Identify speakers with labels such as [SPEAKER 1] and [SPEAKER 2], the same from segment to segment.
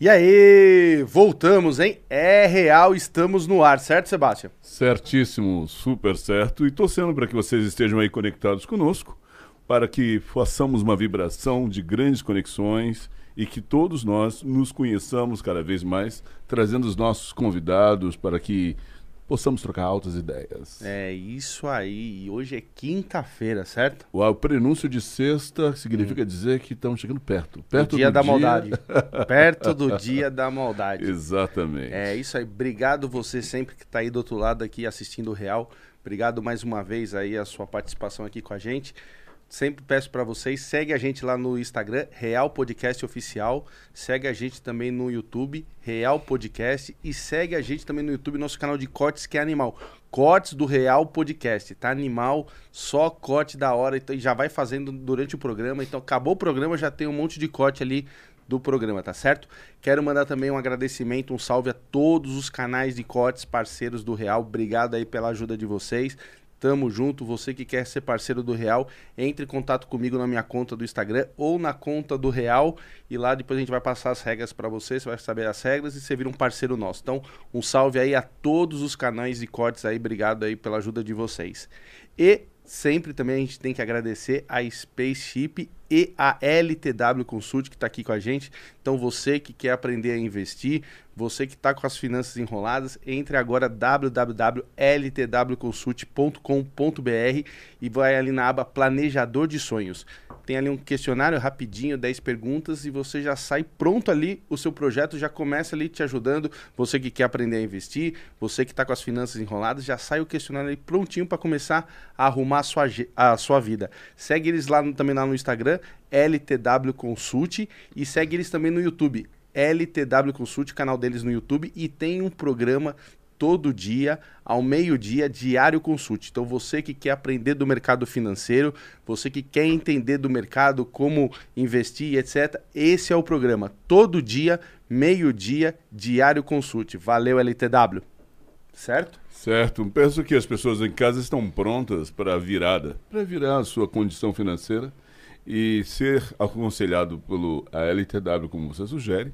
[SPEAKER 1] E aí, voltamos, hein? É real, estamos no ar, certo, Sebastião?
[SPEAKER 2] Certíssimo, super certo. E torcendo para que vocês estejam aí conectados conosco, para que façamos uma vibração de grandes conexões e que todos nós nos conheçamos cada vez mais, trazendo os nossos convidados para que possamos trocar altas ideias.
[SPEAKER 1] É isso aí. E hoje é quinta-feira, certo?
[SPEAKER 2] O prenúncio de sexta significa hum. dizer que estamos chegando perto. Perto
[SPEAKER 1] do dia do da dia... maldade. perto do dia da maldade.
[SPEAKER 2] Exatamente.
[SPEAKER 1] É isso aí. Obrigado você sempre que está aí do outro lado aqui assistindo o Real. Obrigado mais uma vez aí a sua participação aqui com a gente. Sempre peço para vocês, segue a gente lá no Instagram, Real Podcast Oficial. Segue a gente também no YouTube, Real Podcast. E segue a gente também no YouTube, nosso canal de cortes, que é animal. Cortes do Real Podcast, tá animal, só corte da hora. Então já vai fazendo durante o programa. Então acabou o programa, já tem um monte de corte ali do programa, tá certo? Quero mandar também um agradecimento, um salve a todos os canais de cortes parceiros do Real. Obrigado aí pela ajuda de vocês. Tamo junto. Você que quer ser parceiro do Real, entre em contato comigo na minha conta do Instagram ou na conta do Real e lá depois a gente vai passar as regras para você, você vai saber as regras e você vira um parceiro nosso. Então, um salve aí a todos os canais de cortes aí, obrigado aí pela ajuda de vocês. E sempre também a gente tem que agradecer a Spaceship e a LTW Consult que está aqui com a gente. Então você que quer aprender a investir, você que está com as finanças enroladas, entre agora www.ltwconsult.com.br e vai ali na aba Planejador de Sonhos. Tem ali um questionário rapidinho, 10 perguntas e você já sai pronto ali, o seu projeto já começa ali te ajudando. Você que quer aprender a investir, você que está com as finanças enroladas, já sai o questionário ali prontinho para começar a arrumar a sua, a sua vida. Segue eles lá no, também lá no Instagram, LTW Consult e segue eles também no YouTube. LTW Consult, canal deles no YouTube, e tem um programa todo dia, ao meio-dia, diário consult. Então, você que quer aprender do mercado financeiro, você que quer entender do mercado, como investir, etc., esse é o programa. Todo dia, meio-dia, diário consult. Valeu, LTW. Certo?
[SPEAKER 2] Certo. Penso que as pessoas em casa estão prontas para a virada, para virar a sua condição financeira e ser aconselhado pelo LTW, como você sugere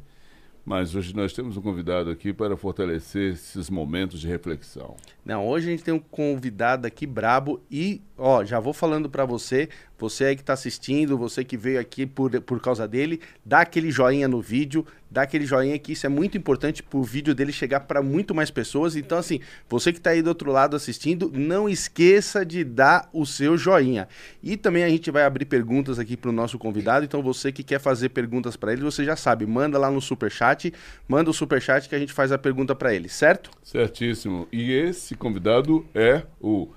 [SPEAKER 2] mas hoje nós temos um convidado aqui para fortalecer esses momentos de reflexão.
[SPEAKER 1] Não, hoje a gente tem um convidado aqui brabo e, ó, já vou falando para você, você aí que está assistindo, você que veio aqui por, por causa dele, dá aquele joinha no vídeo, dá aquele joinha que isso é muito importante para o vídeo dele chegar para muito mais pessoas. Então, assim, você que está aí do outro lado assistindo, não esqueça de dar o seu joinha. E também a gente vai abrir perguntas aqui para o nosso convidado. Então, você que quer fazer perguntas para ele, você já sabe, manda lá no super chat, manda o super chat que a gente faz a pergunta para ele, certo?
[SPEAKER 2] Certíssimo. E esse convidado é o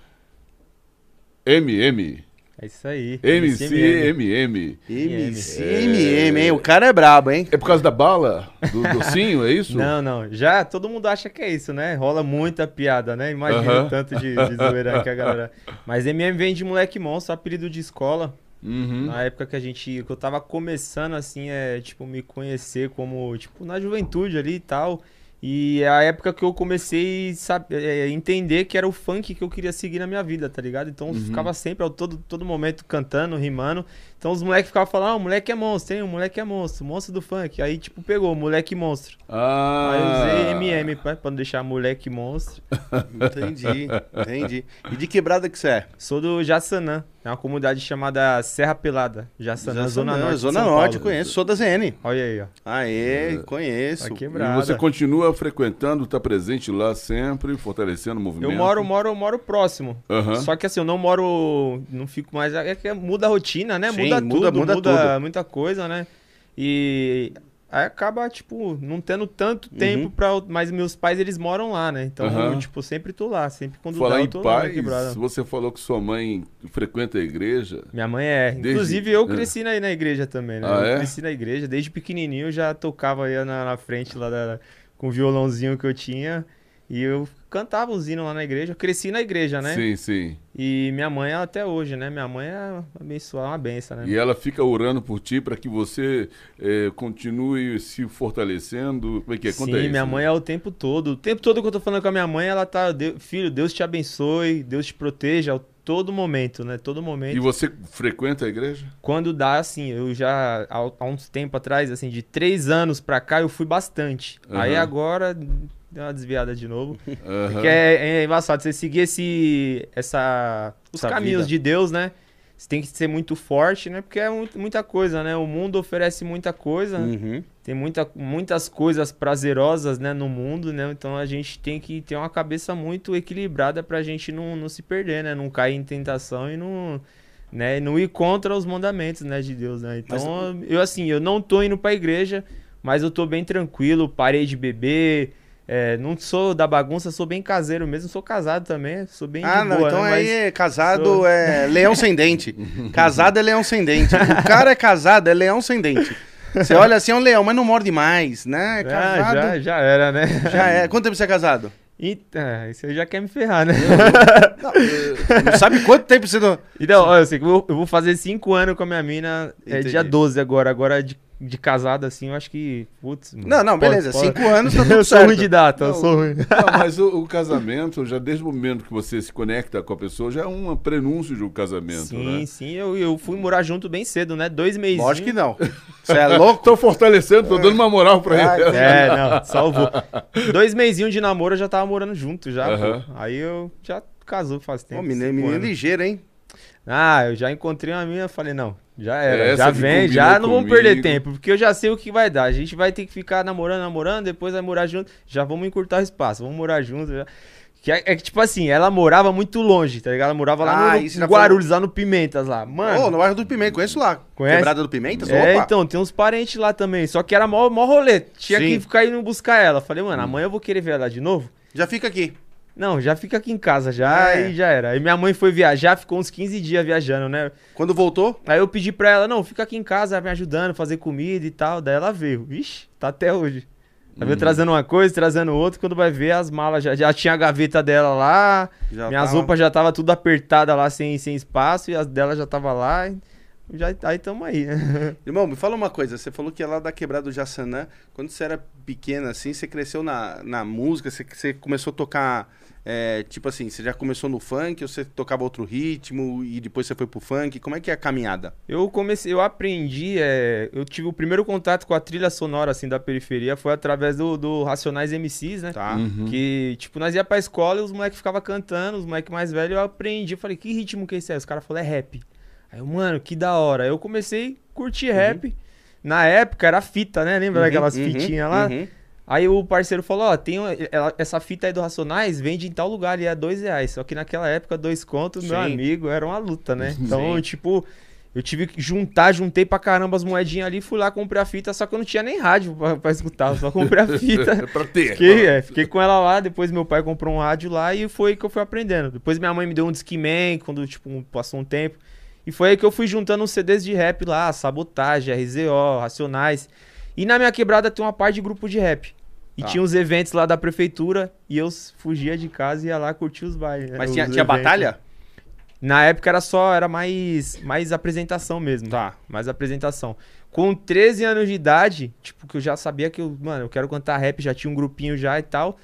[SPEAKER 2] MM.
[SPEAKER 3] É isso aí.
[SPEAKER 2] MCMM.
[SPEAKER 1] MCMM, hein? O cara é brabo, hein?
[SPEAKER 2] É por causa da bala? Do docinho, é isso?
[SPEAKER 3] Não, não. Já todo mundo acha que é isso, né? Rola muita piada, né? Imagina uh -huh. tanto de, de zoeira que a galera. Mas MM vem de moleque monstro, apelido de escola. Uhum. Na época que a gente. que eu tava começando, assim, é, tipo, me conhecer como, tipo, na juventude ali e tal. E é a época que eu comecei a é, é, entender que era o funk que eu queria seguir na minha vida, tá ligado? Então eu uhum. ficava sempre, ao todo, todo momento, cantando, rimando. Então os moleques ficavam falando, ah, o moleque é monstro, tem, o moleque é monstro, monstro do funk. Aí, tipo, pegou, moleque monstro.
[SPEAKER 2] Ah.
[SPEAKER 3] Aí eu usei MM pra, pra não deixar moleque monstro.
[SPEAKER 1] entendi, entendi. E de quebrada que você é?
[SPEAKER 3] Sou do Jaçanã. É uma comunidade chamada Serra Pelada. Jaçanã,
[SPEAKER 1] Zona Norte. Zona Norte, conheço, sou da ZN.
[SPEAKER 3] Olha aí, ó.
[SPEAKER 1] Aê, é. conheço.
[SPEAKER 2] E você continua frequentando, tá presente lá sempre, fortalecendo o movimento?
[SPEAKER 3] Eu moro, moro, moro próximo. Uhum. Só que assim, eu não moro, não fico mais. É que muda a rotina, né? Sim, muda, muda tudo, muda, muda tudo. muita coisa, né? E aí acaba, tipo, não tendo tanto uhum. tempo pra. Mas meus pais, eles moram lá, né? Então, uhum. eu, tipo, sempre tô lá. Sempre quando
[SPEAKER 2] Falar dá, eu tô em pais, lá Você falou que sua mãe frequenta a igreja.
[SPEAKER 3] Minha mãe é. Desde... Inclusive, eu é. cresci na, na igreja também, né? Ah, eu é? cresci na igreja. Desde pequenininho eu já tocava aí na, na frente lá da, com o violãozinho que eu tinha. E eu cantava os hinos lá na igreja. Eu cresci na igreja, né?
[SPEAKER 2] Sim, sim.
[SPEAKER 3] E minha mãe, até hoje, né? Minha mãe é abençoada, uma benção, né?
[SPEAKER 2] E ela fica orando por ti para que você é, continue se fortalecendo. Como é que é?
[SPEAKER 3] Conta Sim, isso, minha né? mãe é o tempo todo. O tempo todo que eu tô falando com a minha mãe, ela tá... Filho, Deus te abençoe, Deus te proteja todo momento, né? Todo momento.
[SPEAKER 2] E você frequenta a igreja?
[SPEAKER 3] Quando dá, assim, eu já, há, há uns tempo atrás, assim, de três anos pra cá, eu fui bastante. Uhum. Aí agora, deu uma desviada de novo. Uhum. Porque é, é embaçado, você seguir esse, essa, os essa caminhos vida. de Deus, né? Você tem que ser muito forte, né? Porque é muita coisa, né? O mundo oferece muita coisa. Uhum. Tem muita, muitas coisas prazerosas, né, no mundo, né? Então a gente tem que ter uma cabeça muito equilibrada pra gente não, não se perder, né? Não cair em tentação e não, né? não ir contra os mandamentos, né, de Deus, né? Então, mas... eu assim, eu não tô indo pra igreja, mas eu tô bem tranquilo, parei de beber, é, não sou da bagunça, sou bem caseiro mesmo, sou casado também, sou bem
[SPEAKER 1] Ah,
[SPEAKER 3] não,
[SPEAKER 1] boa, então né? aí é casado sou... é leão sem dente. casado é leão sem dente. O cara é casado, é leão sem dente. Você olha assim, é um leão, mas não morde mais, né?
[SPEAKER 3] Casado... Ah, já, já era, né?
[SPEAKER 1] Já é. Quanto tempo você é casado?
[SPEAKER 3] Eita, você já quer me ferrar, né?
[SPEAKER 1] Não, não sabe quanto tempo você não.
[SPEAKER 3] Então, olha, eu, eu vou fazer cinco anos com a minha mina, é dia 12 agora. Agora de de casado, assim, eu acho que. Putz,
[SPEAKER 1] não, não, beleza. Pode, cinco anos tá tudo
[SPEAKER 3] Eu sou ruim de data, não, eu sou ruim.
[SPEAKER 2] Não, mas o, o, casamento, já desde o momento que você se conecta com a pessoa, já é um prenúncio de um casamento.
[SPEAKER 3] Sim,
[SPEAKER 2] né?
[SPEAKER 3] sim. Eu, eu fui morar junto bem cedo, né? Dois meses.
[SPEAKER 1] Acho que não. Você é louco?
[SPEAKER 2] tô fortalecendo, tô dando uma moral pra ele.
[SPEAKER 3] É, não, salvou. Dois meizinhos de namoro eu já tava morando junto já. Uhum. Aí eu já casou faz tempo.
[SPEAKER 1] Pô, menino, menino ligeiro, hein?
[SPEAKER 3] Ah, eu já encontrei uma minha, falei, não, já era, Essa já vem, já não vamos perder tempo, porque eu já sei o que vai dar. A gente vai ter que ficar namorando, namorando, depois vai morar junto, já vamos encurtar o espaço, vamos morar junto. Já. Que é, é, que, tipo assim, ela morava muito longe, tá ligado? Ela morava lá ah, no, no Guarulhos, lá no Pimentas, lá. Mano.
[SPEAKER 1] Ô, oh, no bairro do Pimentas, conheço lá.
[SPEAKER 3] Conhece?
[SPEAKER 1] Quebrada do Pimentas?
[SPEAKER 3] É, Opa. então, tem uns parentes lá também. Só que era mó, mó rolê. Tinha Sim. que ficar indo buscar ela. Falei, mano, hum. amanhã eu vou querer ver ela de novo.
[SPEAKER 1] Já fica aqui.
[SPEAKER 3] Não, já fica aqui em casa já é. e já era. Aí minha mãe foi viajar, ficou uns 15 dias viajando, né?
[SPEAKER 1] Quando voltou?
[SPEAKER 3] Aí eu pedi pra ela, não, fica aqui em casa, me ajudando, fazer comida e tal. Daí ela veio. Vixe, tá até hoje. Ela veio hum. trazendo uma coisa, trazendo outra. Quando vai ver, as malas já, já tinha a gaveta dela lá. Já minhas tava... roupas já tava tudo apertada lá, sem, sem espaço. E as dela já tava lá. Já, aí tamo aí.
[SPEAKER 1] Irmão, me fala uma coisa. Você falou que é lá da Quebrada do Jaçanã. Quando você era pequena, assim, você cresceu na, na música, você, você começou a tocar é, tipo assim, você já começou no funk ou você tocava outro ritmo e depois você foi pro funk? Como é que é a caminhada?
[SPEAKER 3] Eu comecei, eu aprendi, é, eu tive o primeiro contato com a trilha sonora assim da periferia foi através do, do Racionais MCs, né?
[SPEAKER 1] Tá. Uhum.
[SPEAKER 3] Que tipo nós ia pra escola e os moleques ficavam cantando, os moleques mais velhos, eu aprendi, eu falei, que ritmo que é esse aí? Os caras falaram, é rap. Aí eu, mano, que da hora. Aí eu comecei a curtir uhum. rap. Na época era fita, né? Lembra uhum, daquelas uhum, fitinhas lá? Uhum. Aí o parceiro falou, ó, tem ela, essa fita aí do Racionais vende em tal lugar e é dois reais. Só que naquela época, dois contos, Sim. meu amigo, era uma luta, né? Então, Sim. tipo, eu tive que juntar, juntei pra caramba as moedinhas ali, fui lá, comprei a fita, só que eu não tinha nem rádio pra, pra escutar, só comprei a fita.
[SPEAKER 2] pra ter.
[SPEAKER 3] Fiquei, é, fiquei com ela lá, depois meu pai comprou um rádio lá e foi que eu fui aprendendo. Depois minha mãe me deu um Discman, quando, tipo, passou um tempo. E foi aí que eu fui juntando uns CDs de rap lá, Sabotagem, RZO, Racionais. E na minha quebrada tem uma parte de grupo de rap. E tá. tinha uns eventos lá da prefeitura e eu fugia de casa e ia lá curtir os bailes.
[SPEAKER 1] Né? Mas tinha, tinha batalha?
[SPEAKER 3] Na época era só, era mais, mais apresentação mesmo.
[SPEAKER 1] Tá.
[SPEAKER 3] Mais apresentação. Com 13 anos de idade, tipo, que eu já sabia que eu, mano, eu quero cantar rap, já tinha um grupinho já e tal.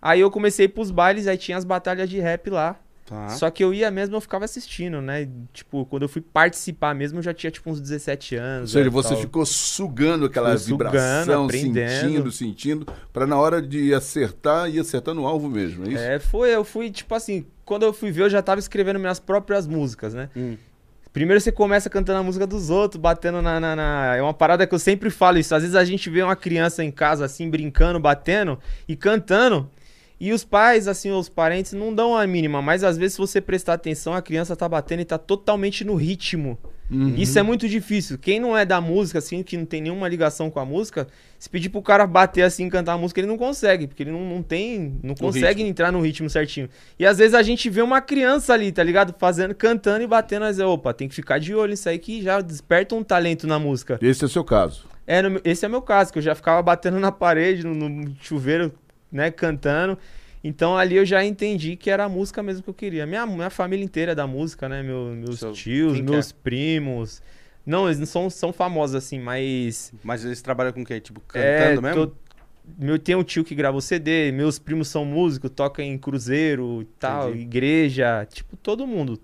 [SPEAKER 3] Aí eu comecei pros bailes, aí tinha as batalhas de rap lá. Tá. Só que eu ia mesmo, eu ficava assistindo, né? Tipo, quando eu fui participar mesmo, eu já tinha tipo uns 17 anos.
[SPEAKER 2] Ou seja, você tal. ficou sugando aquela vibração, sentindo, sentindo, para na hora de acertar, ir acertar no alvo mesmo, é isso?
[SPEAKER 3] É, foi, eu fui, tipo assim, quando eu fui ver, eu já tava escrevendo minhas próprias músicas, né? Hum. Primeiro você começa cantando a música dos outros, batendo na, na, na, É uma parada que eu sempre falo isso. Às vezes a gente vê uma criança em casa, assim, brincando, batendo e cantando. E os pais, assim, os parentes não dão a mínima, mas às vezes se você prestar atenção, a criança tá batendo e tá totalmente no ritmo. Uhum. Isso é muito difícil. Quem não é da música, assim, que não tem nenhuma ligação com a música, se pedir pro cara bater assim, cantar a música, ele não consegue, porque ele não, não tem, não consegue entrar no ritmo certinho. E às vezes a gente vê uma criança ali, tá ligado? Fazendo, cantando e batendo, mas opa, tem que ficar de olho nisso aí que já desperta um talento na música.
[SPEAKER 2] Esse é o seu caso.
[SPEAKER 3] É, no, esse é o meu caso, que eu já ficava batendo na parede, no, no chuveiro, né, cantando. Então ali eu já entendi que era a música mesmo que eu queria. Minha, minha família inteira é da música, né? Meu, meus Seu, tios, meus é? primos. Não, eles não são, são famosos assim, mas.
[SPEAKER 1] Mas eles trabalham com o quê? Tipo, cantando é, mesmo? Tô,
[SPEAKER 3] meu, tem um tio que gravou CD, meus primos são músicos, tocam em cruzeiro e tal, Entendi. igreja, tipo, todo mundo.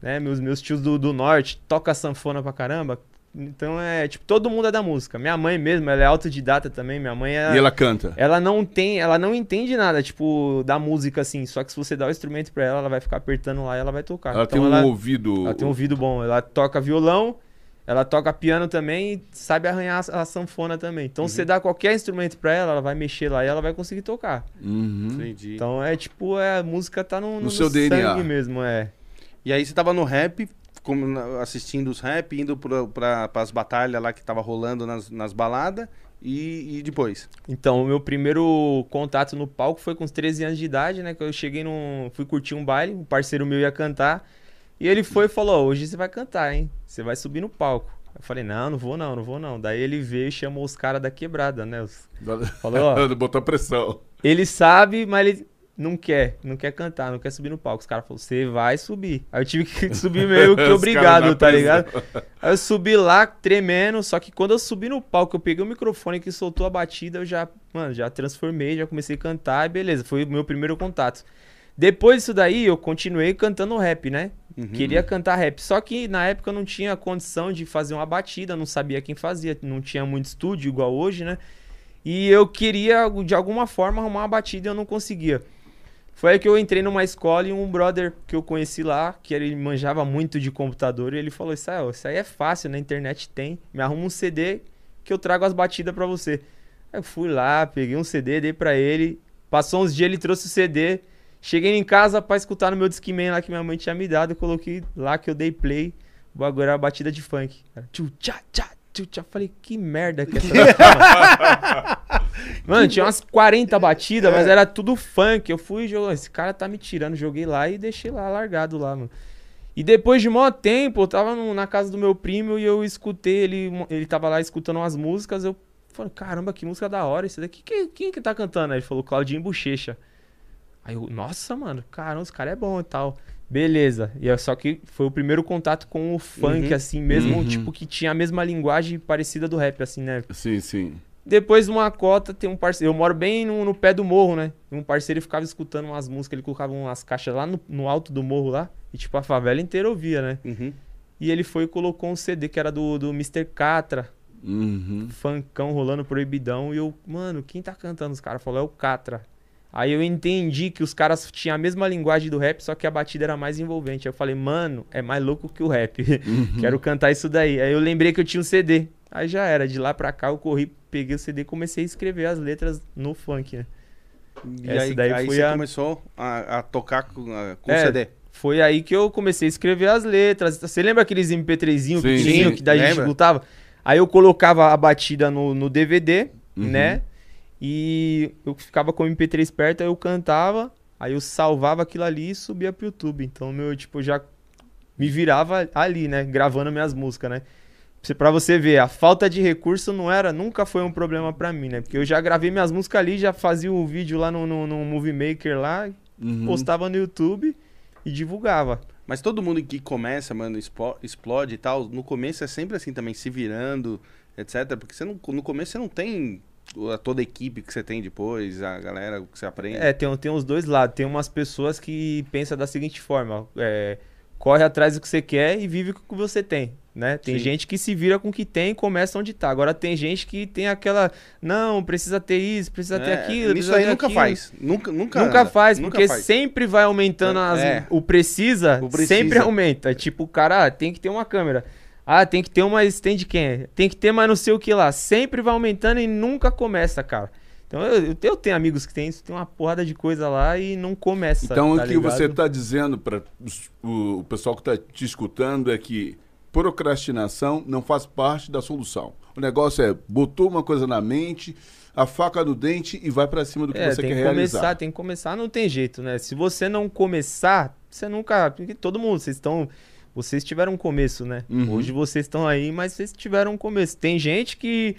[SPEAKER 3] né? Meus, meus tios do, do norte tocam sanfona pra caramba. Então é, tipo, todo mundo é da música. Minha mãe mesmo, ela é autodidata também. Minha mãe é.
[SPEAKER 2] E ela canta?
[SPEAKER 3] Ela não tem, ela não entende nada, tipo, da música assim. Só que se você dá o instrumento pra ela, ela vai ficar apertando lá e ela vai tocar.
[SPEAKER 2] Ela
[SPEAKER 3] então,
[SPEAKER 2] tem um
[SPEAKER 3] ela,
[SPEAKER 2] ouvido.
[SPEAKER 3] Ela tem um ouvido bom. Ela toca violão, ela toca piano também e sabe arranhar a, a sanfona também. Então, uhum. você dá qualquer instrumento pra ela, ela vai mexer lá e ela vai conseguir tocar.
[SPEAKER 2] Uhum.
[SPEAKER 3] Entendi. Então é tipo, é, a música tá no, no,
[SPEAKER 2] no seu DNA
[SPEAKER 3] mesmo, é.
[SPEAKER 1] E aí você tava no rap, como, assistindo os rap, indo para as batalhas lá que tava rolando nas, nas baladas. E, e, depois?
[SPEAKER 3] Então, o meu primeiro contato no palco foi com uns 13 anos de idade, né? Que eu cheguei num. fui curtir um baile, um parceiro meu ia cantar. E ele foi e falou: hoje você vai cantar, hein? Você vai subir no palco. Eu falei, não, não vou não, não vou não. Daí ele veio e chamou os caras da quebrada, né? Os...
[SPEAKER 2] Falou, ó. Botou pressão.
[SPEAKER 3] Ele sabe, mas ele não quer, não quer cantar, não quer subir no palco. Os caras falaram, você vai subir. Aí eu tive que subir meio que obrigado, tá ligado? Aí eu subi lá tremendo, só que quando eu subi no palco, eu peguei o microfone que soltou a batida, eu já, mano, já transformei, já comecei a cantar e beleza, foi o meu primeiro contato. Depois disso daí, eu continuei cantando rap, né? Uhum. Queria cantar rap. Só que na época eu não tinha condição de fazer uma batida, não sabia quem fazia, não tinha muito estúdio igual hoje, né? E eu queria, de alguma forma, arrumar uma batida e eu não conseguia. Foi aí que eu entrei numa escola e um brother que eu conheci lá, que ele manjava muito de computador, e ele falou: Isso aí, isso aí é fácil, na internet tem. Me arruma um CD que eu trago as batidas para você. Aí eu fui lá, peguei um CD, dei pra ele. Passou uns dias, ele trouxe o CD. Cheguei em casa pra escutar no meu Discman lá que minha mãe tinha me dado. Eu coloquei lá que eu dei play. O bagulho era a batida de funk. Tchu, tchá, tchá, tchá. Falei, que merda que é essa Mano, tinha umas 40 batidas, mas era tudo funk. Eu fui e joguei. Esse cara tá me tirando. Joguei lá e deixei lá largado lá, mano. E depois de maior tempo, eu tava no, na casa do meu primo e eu escutei ele. Ele tava lá escutando umas músicas. Eu falei, caramba, que música da hora. Esse daqui. Quem, quem que tá cantando? Aí ele falou, Claudinho Bochecha. Aí eu, nossa, mano, caramba, esse cara é bom e tal. Beleza. E eu, só que foi o primeiro contato com o funk, uhum. assim, mesmo, uhum. tipo, que tinha a mesma linguagem parecida do rap, assim, né?
[SPEAKER 2] Sim, sim.
[SPEAKER 3] Depois de uma cota, tem um parceiro. Eu moro bem no, no pé do morro, né? Um parceiro ficava escutando umas músicas, ele colocava umas caixas lá no, no alto do morro lá. E, tipo, a favela inteira ouvia, né?
[SPEAKER 1] Uhum.
[SPEAKER 3] E ele foi e colocou um CD que era do, do Mr. Catra.
[SPEAKER 2] Uhum.
[SPEAKER 3] Funkão rolando proibidão. E eu, mano, quem tá cantando? Os caras falaram, é o Catra. Aí eu entendi que os caras tinham a mesma linguagem do rap, só que a batida era mais envolvente. Aí eu falei, mano, é mais louco que o rap. Uhum. Quero cantar isso daí. Aí eu lembrei que eu tinha um CD. Aí já era, de lá pra cá eu corri, peguei o CD e comecei a escrever as letras no funk, né?
[SPEAKER 1] E Essa aí, daí aí foi você a... começou a, a tocar com, com é, CD?
[SPEAKER 3] Foi aí que eu comecei a escrever as letras. Você lembra aqueles MP3zinho pequenininho que daí a gente lutava? Aí eu colocava a batida no, no DVD, uhum. né? E eu ficava com o MP3 perto, aí eu cantava, aí eu salvava aquilo ali e subia pro YouTube. Então, meu, tipo, já me virava ali, né? Gravando minhas músicas, né? Pra você ver, a falta de recurso não era, nunca foi um problema pra mim, né? Porque eu já gravei minhas músicas ali, já fazia o um vídeo lá no, no, no Movie Maker lá, uhum. postava no YouTube e divulgava.
[SPEAKER 1] Mas todo mundo que começa, mano, explode e tal, no começo é sempre assim também, se virando, etc. Porque você não, no começo você não tem a toda a equipe que você tem depois, a galera que você aprende?
[SPEAKER 3] É, tem, tem os dois lados. Tem umas pessoas que pensam da seguinte forma: é, corre atrás do que você quer e vive com o que você tem. Né? Tem Sim. gente que se vira com o que tem e começa onde tá. Agora tem gente que tem aquela. Não, precisa ter isso, precisa é, ter aquilo.
[SPEAKER 1] Isso aí nunca aquilo. faz. Nunca, nunca,
[SPEAKER 3] nunca faz, nunca porque faz. sempre vai aumentando é, as, é. o, precisa, o precisa, sempre aumenta. Tipo, o cara ah, tem que ter uma câmera. Ah, tem que ter uma stand quem? Tem que ter mais não sei o que lá. Sempre vai aumentando e nunca começa, cara. Então eu, eu tenho amigos que tem isso, tem uma porrada de coisa lá e não começa.
[SPEAKER 2] Então tá o que ligado? você está dizendo para o, o pessoal que está te escutando é que procrastinação não faz parte da solução. O negócio é botou uma coisa na mente, a faca no dente e vai para cima do que é, você quer
[SPEAKER 3] que
[SPEAKER 2] realizar.
[SPEAKER 3] Começar, tem que começar, não tem jeito, né? Se você não começar, você nunca, porque todo mundo, vocês estão vocês tiveram um começo, né? Uhum. Hoje vocês estão aí, mas vocês tiveram um começo. Tem gente que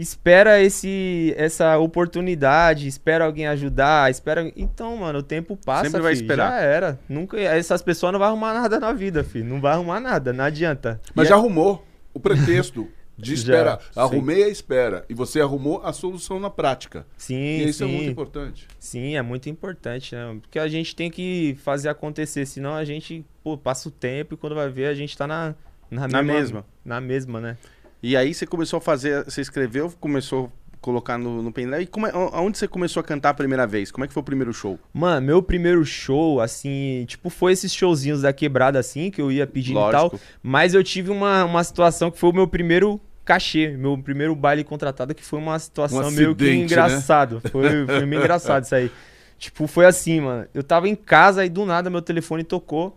[SPEAKER 3] espera esse essa oportunidade, espera alguém ajudar, espera. Então, mano, o tempo passa,
[SPEAKER 1] Sempre vai esperar.
[SPEAKER 3] Já era. Nunca essas pessoas não vão arrumar nada na vida, filho. Não vai arrumar nada, não adianta.
[SPEAKER 2] Mas e já a... arrumou o pretexto. De espera. Já, Arrumei sim. a espera. E você arrumou a solução na prática.
[SPEAKER 3] Sim,
[SPEAKER 2] e isso
[SPEAKER 3] sim.
[SPEAKER 2] é muito importante.
[SPEAKER 3] Sim, é muito importante, né? Porque a gente tem que fazer acontecer, senão a gente pô, passa o tempo e quando vai ver a gente tá na,
[SPEAKER 1] na, na mesma, mesma.
[SPEAKER 3] Na mesma, né?
[SPEAKER 1] E aí você começou a fazer, você escreveu, começou a colocar no, no pendrive. E como é, aonde você começou a cantar a primeira vez? Como é que foi o primeiro show?
[SPEAKER 3] Mano, meu primeiro show, assim, tipo, foi esses showzinhos da quebrada, assim, que eu ia pedindo Lógico. e tal. Mas eu tive uma, uma situação que foi o meu primeiro cachê, meu primeiro baile contratado, que foi uma situação um meio que engraçado. Né? Foi, foi meio engraçado isso aí. Tipo, foi assim, mano. Eu tava em casa e do nada meu telefone tocou.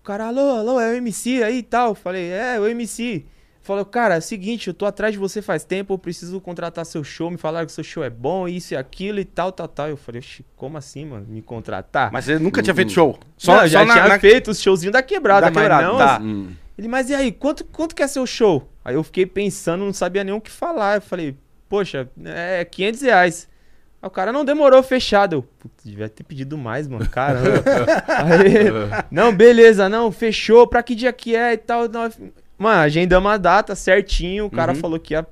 [SPEAKER 3] O cara, alô, alô, é o MC aí e tal. Falei, é, o MC. Falou, cara, é o seguinte, eu tô atrás de você faz tempo, eu preciso contratar seu show, me falaram que seu show é bom, isso e aquilo e tal, tal, tal. Eu falei, como assim, mano? Me contratar?
[SPEAKER 1] Mas você nunca tinha feito show?
[SPEAKER 3] Só, não, já só tinha na... feito os showzinhos da quebrada, da mas quebrada, não. Tá. Hum. Ele, mas e aí, quanto, quanto que é seu show? Aí eu fiquei pensando, não sabia nem o que falar. Eu falei, poxa, é 500 reais. Aí o cara não demorou fechado. Eu, putz, devia ter pedido mais, mano. Caramba. aí, não, beleza, não, fechou. Pra que dia que é e tal. Mano, agendamos a data certinho. O cara uhum. falou que ia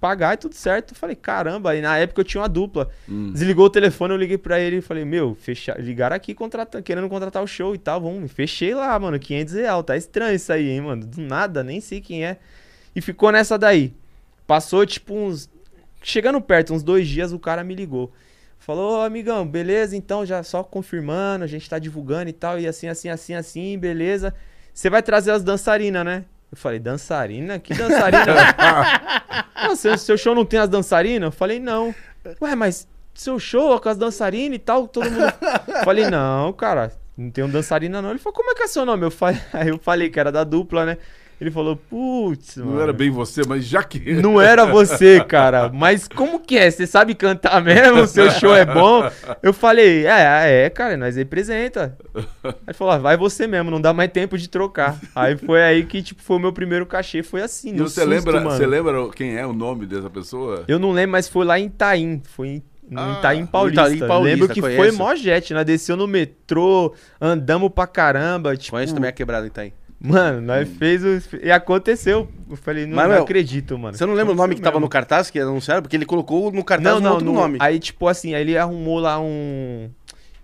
[SPEAKER 3] pagar e tudo certo. Eu falei, caramba, e na época eu tinha uma dupla. Hum. Desligou o telefone, eu liguei pra ele e falei, meu, fecha... ligaram aqui contratando, querendo contratar o show e tal. Vamos, fechei lá, mano, 500 reais. Tá estranho isso aí, hein, mano. Do nada, nem sei quem é. E ficou nessa daí. Passou, tipo, uns. Chegando perto, uns dois dias, o cara me ligou. Falou, amigão, beleza, então, já só confirmando, a gente tá divulgando e tal, e assim, assim, assim, assim, beleza. Você vai trazer as dançarinas, né? Eu falei, dançarina? Que dançarina? Nossa, seu show não tem as dançarinas? Eu falei, não. Ué, mas seu show com as dançarinas e tal, todo mundo. Eu falei, não, cara, não tem um dançarina não. Ele falou, como é que é seu nome? Eu falei, aí eu falei que era da dupla, né? Ele falou, putz,
[SPEAKER 2] Não era bem você, mas já que.
[SPEAKER 3] Não era você, cara. Mas como que é? Você sabe cantar mesmo? Seu show é bom? Eu falei, é, é, cara, nós representa. Aí ele falou, ah, vai você mesmo, não dá mais tempo de trocar. Aí foi aí que, tipo, foi o meu primeiro cachê, foi assim.
[SPEAKER 2] E você, susto, lembra, você lembra quem é o nome dessa pessoa?
[SPEAKER 3] Eu não lembro, mas foi lá em Itaim. Foi em no ah, Itaim Paulista. Itaim Paulista. Lembro que conheço. foi mó jet, né? Desceu no metrô, andamos pra caramba. Tipo...
[SPEAKER 1] Conheço também a quebrada Itaim.
[SPEAKER 3] Mano, nós fez o... E aconteceu. Eu falei, não, Mas, não meu, acredito, mano.
[SPEAKER 1] Você não lembra o nome que tava no cartaz, que anunciaram? Porque ele colocou no cartaz não, não, outro no, nome.
[SPEAKER 3] Aí, tipo assim, aí ele arrumou lá um...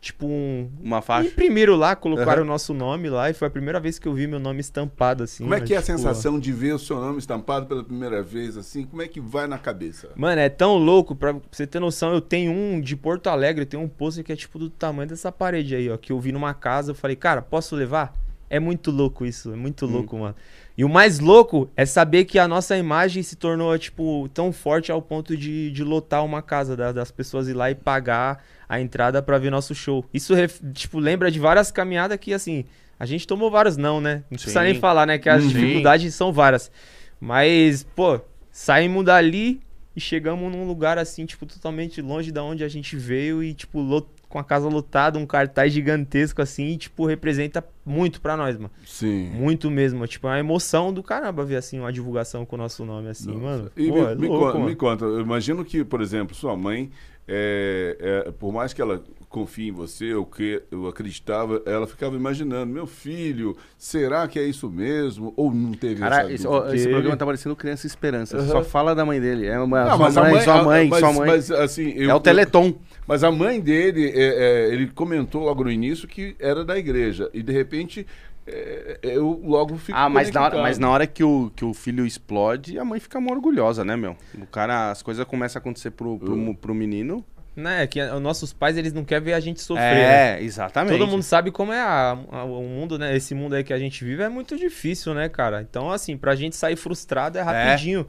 [SPEAKER 3] Tipo um...
[SPEAKER 1] Uma faixa.
[SPEAKER 3] Imprimiram lá, colocaram uhum. o nosso nome lá. E foi a primeira vez que eu vi meu nome estampado, assim.
[SPEAKER 2] Como é que é a tipo, sensação de ver o seu nome estampado pela primeira vez, assim? Como é que vai na cabeça?
[SPEAKER 3] Mano, é tão louco. Pra você ter noção, eu tenho um de Porto Alegre. Tem um pôster que é tipo do tamanho dessa parede aí, ó. Que eu vi numa casa. Eu falei, cara, posso levar? É muito louco isso, é muito hum. louco, mano. E o mais louco é saber que a nossa imagem se tornou, tipo, tão forte ao ponto de, de lotar uma casa, da, das pessoas ir lá e pagar a entrada para ver nosso show. Isso, tipo, lembra de várias caminhadas que, assim, a gente tomou vários não, né? Não precisa nem falar, né? Que as Sim. dificuldades são várias. Mas, pô, saímos dali e chegamos num lugar, assim, tipo, totalmente longe da onde a gente veio e, tipo, lot com a casa lotada, um cartaz gigantesco assim, e, tipo, representa muito pra nós, mano.
[SPEAKER 2] Sim.
[SPEAKER 3] Muito mesmo. Tipo, é uma emoção do caramba ver, assim, uma divulgação com o nosso nome, assim, Nossa. mano.
[SPEAKER 2] E Pô, me, é me, louco, conta, me conta, eu imagino que, por exemplo, sua mãe, é, é, por mais que ela confie em você, ou que eu acreditava, ela ficava imaginando, meu filho, será que é isso mesmo? Ou não teve
[SPEAKER 1] Cara, essa esse, ó, esse programa tá parecendo Criança Esperança. Uhum. Só fala da mãe dele. É uma não, sua, mãe, mãe, sua mãe, mas, sua mãe. Mas, assim, eu, é o Teleton.
[SPEAKER 2] Mas a mãe dele, é, é, ele comentou logo no início que era da igreja. E de repente é, eu logo fico.
[SPEAKER 1] Ah, mas na, hora, mas na hora que o, que o filho explode, a mãe fica mó orgulhosa, né, meu? O cara, as coisas começam a acontecer pro, pro, pro, pro menino.
[SPEAKER 3] Né, que os nossos pais, eles não querem ver a gente sofrer.
[SPEAKER 1] É, né? exatamente.
[SPEAKER 3] Todo mundo sabe como é a, a, o mundo, né? Esse mundo aí que a gente vive é muito difícil, né, cara? Então, assim, pra gente sair frustrado é, é. rapidinho. É.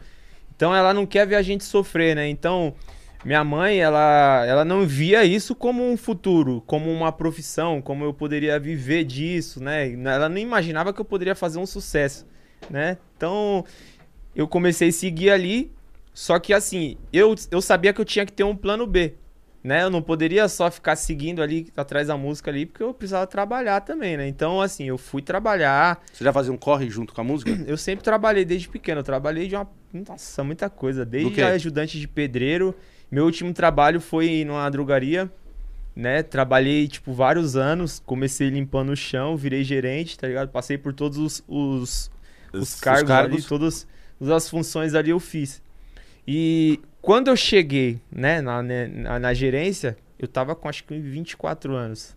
[SPEAKER 3] Então, ela não quer ver a gente sofrer, né? Então, minha mãe, ela, ela não via isso como um futuro, como uma profissão, como eu poderia viver disso, né? Ela não imaginava que eu poderia fazer um sucesso, né? Então, eu comecei a seguir ali, só que assim, eu, eu sabia que eu tinha que ter um plano B né? Eu não poderia só ficar seguindo ali atrás da música ali, porque eu precisava trabalhar também, né? Então, assim, eu fui trabalhar.
[SPEAKER 1] Você já fazia um corre junto com a música?
[SPEAKER 3] Eu sempre trabalhei desde pequeno. Eu trabalhei de uma. Nossa, muita coisa. Desde ajudante de pedreiro. Meu último trabalho foi numa drogaria, né? Trabalhei, tipo, vários anos. Comecei limpando o chão, virei gerente, tá ligado? Passei por todos os, os, os, os cargos, cargos. ali, todos as funções ali eu fiz. E quando eu cheguei, né, na, né, na, na gerência, eu tava com acho que 24 anos.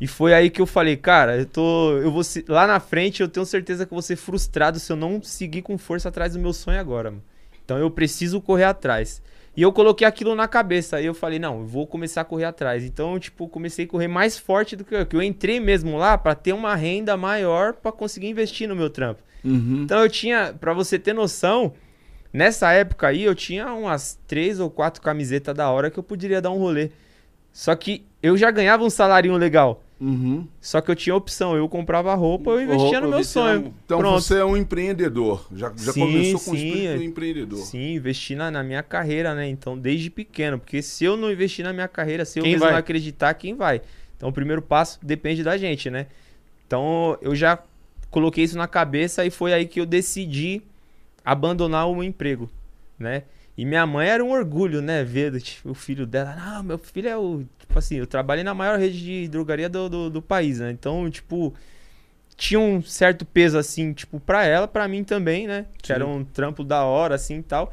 [SPEAKER 3] E foi aí que eu falei, cara, eu tô. Eu vou lá na frente eu tenho certeza que eu vou ser frustrado se eu não seguir com força atrás do meu sonho agora, mano. Então eu preciso correr atrás. E eu coloquei aquilo na cabeça. Aí eu falei, não, eu vou começar a correr atrás. Então, tipo, comecei a correr mais forte do que eu. Que eu entrei mesmo lá para ter uma renda maior para conseguir investir no meu trampo. Uhum. Então eu tinha, para você ter noção, nessa época aí eu tinha umas três ou quatro camisetas da hora que eu poderia dar um rolê. Só que eu já ganhava um salário legal. Uhum. Só que eu tinha opção, eu comprava roupa, eu investia roupa, no meu sonho.
[SPEAKER 2] Então Pronto. você é um empreendedor, já, já sim, começou com sim, o espírito do empreendedor.
[SPEAKER 3] Sim, investi na, na, minha carreira, né? Então, desde pequeno, porque se eu não investir na minha carreira, se eu quem mesmo vai? não acreditar, quem vai? Então, o primeiro passo depende da gente, né? Então, eu já coloquei isso na cabeça e foi aí que eu decidi abandonar o emprego, né? E minha mãe era um orgulho, né? Ver tipo, o filho dela. Não, meu filho é o. Tipo assim, eu trabalhei na maior rede de drogaria do, do, do, país, né? Então, tipo, tinha um certo peso, assim, tipo, pra ela, pra mim também, né? Que Sim. era um trampo da hora, assim e tal.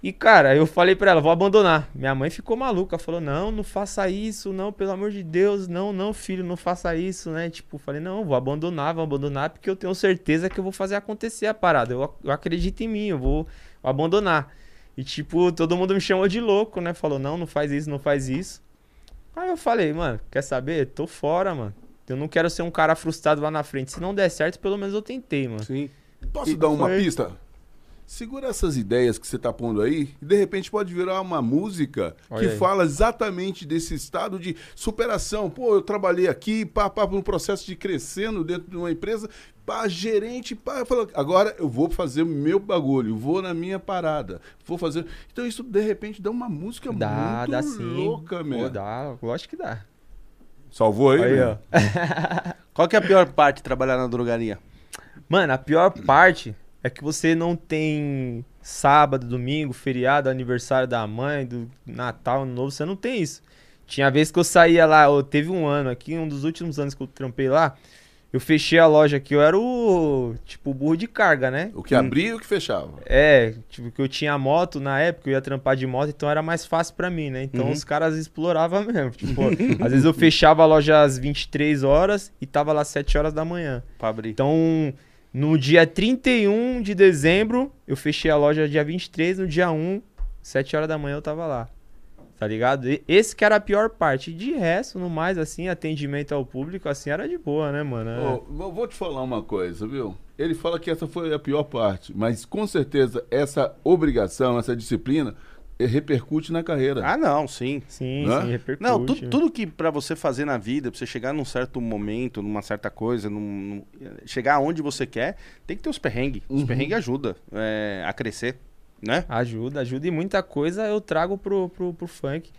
[SPEAKER 3] E, cara, eu falei pra ela, vou abandonar. Minha mãe ficou maluca, falou, não, não faça isso, não, pelo amor de Deus, não, não, filho, não faça isso, né? Tipo, falei, não, vou abandonar, vou abandonar, porque eu tenho certeza que eu vou fazer acontecer a parada. Eu, eu acredito em mim, eu vou, vou abandonar. E, tipo, todo mundo me chamou de louco, né? Falou, não, não faz isso, não faz isso. Aí eu falei, mano, quer saber? Tô fora, mano. Eu não quero ser um cara frustrado lá na frente. Se não der certo, pelo menos eu tentei, mano.
[SPEAKER 2] Sim. Posso e dar uma foi... pista? Segura essas ideias que você está pondo aí e de repente pode virar uma música Olha que aí. fala exatamente desse estado de superação. Pô, eu trabalhei aqui, pá, pá, no processo de crescendo dentro de uma empresa, pá, gerente, pá, falo, agora eu vou fazer o meu bagulho, vou na minha parada, vou fazer. Então isso de repente dá uma música dá, muito dá louca, mesmo.
[SPEAKER 3] Dá, lógico que dá.
[SPEAKER 2] Salvou aí, aí
[SPEAKER 1] ó. Qual que é a pior parte de trabalhar na drogaria?
[SPEAKER 3] Mano, a pior parte é que você não tem sábado, domingo, feriado, aniversário da mãe, do Natal, Ano Novo, você não tem isso. Tinha vez que eu saía lá, eu, teve um ano aqui, um dos últimos anos que eu trampei lá, eu fechei a loja aqui, eu era o, tipo, burro de carga, né?
[SPEAKER 2] O que abria e o que fechava.
[SPEAKER 3] É, tipo, que eu tinha moto na época, eu ia trampar de moto, então era mais fácil para mim, né? Então uhum. os caras exploravam mesmo. Tipo, às vezes eu fechava a loja às 23 horas e tava lá às 7 horas da manhã.
[SPEAKER 1] Pra abrir.
[SPEAKER 3] Então, no dia 31 de dezembro, eu fechei a loja dia 23, no dia 1, 7 horas da manhã eu tava lá. Tá ligado? Esse que era a pior parte. De resto, no mais, assim, atendimento ao público, assim, era de boa, né, mano?
[SPEAKER 2] Oh, vou te falar uma coisa, viu? Ele fala que essa foi a pior parte, mas com certeza essa obrigação, essa disciplina repercute na carreira.
[SPEAKER 1] Ah, não, sim.
[SPEAKER 3] Sim, Hã? sim, repercute.
[SPEAKER 1] Não, tu, tudo que para você fazer na vida, pra você chegar num certo momento, numa certa coisa, num, num, chegar aonde você quer, tem que ter os perrengues. Os uhum. perrengues ajudam é, a crescer, né?
[SPEAKER 3] Ajuda, ajuda. E muita coisa eu trago pro, pro, pro funk.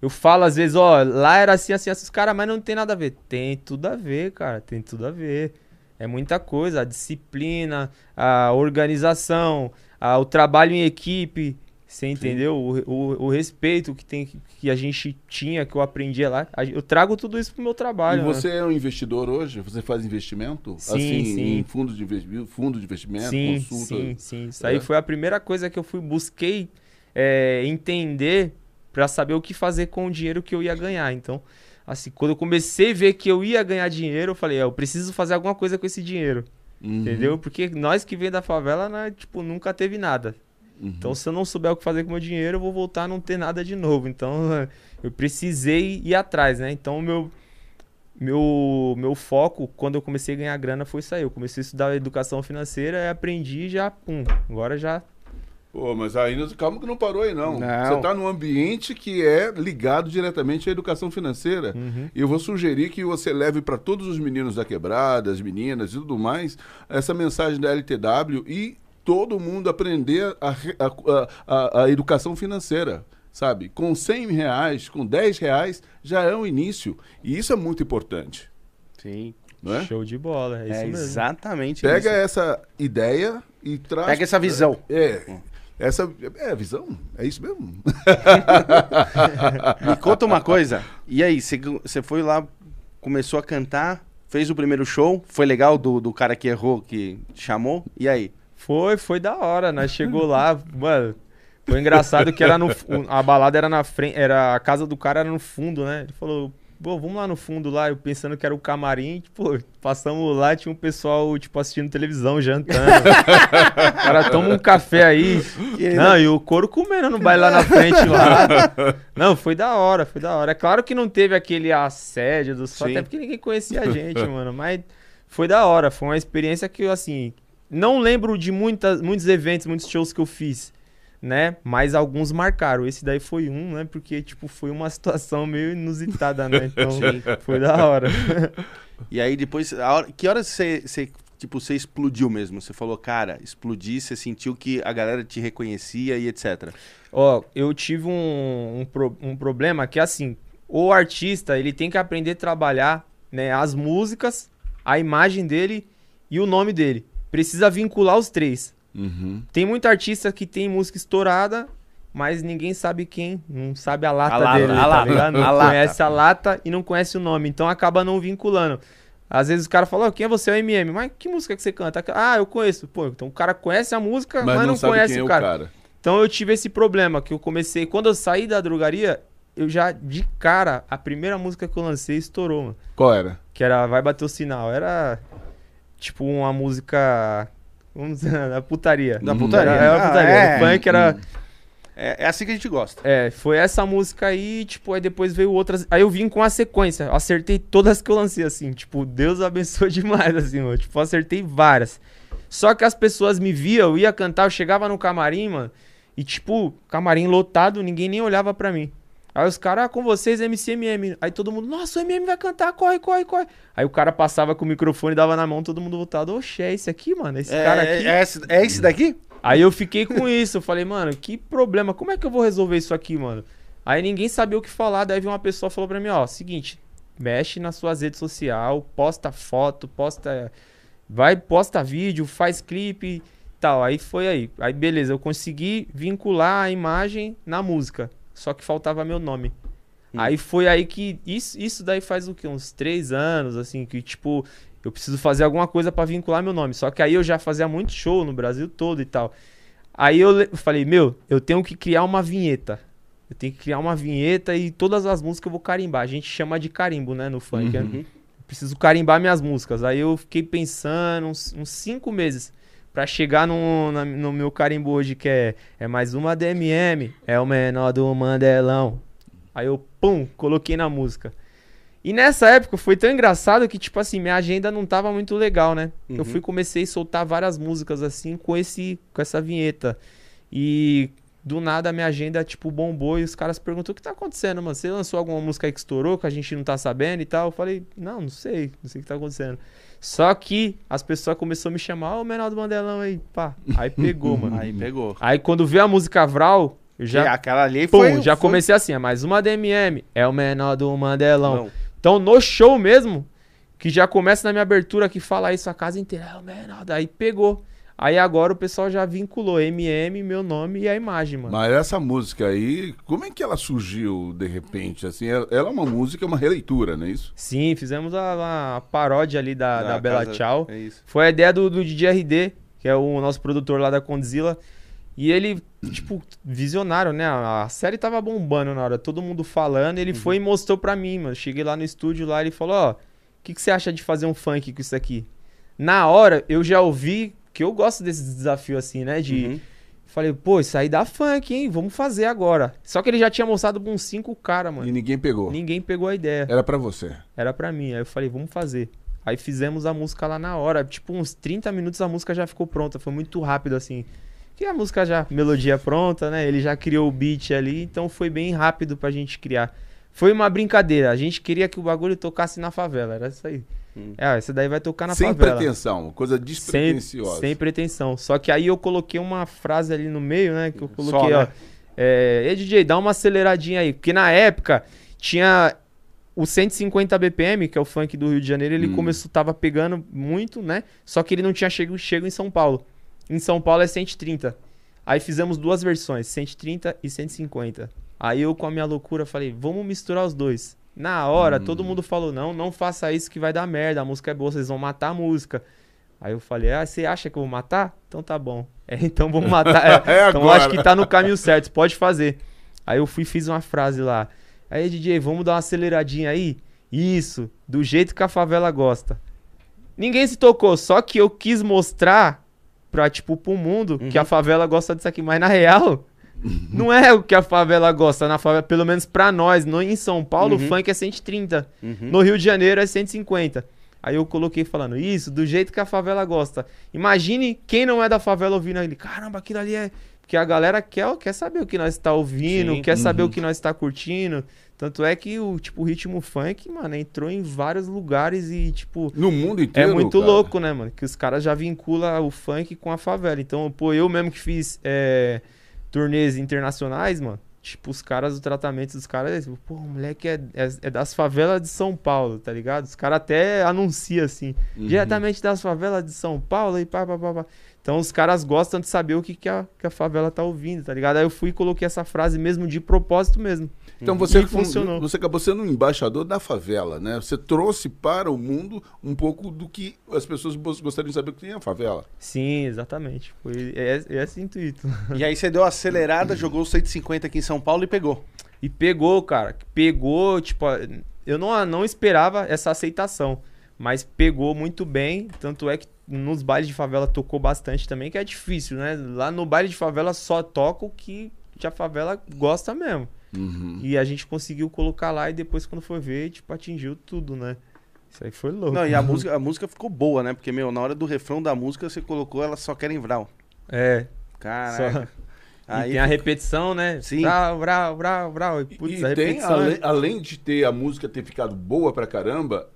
[SPEAKER 3] Eu falo às vezes, ó, lá era assim, assim, esses caras, mas não tem nada a ver. Tem tudo a ver, cara, tem tudo a ver. É muita coisa, a disciplina, a organização, a, o trabalho em equipe, você entendeu? O, o, o, respeito que, tem, que a gente tinha, que eu aprendia lá. Eu trago tudo isso pro meu trabalho.
[SPEAKER 2] E você né? é um investidor hoje? Você faz investimento?
[SPEAKER 3] Sim, assim, sim.
[SPEAKER 2] Em fundos de investimento, fundo de investimento,
[SPEAKER 3] sim, consulta? Sim, sim. Isso é. aí foi a primeira coisa que eu fui, busquei é, entender para saber o que fazer com o dinheiro que eu ia ganhar. Então, assim, quando eu comecei a ver que eu ia ganhar dinheiro, eu falei, é, eu preciso fazer alguma coisa com esse dinheiro. Uhum. Entendeu? Porque nós que vem da favela, né, tipo, nunca teve nada. Uhum. Então, se eu não souber o que fazer com o meu dinheiro, eu vou voltar a não ter nada de novo. Então, eu precisei ir atrás, né? Então, meu meu meu foco quando eu comecei a ganhar grana foi isso aí. Eu comecei a estudar educação financeira e aprendi já, pum, agora já
[SPEAKER 2] Pô, mas ainda, calma que não parou aí, não. não. Você está num ambiente que é ligado diretamente à educação financeira. Uhum. E eu vou sugerir que você leve para todos os meninos da quebrada, as meninas e tudo mais, essa mensagem da LTW e todo mundo aprender a, a, a, a educação financeira sabe? Com 100 reais, com 10 reais, já é um início. E isso é muito importante.
[SPEAKER 1] Sim.
[SPEAKER 3] É? Show de bola, é, é
[SPEAKER 1] Exatamente
[SPEAKER 2] Pega
[SPEAKER 1] isso.
[SPEAKER 2] essa ideia e traz...
[SPEAKER 1] Pega essa visão.
[SPEAKER 2] É, é. Essa é visão, é isso mesmo.
[SPEAKER 1] Me conta uma coisa. E aí, você foi lá, começou a cantar, fez o primeiro show, foi legal do, do cara que errou, que chamou, e aí?
[SPEAKER 3] Foi, foi da hora. Nós chegou lá, mano. Foi engraçado que era no. A balada era na frente. Era, a casa do cara era no fundo, né? Ele falou, pô, vamos lá no fundo lá. Eu pensando que era o camarim, tipo, passamos lá, tinha um pessoal, tipo, assistindo televisão, jantando. o cara toma um café aí. Não, e o couro comendo no baile lá na frente lá. Não, foi da hora, foi da hora. É claro que não teve aquele assédio dos até porque ninguém conhecia a gente, mano. Mas foi da hora. Foi uma experiência que eu, assim, não lembro de muitas, muitos eventos, muitos shows que eu fiz né? Mas alguns marcaram. Esse daí foi um, né? Porque, tipo, foi uma situação meio inusitada, né? Então, foi da hora.
[SPEAKER 1] e aí, depois, hora, que hora você, você, tipo, você explodiu mesmo? Você falou, cara, explodi, você sentiu que a galera te reconhecia e etc.
[SPEAKER 3] Ó, eu tive um, um, pro, um problema que, assim, o artista, ele tem que aprender a trabalhar, né? As músicas, a imagem dele e o nome dele. Precisa vincular os três. Uhum. Tem muito artista que tem música estourada, mas ninguém sabe quem, não sabe a lata, a lata dele, a tá lata, ligado? Não a conhece lata. a lata e não conhece o nome, então acaba não vinculando. Às vezes o cara fala, oh, quem é você? É o MM. Mas que música que você canta? Ah, eu conheço. Pô, então o cara conhece a música, mas, mas não, não conhece o cara. é o cara. Então eu tive esse problema, que eu comecei... Quando eu saí da drogaria, eu já, de cara, a primeira música que eu lancei estourou, mano.
[SPEAKER 2] Qual era?
[SPEAKER 3] Que era Vai Bater o Sinal. Era, tipo, uma música Vamos dizer, da putaria.
[SPEAKER 1] Da putaria.
[SPEAKER 3] Era, era putaria. É, o funk era.
[SPEAKER 1] É, é, assim que a gente gosta.
[SPEAKER 3] É, foi essa música aí, tipo, aí depois veio outras. Aí eu vim com a sequência. Acertei todas que eu lancei, assim. Tipo, Deus abençoe demais, assim, mano. Tipo, acertei várias. Só que as pessoas me viam, eu ia cantar, eu chegava no camarim, mano. E, tipo, camarim lotado, ninguém nem olhava pra mim. Aí os caras, ah, com vocês, MCMM. Aí todo mundo, nossa, o MM vai cantar, corre, corre, corre. Aí o cara passava com o microfone, dava na mão, todo mundo voltado. Oxe, é esse aqui, mano? Esse é, cara aqui.
[SPEAKER 1] É esse, é esse daqui?
[SPEAKER 3] Aí eu fiquei com isso. Eu falei, mano, que problema. Como é que eu vou resolver isso aqui, mano? Aí ninguém sabia o que falar. Daí uma pessoa falou pra mim, ó, seguinte, mexe nas suas redes sociais, posta foto, posta. Vai, posta vídeo, faz clipe tal. Aí foi aí. Aí beleza, eu consegui vincular a imagem na música. Só que faltava meu nome. Hum. Aí foi aí que. Isso, isso daí faz o quê? Uns três anos, assim, que tipo, eu preciso fazer alguma coisa para vincular meu nome. Só que aí eu já fazia muito show no Brasil todo e tal. Aí eu falei, meu, eu tenho que criar uma vinheta. Eu tenho que criar uma vinheta e todas as músicas eu vou carimbar. A gente chama de carimbo, né, no funk. Uhum. Preciso carimbar minhas músicas. Aí eu fiquei pensando uns, uns cinco meses para chegar no, na, no meu carimbo hoje, que é, é mais uma DMM, é o menor do Mandelão. Aí eu, pum, coloquei na música. E nessa época foi tão engraçado que, tipo assim, minha agenda não tava muito legal, né? Uhum. Eu fui comecei a soltar várias músicas assim com esse com essa vinheta. E do nada a minha agenda, tipo, bombou e os caras perguntou o que tá acontecendo, mano? Você lançou alguma música aí que estourou, que a gente não tá sabendo e tal? Eu falei, não, não sei, não sei o que tá acontecendo. Só que as pessoas começaram a me chamar, ô oh, menor do Mandelão aí, pá. Aí pegou, mano.
[SPEAKER 1] Aí pegou.
[SPEAKER 3] Aí quando veio a música Vral, eu já. E
[SPEAKER 1] aquela ali pum, foi.
[SPEAKER 3] Já foi... comecei assim, é mais uma DMM, é o menor do Mandelão. Não. Então no show mesmo, que já começa na minha abertura que fala isso a casa inteira, é o menor. Daí pegou. Aí agora o pessoal já vinculou MM, meu nome e a imagem, mano.
[SPEAKER 2] Mas essa música aí, como é que ela surgiu de repente? Assim, ela é uma música, é uma releitura, não é isso?
[SPEAKER 3] Sim, fizemos a, a paródia ali da, da, da Bela casa... Tchau. É Foi a ideia do, do DJ RD, que é o nosso produtor lá da Condzilla. E ele, tipo, visionário, né? A série tava bombando na hora, todo mundo falando. Ele uhum. foi e mostrou pra mim, mano. Cheguei lá no estúdio lá, ele falou: Ó, o que, que você acha de fazer um funk com isso aqui? Na hora, eu já ouvi que eu gosto desse desafio assim, né? De. Uhum. Falei, pô, isso aí dá funk, hein? Vamos fazer agora. Só que ele já tinha mostrado com uns cinco caras, mano.
[SPEAKER 2] E ninguém pegou.
[SPEAKER 3] Ninguém pegou a ideia.
[SPEAKER 2] Era para você.
[SPEAKER 3] Era para mim. Aí eu falei, vamos fazer. Aí fizemos a música lá na hora. Tipo, uns 30 minutos a música já ficou pronta. Foi muito rápido, assim. Que a música já, melodia pronta, né? Ele já criou o beat ali, então foi bem rápido pra gente criar. Foi uma brincadeira. A gente queria que o bagulho tocasse na favela. Era isso aí. Hum. É, essa daí vai tocar na
[SPEAKER 2] sem
[SPEAKER 3] favela.
[SPEAKER 2] Sem pretensão, coisa despretensiosa.
[SPEAKER 3] Sem, sem, pretensão. Só que aí eu coloquei uma frase ali no meio, né? Que eu coloquei, Só, né? ó. É, Ei, DJ, dá uma aceleradinha aí. Porque na época tinha o 150 BPM, que é o funk do Rio de Janeiro, ele hum. começou, tava pegando muito, né? Só que ele não tinha chego, chego em São Paulo. Em São Paulo é 130. Aí fizemos duas versões, 130 e 150. Aí eu, com a minha loucura, falei, vamos misturar os dois. Na hora, hum. todo mundo falou: não, não faça isso que vai dar merda, a música é boa, vocês vão matar a música. Aí eu falei, ah, você acha que eu vou matar? Então tá bom. É, então vamos matar. É, é então acho que tá no caminho certo, pode fazer. Aí eu fui fiz uma frase lá. Aí, DJ, vamos dar uma aceleradinha aí? Isso, do jeito que a favela gosta. Ninguém se tocou, só que eu quis mostrar pra, tipo, pro mundo uhum. que a uhum. favela gosta disso aqui. Mas na real, não é o que a favela gosta. Na favela, pelo menos pra nós, no, em São Paulo, uhum. o funk é 130. Uhum. No Rio de Janeiro é 150. Aí eu coloquei falando isso, do jeito que a favela gosta. Imagine quem não é da favela ouvindo ali. Caramba, aquilo ali é. Porque a galera quer, quer saber o que nós está ouvindo, Sim. quer uhum. saber o que nós está curtindo. Tanto é que o tipo o ritmo funk, mano, entrou em vários lugares e tipo
[SPEAKER 2] no mundo inteiro.
[SPEAKER 3] É muito cara. louco, né, mano? Que os caras já vinculam o funk com a favela. Então, pô, eu mesmo que fiz é, turnês internacionais, mano. Tipo, os caras, o tratamento dos caras, tipo, pô, o moleque é, é, é, das favelas de São Paulo, tá ligado? Os caras até anunciam assim, uhum. diretamente das favelas de São Paulo e pá, pá, pá, pá. Então os caras gostam de saber o que, que, a, que a favela tá ouvindo, tá ligado? Aí eu fui e coloquei essa frase mesmo de propósito mesmo.
[SPEAKER 2] Então você, e funcionou. você acabou sendo um embaixador da favela, né? Você trouxe para o mundo um pouco do que as pessoas gostariam de saber que tem a favela.
[SPEAKER 3] Sim, exatamente. Foi é, é esse intuito.
[SPEAKER 1] E aí você deu a acelerada, jogou o 150 aqui em São Paulo e pegou.
[SPEAKER 3] E pegou, cara. Pegou, tipo, eu não, não esperava essa aceitação. Mas pegou muito bem, tanto é que nos bailes de favela tocou bastante também, que é difícil, né? Lá no baile de favela só toca o que a favela gosta mesmo. Uhum. E a gente conseguiu colocar lá e depois, quando foi ver, tipo, atingiu tudo, né? Isso aí foi louco.
[SPEAKER 1] Não, e a música, a música ficou boa, né? Porque, meu, na hora do refrão da música, você colocou ela só querem vral.
[SPEAKER 3] É.
[SPEAKER 1] Caraca. Só...
[SPEAKER 3] Aí tem a repetição, né?
[SPEAKER 1] Sim.
[SPEAKER 3] Brau, brau, brau, brau.
[SPEAKER 2] E, putz, e tem, além, além de ter a música ter ficado boa pra caramba,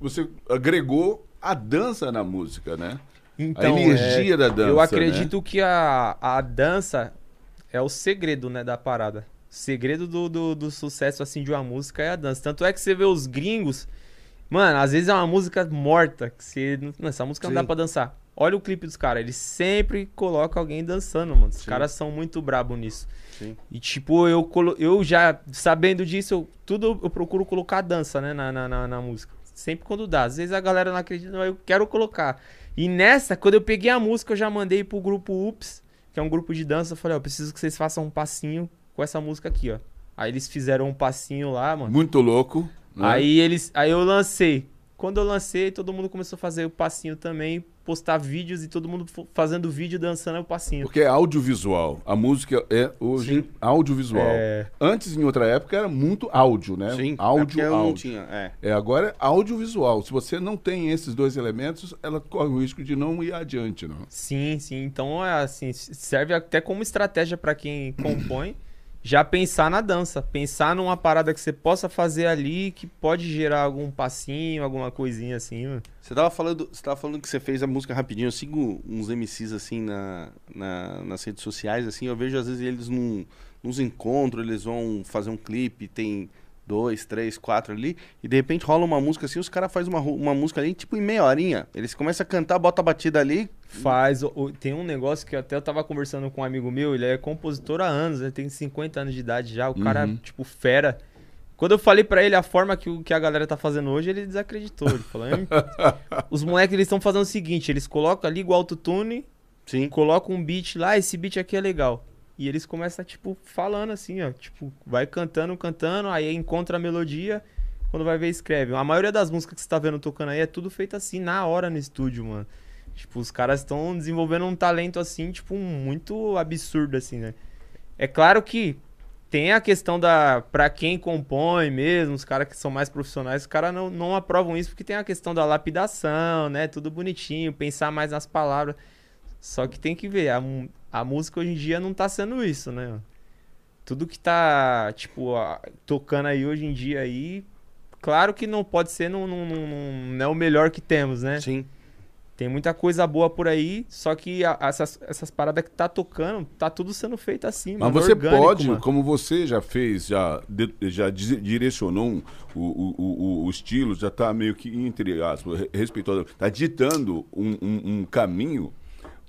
[SPEAKER 2] você agregou a dança na música, né?
[SPEAKER 3] Então, a energia é, da dança. Eu acredito né? que a, a dança é o segredo, né, da parada. O segredo do, do, do, sucesso, assim, de uma música é a dança. Tanto é que você vê os gringos... Mano, às vezes é uma música morta, que você... Não, essa música Sim. não dá pra dançar. Olha o clipe dos caras, eles sempre colocam alguém dançando, mano. Os Sim. caras são muito brabo nisso. Sim. E tipo, eu, eu já, sabendo disso, eu, tudo eu procuro colocar dança, né, na, na, na, na música. Sempre quando dá. Às vezes a galera não acredita, mas eu quero colocar. E nessa, quando eu peguei a música, eu já mandei pro grupo Ups, que é um grupo de dança. Eu falei, ó, preciso que vocês façam um passinho com essa música aqui, ó. Aí eles fizeram um passinho lá, mano.
[SPEAKER 2] Muito louco.
[SPEAKER 3] Né? Aí eles, aí eu lancei. Quando eu lancei, todo mundo começou a fazer o passinho também postar vídeos e todo mundo fazendo vídeo dançando o passinho.
[SPEAKER 2] Porque é audiovisual. A música é hoje Sim. audiovisual. É... Antes, em outra época, era muito áudio, né?
[SPEAKER 1] Sim,
[SPEAKER 2] áudio,
[SPEAKER 1] é
[SPEAKER 2] áudio.
[SPEAKER 1] Não tinha, é.
[SPEAKER 2] é. Agora é audiovisual. Se você não tem esses dois elementos, ela corre o risco de não ir adiante, não.
[SPEAKER 3] Sim, sim. Então, é assim, serve até como estratégia para quem compõe já pensar na dança, pensar numa parada que você possa fazer ali que pode gerar algum passinho, alguma coisinha assim. Mano.
[SPEAKER 1] Você tava falando, você tava falando que você fez a música rapidinho. Eu sigo uns MCs assim na, na nas redes sociais assim, eu vejo às vezes eles num, nos encontros, eles vão fazer um clipe, tem dois, três, quatro ali, e de repente rola uma música assim, os caras fazem uma, uma música ali, tipo, em meia horinha. Eles começam a cantar, bota a batida ali.
[SPEAKER 3] Faz. O, tem um negócio que até eu tava conversando com um amigo meu, ele é compositor há anos, ele tem 50 anos de idade já, o uhum. cara, tipo, fera. Quando eu falei para ele a forma que, que a galera tá fazendo hoje, ele desacreditou. Ele falou: os moleques eles estão fazendo o seguinte: eles colocam ali o autotune, Sim. colocam um beat lá, esse beat aqui é legal. E eles começam, tipo, falando assim, ó. Tipo, vai cantando, cantando, aí encontra a melodia. Quando vai ver, escreve. A maioria das músicas que você tá vendo tocando aí é tudo feito assim, na hora no estúdio, mano. Tipo, os caras estão desenvolvendo um talento assim, tipo, muito absurdo, assim, né? É claro que tem a questão da. Pra quem compõe mesmo, os caras que são mais profissionais, os caras não, não aprovam isso porque tem a questão da lapidação, né? Tudo bonitinho, pensar mais nas palavras. Só que tem que ver, a, música hoje em dia não tá sendo isso, né? Tudo que tá, tipo, tocando aí hoje em dia aí, claro que não pode ser, não, não, não, não é o melhor que temos, né?
[SPEAKER 1] Sim.
[SPEAKER 3] Tem muita coisa boa por aí, só que a, essas, essas paradas que tá tocando, tá tudo sendo feito assim,
[SPEAKER 2] Mas você orgânico, pode, mano. como você já fez, já, de, já direcionou um, o, o, o, o, estilo, já tá meio que, entre aspas, respeitoso, tá ditando um, um, um caminho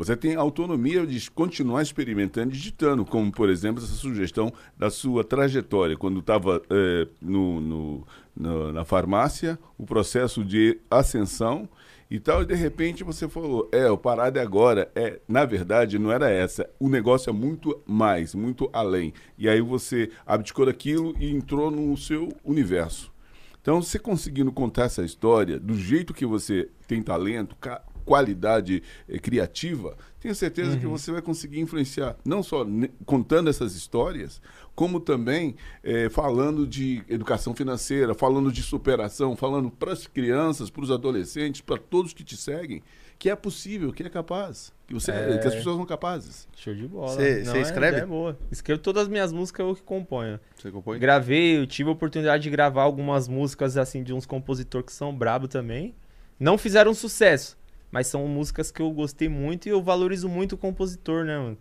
[SPEAKER 2] você tem autonomia de continuar experimentando e digitando, como, por exemplo, essa sugestão da sua trajetória, quando estava é, no, no, no, na farmácia, o processo de ascensão e tal, e de repente você falou, é, o parada é agora. É, na verdade, não era essa. O negócio é muito mais, muito além. E aí você abdicou daquilo e entrou no seu universo. Então, você conseguindo contar essa história do jeito que você tem talento, qualidade eh, criativa, tenho certeza uhum. que você vai conseguir influenciar, não só contando essas histórias, como também eh, falando de educação financeira, falando de superação, falando para as crianças, para os adolescentes, para todos que te seguem, que é possível, que é capaz, que, você, é... que as pessoas são capazes.
[SPEAKER 3] Show de bola.
[SPEAKER 1] Você é, escreve?
[SPEAKER 3] É, boa. Escrevo todas as minhas músicas, eu que componho.
[SPEAKER 1] Você compõe?
[SPEAKER 3] Gravei, eu tive a oportunidade de gravar algumas músicas assim de uns compositores que são brabo também. Não fizeram sucesso, mas são músicas que eu gostei muito e eu valorizo muito o compositor, né, mano?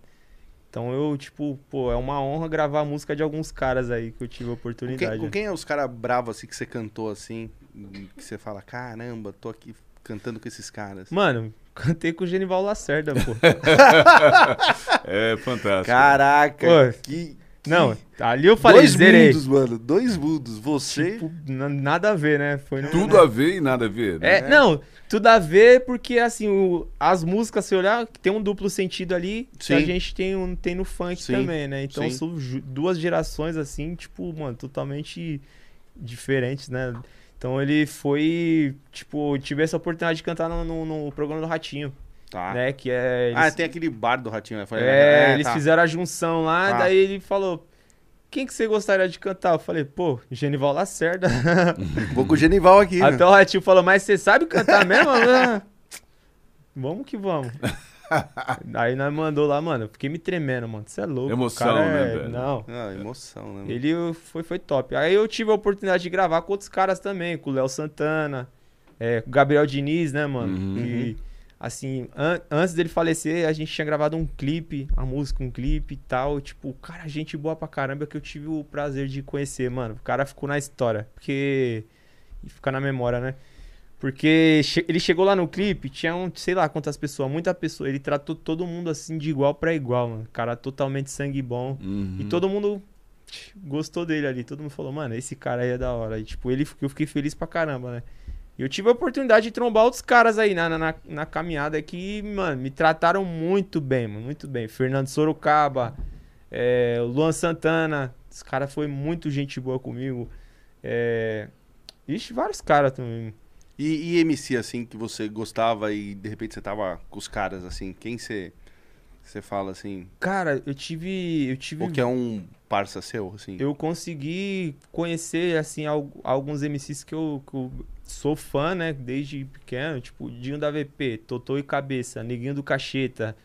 [SPEAKER 3] Então eu, tipo, pô, é uma honra gravar a música de alguns caras aí que eu tive a oportunidade.
[SPEAKER 1] Com quem, com quem é os caras bravos assim que você cantou assim? Que você fala, caramba, tô aqui cantando com esses caras?
[SPEAKER 3] Mano, cantei com o Genival Lacerda, pô.
[SPEAKER 2] é fantástico.
[SPEAKER 1] Caraca, pô, que,
[SPEAKER 3] não, ali eu falei,
[SPEAKER 1] Dois zerei. mundos, mano. Dois mundos. Você.
[SPEAKER 3] Tipo, nada a ver, né?
[SPEAKER 2] Foi Tudo a ver e nada a ver.
[SPEAKER 3] Né? É, não, tudo a ver porque, assim, o, as músicas, se olhar, tem um duplo sentido ali Sim. que a gente tem, um, tem no funk Sim. também, né? Então Sim. são duas gerações, assim, tipo, mano, totalmente diferentes, né? Então ele foi, tipo, tive essa oportunidade de cantar no, no, no programa do Ratinho. Tá. Né, que é,
[SPEAKER 1] eles... Ah, tem aquele bar do Ratinho, né?
[SPEAKER 3] Falei, é, é, eles tá. fizeram a junção lá, tá. daí ele falou, quem que você gostaria de cantar? Eu falei, pô, Genival Lacerda.
[SPEAKER 1] Vou com o Genival aqui.
[SPEAKER 3] Né? Até né? o Ratinho falou, mas você sabe cantar mesmo? vamos que vamos. Aí nós mandou lá, mano, eu fiquei me tremendo, mano. Você é louco.
[SPEAKER 2] Emoção, né, é... velho?
[SPEAKER 3] Não.
[SPEAKER 1] Ah, emoção, né? Mano?
[SPEAKER 3] Ele foi, foi top. Aí eu tive a oportunidade de gravar com outros caras também, com o Léo Santana, é, com o Gabriel Diniz, né, mano? Uhum. Que Assim, an antes dele falecer, a gente tinha gravado um clipe, a música, um clipe e tal. Tipo, cara, gente boa pra caramba que eu tive o prazer de conhecer, mano. O cara ficou na história. Porque. E fica na memória, né? Porque che ele chegou lá no clipe, tinha um, sei lá quantas pessoas, muita pessoa. Ele tratou todo mundo assim de igual para igual, mano. Cara totalmente sangue bom. Uhum. E todo mundo gostou dele ali. Todo mundo falou, mano, esse cara aí é da hora. E tipo, ele, eu fiquei feliz pra caramba, né? Eu tive a oportunidade de trombar outros caras aí na, na, na caminhada que, mano, me trataram muito bem, mano, muito bem. Fernando Sorocaba, é, Luan Santana, esse cara foi muito gente boa comigo. É... Ixi, vários caras também.
[SPEAKER 1] E, e MC, assim, que você gostava e de repente você tava com os caras, assim, quem você... Você fala assim.
[SPEAKER 3] Cara, eu tive. Eu tive.
[SPEAKER 1] Ou que é um parça seu, assim?
[SPEAKER 3] Eu consegui conhecer, assim, alguns MCs que eu, que eu sou fã, né, desde pequeno, tipo, Dinho da VP, Totô e Cabeça, Neguinho do Cacheta.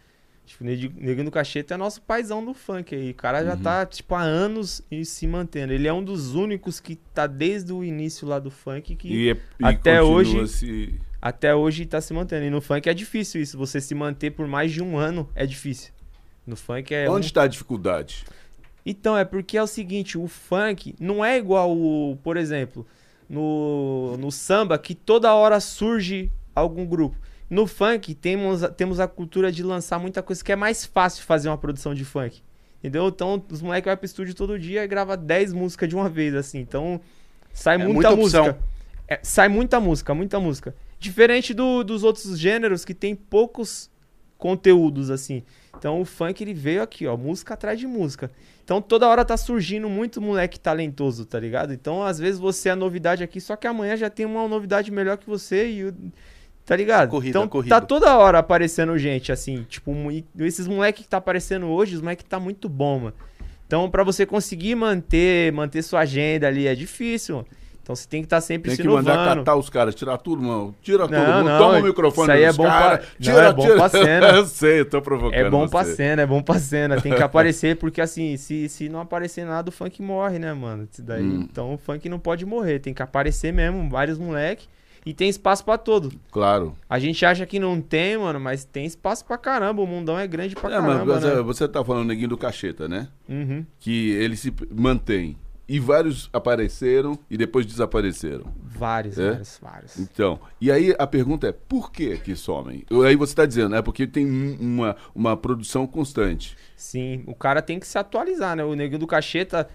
[SPEAKER 3] Tipo, Neguinho do Cacheta é nosso paizão do funk aí. O cara já uhum. tá, tipo, há anos e se mantendo. Ele é um dos únicos que tá desde o início lá do funk que e, é, e até hoje. Se... Até hoje tá se mantendo. E no funk é difícil isso. Você se manter por mais de um ano é difícil. No funk é.
[SPEAKER 2] Onde está um... a dificuldade?
[SPEAKER 3] Então, é porque é o seguinte, o funk não é igual o, por exemplo, no, no samba que toda hora surge algum grupo. No funk, temos, temos a cultura de lançar muita coisa que é mais fácil fazer uma produção de funk. Entendeu? Então, os moleques vão pro estúdio todo dia e grava 10 músicas de uma vez, assim. Então, sai é muita, muita música. É, sai muita música, muita música. Diferente do, dos outros gêneros que tem poucos conteúdos, assim. Então, o funk, ele veio aqui, ó, música atrás de música. Então toda hora tá surgindo muito moleque talentoso, tá ligado? Então às vezes você é a novidade aqui, só que amanhã já tem uma novidade melhor que você e Tá ligado?
[SPEAKER 1] Corrida,
[SPEAKER 3] então
[SPEAKER 1] corrida.
[SPEAKER 3] tá toda hora aparecendo gente, assim, tipo, esses moleques que tá aparecendo hoje, os moleques tá muito bom, mano. Então, para você conseguir manter, manter sua agenda ali é difícil, mano. Então você tem que estar tá sempre
[SPEAKER 2] tem
[SPEAKER 3] se
[SPEAKER 2] inovando. Tem que mandar catar os caras, tirar tudo, mano. Tira não, tudo, não, toma o microfone
[SPEAKER 3] Isso aí é bom cara, pra... Tira, não, é bom tira. pra cena.
[SPEAKER 2] eu sei, eu tô provocando
[SPEAKER 3] É bom
[SPEAKER 2] você.
[SPEAKER 3] pra cena, é bom pra cena. Tem que aparecer, porque assim, se, se não aparecer nada, o funk morre, né, mano? Daí, hum. Então o funk não pode morrer, tem que aparecer mesmo, vários moleques. E tem espaço para todo.
[SPEAKER 2] Claro.
[SPEAKER 3] A gente acha que não tem, mano, mas tem espaço pra caramba. O mundão é grande pra é, caramba. Mas
[SPEAKER 2] você,
[SPEAKER 3] né?
[SPEAKER 2] você tá falando neguinho do cacheta, né?
[SPEAKER 3] Uhum.
[SPEAKER 2] Que ele se mantém e vários apareceram e depois desapareceram.
[SPEAKER 3] Vários, é? vários, vários.
[SPEAKER 2] Então, e aí a pergunta é, por que que somem? Aí você está dizendo, é porque tem uma, uma produção constante.
[SPEAKER 3] Sim, o cara tem que se atualizar, né? O Neguinho do Cacheta,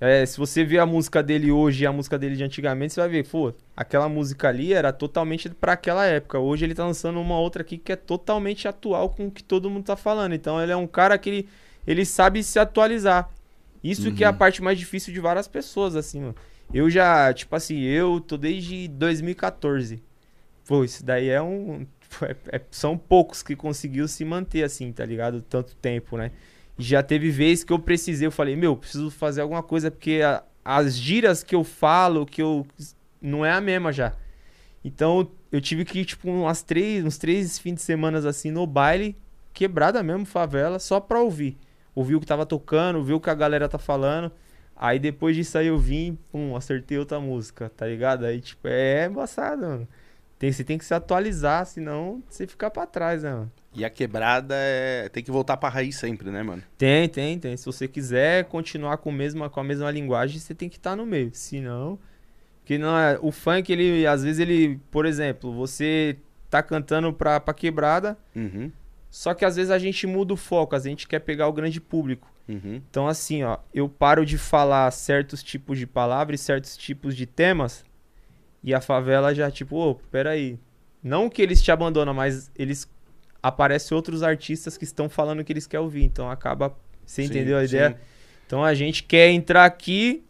[SPEAKER 3] É, se você ver a música dele hoje e a música dele de antigamente, você vai ver, pô, aquela música ali era totalmente para aquela época. Hoje ele tá lançando uma outra aqui que é totalmente atual com o que todo mundo tá falando. Então ele é um cara que ele, ele sabe se atualizar. Isso uhum. que é a uhum. parte mais difícil de várias pessoas, assim, mano. Eu já, tipo assim, eu tô desde 2014. Pô, isso daí é um. É, é, são poucos que conseguiu se manter assim, tá ligado? Tanto tempo, né? Já teve vezes que eu precisei, eu falei, meu, preciso fazer alguma coisa, porque a, as giras que eu falo, que eu. não é a mesma já. Então eu tive que ir, tipo, umas três, uns três fins de semana assim no baile, quebrada mesmo, favela, só pra ouvir. Ouvir o que tava tocando, ouvir o que a galera tá falando. Aí depois disso aí eu vim, pum, acertei outra música, tá ligado? Aí, tipo, é embaçado, mano. Tem, você tem que se atualizar, senão você fica pra trás, né, mano?
[SPEAKER 1] E a quebrada é... tem que voltar pra raiz sempre, né, mano?
[SPEAKER 3] Tem, tem, tem. Se você quiser continuar com, mesma, com a mesma linguagem, você tem que estar tá no meio. Senão. Porque não é. O funk, ele, às vezes, ele. Por exemplo, você tá cantando pra, pra quebrada. Uhum. Só que às vezes a gente muda o foco, a gente quer pegar o grande público. Uhum. Então, assim, ó, eu paro de falar certos tipos de palavras, certos tipos de temas, e a favela já, tipo, ô, oh, peraí. Não que eles te abandonam, mas eles aparecem outros artistas que estão falando o que eles querem ouvir. Então acaba. Você sim, entendeu a sim. ideia? Então a gente quer entrar aqui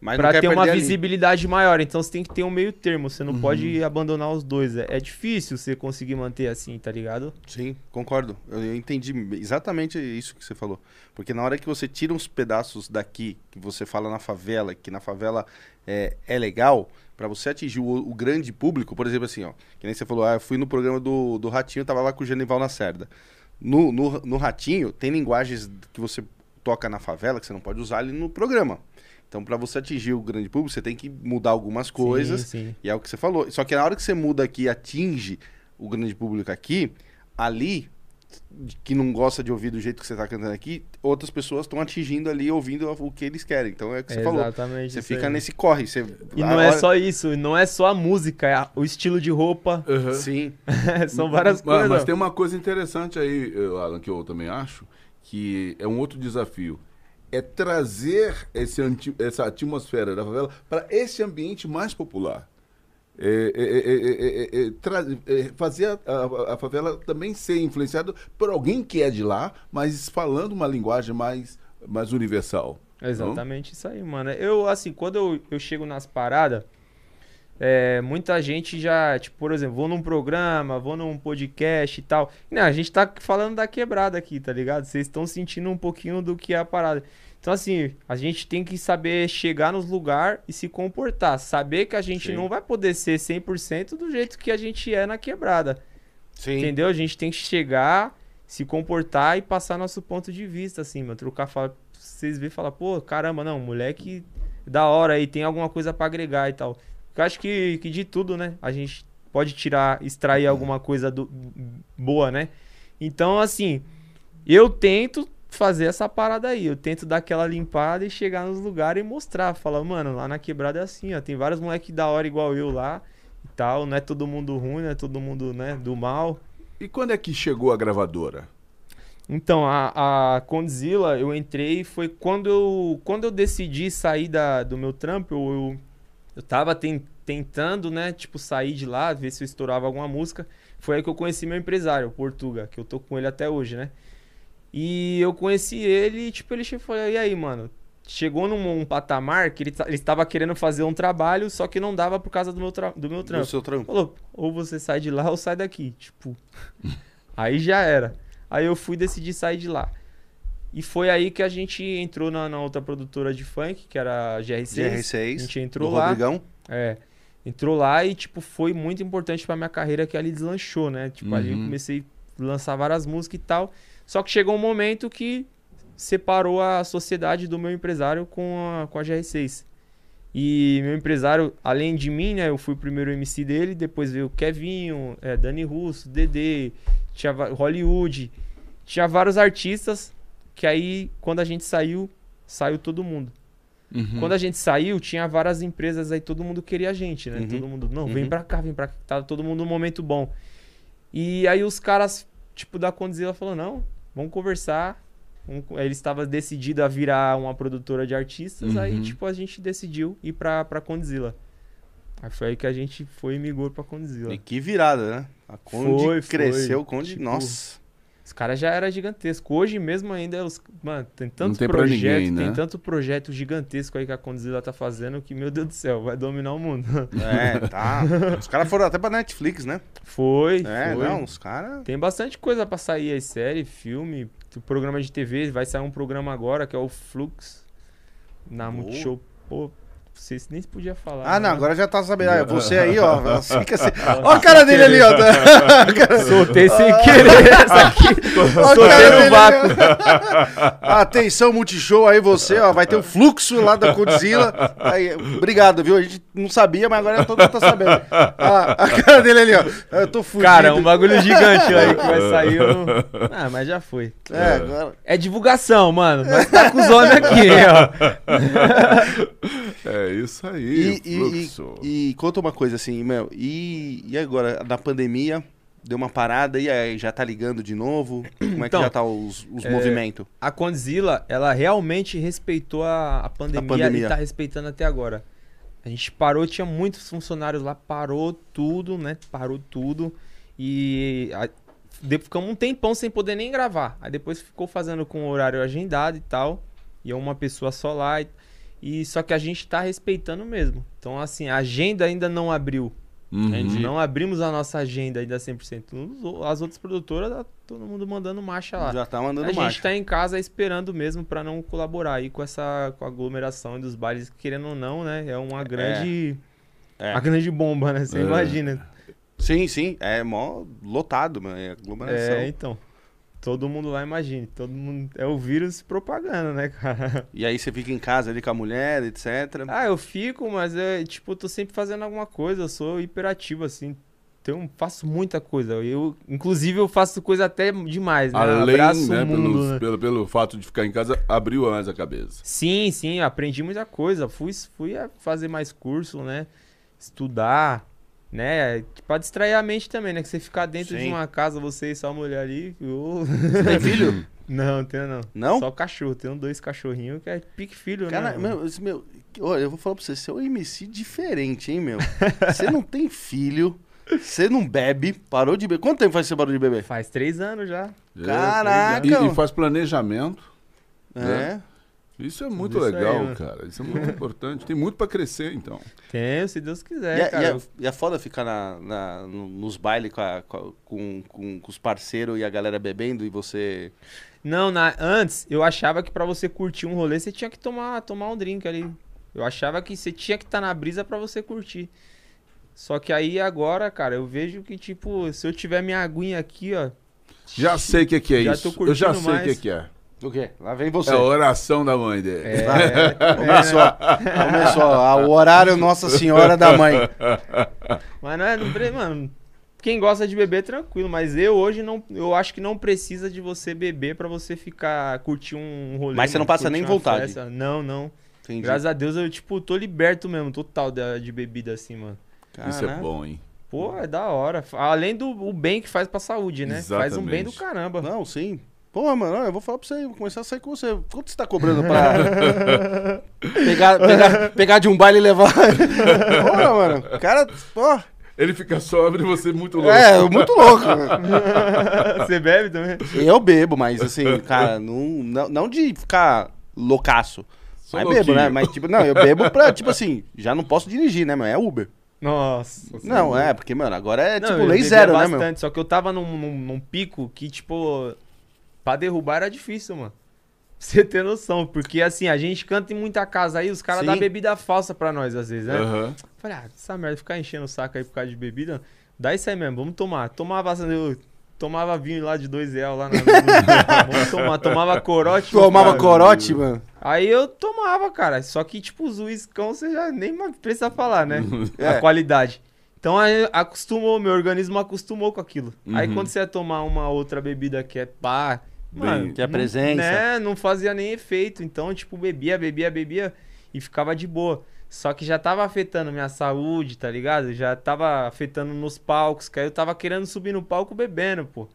[SPEAKER 3] para ter uma visibilidade ali. maior. Então você tem que ter um meio termo. Você não uhum. pode abandonar os dois. É, é, difícil você conseguir manter assim, tá ligado?
[SPEAKER 1] Sim, concordo. Eu, eu, entendi exatamente isso que você falou. Porque na hora que você tira uns pedaços daqui, que você fala na favela, que na favela é, é legal, para você atingir o, o, grande público, por exemplo, assim, ó, que nem você falou, ah, eu fui no programa do, do Ratinho, tava lá com o Genival na Cerda. No, no, no Ratinho, tem linguagens que você toca na favela que você não pode usar ali no programa. Então, para você atingir o grande público, você tem que mudar algumas coisas. Sim, sim. E é o que você falou. Só que na hora que você muda aqui e atinge o grande público aqui, ali que não gosta de ouvir do jeito que você está cantando aqui, outras pessoas estão atingindo ali, ouvindo o que eles querem. Então é o que você é falou. Exatamente. Você fica aí. nesse corre. Você...
[SPEAKER 3] E não é só isso, não é só a música, é o estilo de roupa.
[SPEAKER 1] Uhum. Sim.
[SPEAKER 3] São várias
[SPEAKER 2] mas,
[SPEAKER 3] coisas.
[SPEAKER 2] Mas tem uma coisa interessante aí, Alan, que eu também acho, que é um outro desafio. É trazer esse, essa atmosfera da favela para esse ambiente mais popular. É é é, é, é, fazer a, a, a, favela também ser influenciada por alguém que é de lá, mas falando uma linguagem mais, mais universal.
[SPEAKER 3] Exatamente não? isso aí, mano. Eu, assim, quando eu, eu chego nas paradas, muita gente já, tipo, por exemplo, vou num programa, vou num podcast e tal. Não, a gente tá falando da quebrada aqui, tá ligado? Vocês estão sentindo um pouquinho do que é a parada. Então, assim, a gente tem que saber chegar nos lugares e se comportar. Saber que a gente Sim. não vai poder ser 100% do jeito que a gente é na quebrada. Sim. Entendeu? A gente tem que chegar, se comportar e passar nosso ponto de vista, assim, mano. Trocar, fala, vocês verem e falar, pô, caramba, não, moleque da hora aí, tem alguma coisa para agregar e tal. Eu acho que, que de tudo, né? A gente pode tirar, extrair uhum. alguma coisa do, boa, né? Então, assim, eu tento fazer essa parada aí. Eu tento dar aquela limpada e chegar nos lugares e mostrar. Falar, mano, lá na quebrada é assim, ó. Tem vários moleques da hora igual eu lá e tal. Não é todo mundo ruim, não é todo mundo, né, do mal.
[SPEAKER 2] E quando é que chegou a gravadora?
[SPEAKER 3] Então, a, a Condzilla, eu entrei, foi quando eu, quando eu decidi sair da, do meu trampo, eu, eu, eu tava ten, tentando, né, tipo, sair de lá, ver se eu estourava alguma música. Foi aí que eu conheci meu empresário, o Portuga, que eu tô com ele até hoje, né? E eu conheci ele e, tipo, ele falou, e aí, mano? Chegou num um patamar que ele, ele estava querendo fazer um trabalho, só que não dava por causa do meu, do meu trampo. Do
[SPEAKER 1] seu trampo.
[SPEAKER 3] Falou, ou você sai de lá ou sai daqui. Tipo, aí já era. Aí eu fui decidir sair de lá. E foi aí que a gente entrou na, na outra produtora de funk, que era a GR6.
[SPEAKER 1] GR6.
[SPEAKER 3] A gente entrou lá. Rodrigão. É. Entrou lá e, tipo, foi muito importante pra minha carreira que ali deslanchou, né? Tipo, uhum. ali eu uhum. comecei a lançar várias músicas e tal. Só que chegou um momento que separou a sociedade do meu empresário com a, com a GR6. E meu empresário, além de mim, né? Eu fui o primeiro MC dele, depois veio o Kevinho, é, Dani Russo, Dedê, tinha Hollywood, tinha vários artistas que aí, quando a gente saiu, saiu todo mundo. Uhum. Quando a gente saiu, tinha várias empresas aí, todo mundo queria a gente, né? Uhum. Todo mundo, não, vem uhum. pra cá, vem pra cá. Tava todo mundo num momento bom. E aí os caras, tipo, da Condzilla falou, não, Vamos conversar. Ele estava decidido a virar uma produtora de artistas,
[SPEAKER 2] Uhum.
[SPEAKER 3] aí, tipo, a gente decidiu ir pra, pra Condzilla. Aí foi aí que a gente foi e migrou pra Condzilla.
[SPEAKER 1] E que virada, né? A Conde
[SPEAKER 3] Foi,
[SPEAKER 1] cresceu,
[SPEAKER 3] foi.
[SPEAKER 1] Conde,
[SPEAKER 3] Tipo,
[SPEAKER 1] nossa.
[SPEAKER 3] Os caras já era gigantesco. Hoje mesmo ainda, os, mano, tem tanto
[SPEAKER 2] tem pra
[SPEAKER 3] projeto,
[SPEAKER 2] ninguém, né?
[SPEAKER 3] tem tanto projeto gigantesco aí que a Condzilla tá fazendo que, meu Deus do céu, vai dominar o mundo.
[SPEAKER 1] É, tá. Os caras foram até pra Netflix, né?
[SPEAKER 3] Foi,
[SPEAKER 1] É,
[SPEAKER 3] foi.
[SPEAKER 1] não, os caras.
[SPEAKER 3] Tem bastante coisa pra sair aí, série, filme, programa de TV. Vai sair um programa agora que é o Flux na
[SPEAKER 1] Boa.
[SPEAKER 3] Multishow. Pô, vocês nem se podia falar.
[SPEAKER 1] Ah, não,
[SPEAKER 3] né?
[SPEAKER 1] agora já tá sabendo. Ah, você aí, ó. Fica assim. Ó a cara dele ali, ó.
[SPEAKER 3] Soltei sem querer essa aqui.
[SPEAKER 1] Ó
[SPEAKER 3] Soltei no vácuo.
[SPEAKER 1] Atenção, Multishow aí, você, ó. Vai ter o fluxo lá da Godzilla. Aí, obrigado, viu? A gente não sabia, mas agora todo mundo tá sabendo. Ah, a cara dele ali, ó. Eu tô fudido.
[SPEAKER 3] Cara, um bagulho gigante aí que vai sair. Eu não... Ah, mas já foi.
[SPEAKER 1] É, agora.
[SPEAKER 3] É divulgação, mano. Nós tá com os homens aqui, ó.
[SPEAKER 2] É isso aí,
[SPEAKER 1] E, e,
[SPEAKER 2] fluxo.
[SPEAKER 1] e, e conta uma coisa assim, meu. E, e agora, na pandemia, deu uma parada e aí já tá ligando de novo? Como é que
[SPEAKER 3] Então,
[SPEAKER 1] já tá os, os
[SPEAKER 3] é,
[SPEAKER 1] movimentos?
[SPEAKER 3] A Condzilla, ela realmente respeitou a, a, pandemia,
[SPEAKER 1] pandemia.
[SPEAKER 3] e tá respeitando até agora. A gente parou, tinha muitos funcionários lá, parou tudo, né? Parou tudo. E a- de- ficamos um tempão sem poder nem gravar. Aí depois ficou fazendo com o horário agendado e tal. E é uma pessoa só lá. E, e só que a gente tá respeitando mesmo. Então, assim, a agenda ainda não abriu.
[SPEAKER 2] Uhum.
[SPEAKER 3] Não abrimos a nossa agenda ainda 100%. Os- As outras produtoras, tá todo mundo mandando marcha lá.
[SPEAKER 1] Já tá mandando
[SPEAKER 3] A gente
[SPEAKER 1] marcha.
[SPEAKER 3] tá em casa esperando mesmo pra não colaborar aí com essa com a aglomeração dos bailes, querendo ou não, né? É uma grande
[SPEAKER 1] É.
[SPEAKER 3] uma grande bomba, né? Você
[SPEAKER 2] É.
[SPEAKER 3] imagina.
[SPEAKER 1] Sim, sim. É mó lotado, mano. É aglomeração.
[SPEAKER 3] É, então. Todo mundo lá imagine, todo mundo é o vírus propagando, né, cara?
[SPEAKER 1] E aí você fica em casa ali com a mulher, etc.
[SPEAKER 3] Ah, eu fico, mas é tipo, eu tô sempre fazendo alguma coisa, eu sou hiperativo assim. Então, faço muita coisa. Eu, inclusive, eu faço coisa até demais, né?
[SPEAKER 2] Além,
[SPEAKER 3] Abraço
[SPEAKER 2] né,
[SPEAKER 3] o mundo,
[SPEAKER 2] pelos-
[SPEAKER 3] né?
[SPEAKER 2] Pelo, pelo fato de ficar em casa, abriu mais a cabeça.
[SPEAKER 3] Sim, sim, aprendi muita coisa. Fui, fui a fazer mais curso, né? Estudar, né? Pra distrair a mente também, né? Que você ficar dentro de
[SPEAKER 1] Sim.
[SPEAKER 3] uma casa, você e sua mulher ali. ô.
[SPEAKER 1] Você tem filho?
[SPEAKER 3] não, tenho não.
[SPEAKER 1] Não?
[SPEAKER 3] Só cachorro. Tenho dois cachorrinhos que é pique filho,
[SPEAKER 1] Cara,
[SPEAKER 3] né?
[SPEAKER 1] meu, esse meu, olha, eu vou falar pra você, você é um MC diferente, hein, meu? Você não tem filho, você não bebe, parou de beber. Quanto tempo faz que você parou de beber?
[SPEAKER 3] Faz três anos já.
[SPEAKER 1] Caraca!
[SPEAKER 2] E, e faz planejamento.
[SPEAKER 1] É.
[SPEAKER 2] Isso é muito
[SPEAKER 3] Isso aí,
[SPEAKER 2] legal,
[SPEAKER 3] né?
[SPEAKER 2] cara. Isso é muito importante. Tem muito pra crescer, então.
[SPEAKER 3] Tenho, se Deus quiser,
[SPEAKER 1] e, é,
[SPEAKER 3] cara.
[SPEAKER 1] e, é, e é foda ficar na, na- no- nos bailes com, a- com, a- com, com- os parceiros e a galera bebendo e você.
[SPEAKER 3] Não, na- antes eu achava que pra você curtir um rolê você tinha que tomar, tomar um drink ali. Eu achava que você tinha que estar na brisa pra você curtir. Só que aí agora, cara, eu vejo que tipo, se eu tiver minha aguinha aqui, ó.
[SPEAKER 2] Já sei o que, que é
[SPEAKER 3] Já
[SPEAKER 2] isso.
[SPEAKER 3] tô
[SPEAKER 2] Eu já sei o que, que é.
[SPEAKER 1] O quê? Lá vem você.
[SPEAKER 2] É a oração da mãe dele.
[SPEAKER 3] É, é,
[SPEAKER 1] Começou, começou. O horário Nossa Senhora da Mãe.
[SPEAKER 3] mas não é, não, mano, quem gosta de beber tranquilo, mas eu hoje não, eu acho que não precisa de você beber pra você ficar curtir um rolê.
[SPEAKER 1] Mas você não passa nem vontade.
[SPEAKER 3] festa. Não, não.
[SPEAKER 1] Entendi.
[SPEAKER 3] Graças a Deus eu tipo tô liberto mesmo, total da- de bebida assim, mano.
[SPEAKER 2] Isso é bom, hein?
[SPEAKER 3] Pô, é da hora. Além do o bem que faz pra saúde, né? Faz um bem do
[SPEAKER 2] Exatamente.
[SPEAKER 3] caramba.
[SPEAKER 1] Não, sim. Pô, mano, eu vou falar pra você, vou começar a sair com você. Quanto você tá cobrando pra pegar, pegar, pegar de um baile e levar? Porra, mano, o cara, pô,
[SPEAKER 2] Ele fica sóbrio e você muito louco.
[SPEAKER 1] é muito louco. mano.
[SPEAKER 3] Você bebe também?
[SPEAKER 1] Eu bebo, mas assim, cara, não, não, não de ficar loucaço.
[SPEAKER 2] Só
[SPEAKER 1] Mas bebo, né? Mas, tipo, não, eu bebo pra, tipo assim, já não posso dirigir, né, meu? É Uber.
[SPEAKER 3] Nossa.
[SPEAKER 1] Não, é, porque, mano, agora é,
[SPEAKER 3] Não,
[SPEAKER 1] tipo, lei zero, né,
[SPEAKER 3] bastante,
[SPEAKER 1] meu?
[SPEAKER 3] Só que eu tava num, num, num pico que, tipo, pra derrubar era difícil, mano. Pra Você ter noção. Porque, assim, a gente canta em muita casa aí, os caras dão bebida falsa pra nós, às vezes, né?
[SPEAKER 2] Aham.
[SPEAKER 3] Falei, ah, essa merda, ficar enchendo o saco aí por causa de bebida. Dá isso aí mesmo, vamos tomar. Tomava, eu tomava vinho lá de dois reais lá na. vamos tomar, tomava corote.
[SPEAKER 1] Tomava
[SPEAKER 3] cara.
[SPEAKER 1] corote, mano.
[SPEAKER 3] Aí eu tomava, cara. Só que, tipo, os uiscão você já nem precisa falar, né?
[SPEAKER 1] É.
[SPEAKER 3] A qualidade. Então aí acostumou, meu organismo acostumou com aquilo. Aí
[SPEAKER 2] Uhum.
[SPEAKER 3] quando você ia tomar uma outra bebida que é pá.
[SPEAKER 2] Bem-
[SPEAKER 3] mano,
[SPEAKER 1] Que é
[SPEAKER 3] não-
[SPEAKER 1] presença.
[SPEAKER 3] Né, não fazia nem efeito. Então, tipo, bebia, bebia, bebia e ficava de boa. Só que já tava afetando minha saúde, tá ligado? Já tava afetando nos palcos, que aí eu tava querendo subir no palco bebendo, pô.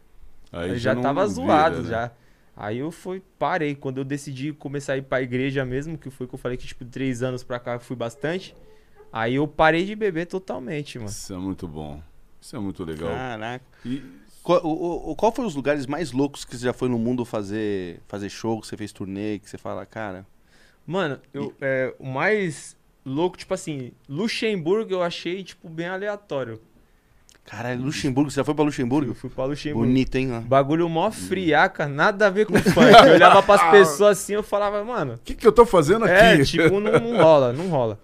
[SPEAKER 2] Aí
[SPEAKER 3] Eu já tava
[SPEAKER 2] vira,
[SPEAKER 3] zoado,
[SPEAKER 2] né?
[SPEAKER 3] já. Aí eu fui, parei. Quando eu decidi começar a ir pra igreja mesmo, que foi que eu falei que, tipo, três anos pra cá eu fui bastante. Aí eu parei de beber totalmente, mano.
[SPEAKER 2] Isso é muito bom. Isso é muito legal.
[SPEAKER 1] Caraca. E qual, o, o, qual foi os lugares mais loucos que você já foi no mundo fazer, fazer show, que você fez turnê, que você fala, cara?
[SPEAKER 3] Mano, eu, é, o mais louco, tipo assim, Luxemburgo eu achei, tipo, bem aleatório.
[SPEAKER 1] Caralho, Luxemburgo, você já foi pra Luxemburgo? Eu
[SPEAKER 3] fui pra Luxemburgo.
[SPEAKER 1] Bonito, hein?
[SPEAKER 3] Bagulho mó friaca, nada a ver com funk. Eu olhava pras pessoas assim, eu falava, mano... O
[SPEAKER 2] que que eu tô fazendo
[SPEAKER 3] é,
[SPEAKER 2] aqui?
[SPEAKER 3] É, tipo, não, não rola, não rola.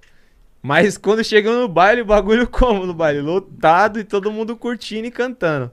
[SPEAKER 3] Mas quando chegou no baile, o bagulho como no baile? Lotado e todo mundo curtindo e cantando.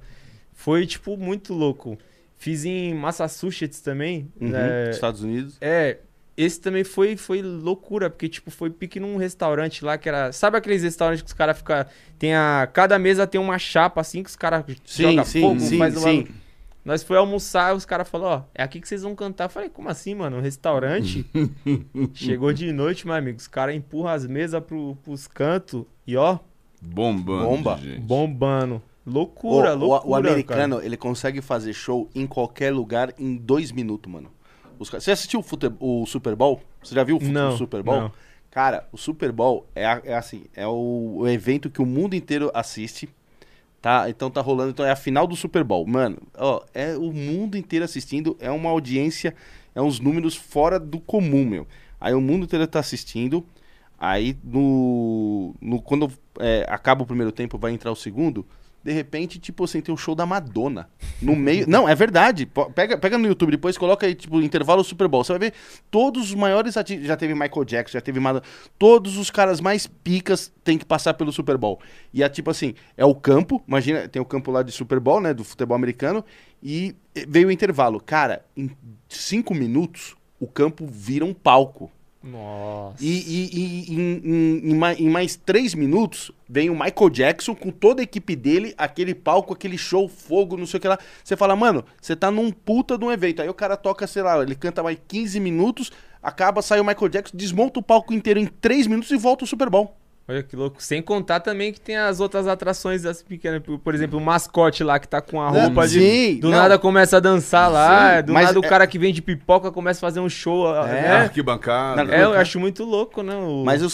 [SPEAKER 3] Foi, tipo, muito louco. Fiz em Massachusetts também.
[SPEAKER 1] Uhum, é, Estados Unidos.
[SPEAKER 3] É, esse também foi, foi loucura, porque, tipo, foi pique num restaurante lá que era. Sabe aqueles restaurantes que os caras ficam. Tem a. Cada mesa tem uma chapa assim que os caras
[SPEAKER 1] jogam fogo, sim, faz sim. Uma...
[SPEAKER 3] Nós foi almoçar os caras falaram, ó, é aqui que vocês vão cantar. Eu falei, como assim, mano? Um restaurante? Chegou de noite, meu amigo. Os caras empurram as mesas pro, pros cantos e ó.
[SPEAKER 2] Bombando.
[SPEAKER 1] Bomba.
[SPEAKER 2] Gente.
[SPEAKER 3] Bombando. Loucura, o, loucura.
[SPEAKER 1] O, o americano, cara. ele consegue fazer show em qualquer lugar em dois minutos, mano. Os, você assistiu o, fute, o Super Bowl? Você já viu o,
[SPEAKER 3] não,
[SPEAKER 1] o Super Bowl?
[SPEAKER 3] Não.
[SPEAKER 1] Cara, o Super Bowl é, é assim, é o, o, evento que o mundo inteiro assiste, tá? Então tá rolando, então é a final do Super Bowl. Mano, ó, é o mundo inteiro assistindo, é uma audiência, é uns números fora do comum, meu. Aí o mundo inteiro tá assistindo, aí no, no quando é, acaba o primeiro tempo, vai entrar o segundo, de repente, tipo assim, tem um show da Madonna no meio. Não, é verdade. Pega, pega no YouTube, depois coloca aí, tipo, intervalo Super Bowl. Você vai ver todos os maiores artistas. Já teve Michael Jackson, já teve Madonna. Todos os caras mais picas têm que passar pelo Super Bowl. E é tipo assim, é o campo. Imagina, tem o campo lá de Super Bowl, né? Do futebol americano. E veio o intervalo. Cara, em cinco minutos, o campo vira um palco.
[SPEAKER 3] Nossa.
[SPEAKER 1] E, e, e em, em, em, mais, três minutos, vem o Michael Jackson com toda a equipe dele, aquele palco, aquele show, fogo, não sei o que lá. Você fala, mano, você tá num puta de um evento. Aí o cara toca, sei lá, ele canta mais 15 minutos, acaba, sai o Michael Jackson, desmonta o palco inteiro em três minutos e volta o Super Bowl.
[SPEAKER 3] Olha que louco. Sem contar também que tem as outras atrações as pequenas. Por exemplo, o mascote lá que tá com a roupa não, de. Sim, do não. nada começa a dançar lá. Sim, do nada é... o cara que vem de pipoca começa a fazer um show. É,
[SPEAKER 2] né? arquibancada.
[SPEAKER 3] É, eu acho muito louco, né? O...
[SPEAKER 1] Mas eu,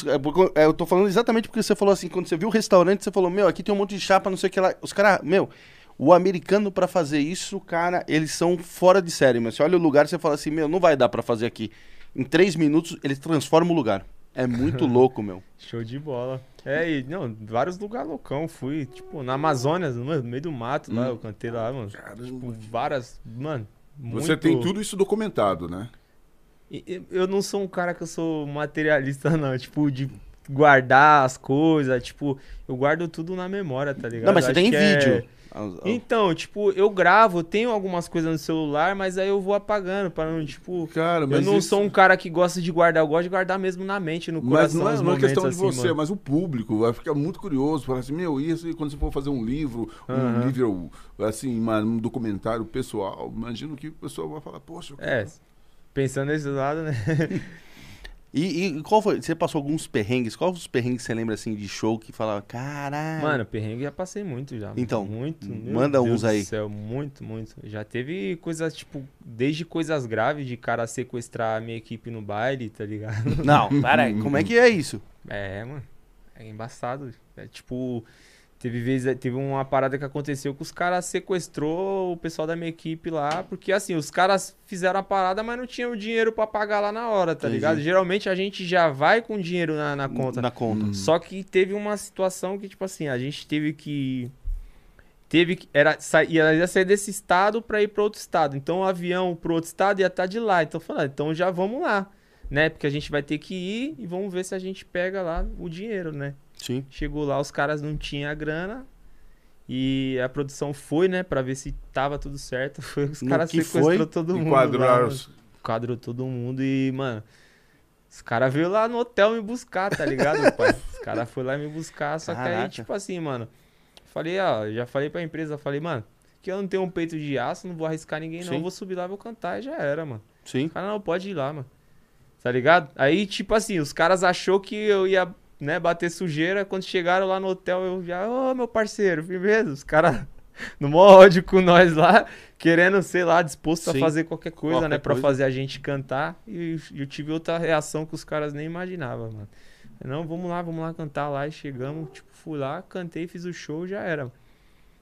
[SPEAKER 1] é, eu tô falando exatamente porque você falou assim, quando você viu o restaurante, você falou, meu, aqui tem um monte de chapa, não sei o que lá. Os caras, meu. O americano, para fazer isso, cara, eles são fora de série. Mas você olha o lugar, você fala assim, meu, não vai dar para fazer aqui. Em três minutos, eles transformam o lugar. É muito louco, meu.
[SPEAKER 3] Show de bola. É, e, não, vários lugares loucão. Fui, tipo, na Amazônia, no meio do mato hum. lá, eu cantei lá, mano. Caramba. Tipo, várias. Mano.
[SPEAKER 2] Você muito... tem tudo isso documentado, né?
[SPEAKER 3] Eu não sou um cara que eu sou materialista, não. Tipo, de guardar as coisas. Tipo, eu guardo tudo na memória, tá ligado?
[SPEAKER 1] Não, mas você tem
[SPEAKER 3] é É... Então, tipo, eu gravo, tenho algumas coisas no celular, mas aí eu vou apagando para não, tipo,
[SPEAKER 2] cara,
[SPEAKER 3] eu não
[SPEAKER 2] isso...
[SPEAKER 3] sou um cara que gosta de guardar, eu gosto de guardar mesmo na mente, no coração.
[SPEAKER 2] Mas não é, não é questão de
[SPEAKER 3] assim,
[SPEAKER 2] você,
[SPEAKER 3] mano.
[SPEAKER 2] mas o público vai ficar muito curioso, falar assim, meu, isso quando você for fazer um livro, um uhum. livro, assim, um documentário pessoal, imagino que o pessoal vai falar, poxa,
[SPEAKER 3] é, pensando nesse lado, né?
[SPEAKER 1] E, e, qual foi? Você passou alguns perrengues? Quais os perrengues você lembra assim de show que falava, caralho?
[SPEAKER 3] Mano, perrengue já passei muito já.
[SPEAKER 1] Então,
[SPEAKER 3] muito.
[SPEAKER 1] Manda
[SPEAKER 3] Deus
[SPEAKER 1] uns aí.
[SPEAKER 3] Do céu, muito, muito. Já teve coisas, tipo, desde coisas graves de cara sequestrar a minha equipe no baile, tá ligado?
[SPEAKER 1] Não, peraí, como é que é isso?
[SPEAKER 3] É, mano. É embaçado. É tipo. Teve, vez, teve uma parada que aconteceu que os caras sequestrou o pessoal da minha equipe lá, porque assim, os caras fizeram a parada, mas não tinham dinheiro para pagar lá na hora, tá Entendi. ligado? Geralmente a gente já vai com dinheiro na, na conta.
[SPEAKER 1] Na conta. Hum.
[SPEAKER 3] Só que teve uma situação que, tipo assim, a gente teve que. Teve que. Era, ia, ia sair desse estado para ir para outro estado. Então o avião pro outro estado ia estar tá de lá. Então falando, então já vamos lá, né? Porque a gente vai ter que ir e vamos ver se a gente pega lá o dinheiro, né?
[SPEAKER 1] Sim.
[SPEAKER 3] Chegou lá, os caras não tinham a grana. E a produção foi, né, pra ver se tava tudo certo. Foi, os caras sequestrou foi, todo mundo.
[SPEAKER 2] Quadraram
[SPEAKER 3] os... Quadrou todo mundo e, mano. Os caras veio lá no hotel me buscar, tá ligado, pai? Os caras foram lá me buscar, só Caraca. que aí, tipo assim, mano. Falei, ó, já falei pra empresa, falei, mano, que eu não tenho um peito de aço, não vou arriscar ninguém, não. Sim. Vou subir lá, vou cantar e já era, mano.
[SPEAKER 1] Sim.
[SPEAKER 3] O cara não pode ir lá, mano. Tá ligado? Aí, tipo assim, os caras achou que eu ia né, bater sujeira. Quando chegaram lá no hotel, eu já, ô oh, meu parceiro, firmeza, os caras no maior ódio com nós lá, querendo, sei lá, disposto Sim. a fazer qualquer coisa, qualquer né? Pra coisa. fazer a gente cantar. E eu tive outra reação que os caras nem imaginavam, mano. Não, vamos lá, vamos lá cantar lá. E chegamos, tipo, fui lá, cantei, fiz o show já era.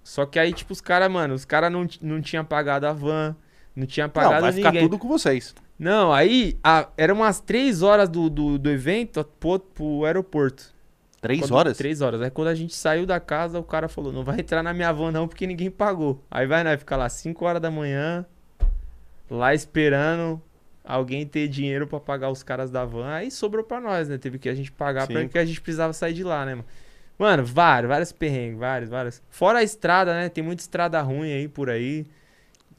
[SPEAKER 3] Só que aí, tipo, os caras, mano, os caras não, não tinham pagado a van, não tinha pagado não, vai
[SPEAKER 1] ninguém. ficar tudo com vocês.
[SPEAKER 3] Não, aí, a, era umas três horas do, do, do evento pro, pro aeroporto.
[SPEAKER 1] Três
[SPEAKER 3] quando,
[SPEAKER 1] horas?
[SPEAKER 3] Três horas. Aí quando a gente saiu da casa, o cara falou: não vai entrar na minha van não, porque ninguém pagou. Aí vai, né? Ficar lá cinco horas da manhã, lá esperando alguém ter dinheiro para pagar os caras da van. Aí sobrou pra nós, né? Teve que a gente pagar Sim. porque a gente precisava sair de lá, né, mano? Mano, vários, vários perrengues, vários, vários. Fora a estrada, né? Tem muita estrada ruim aí por aí.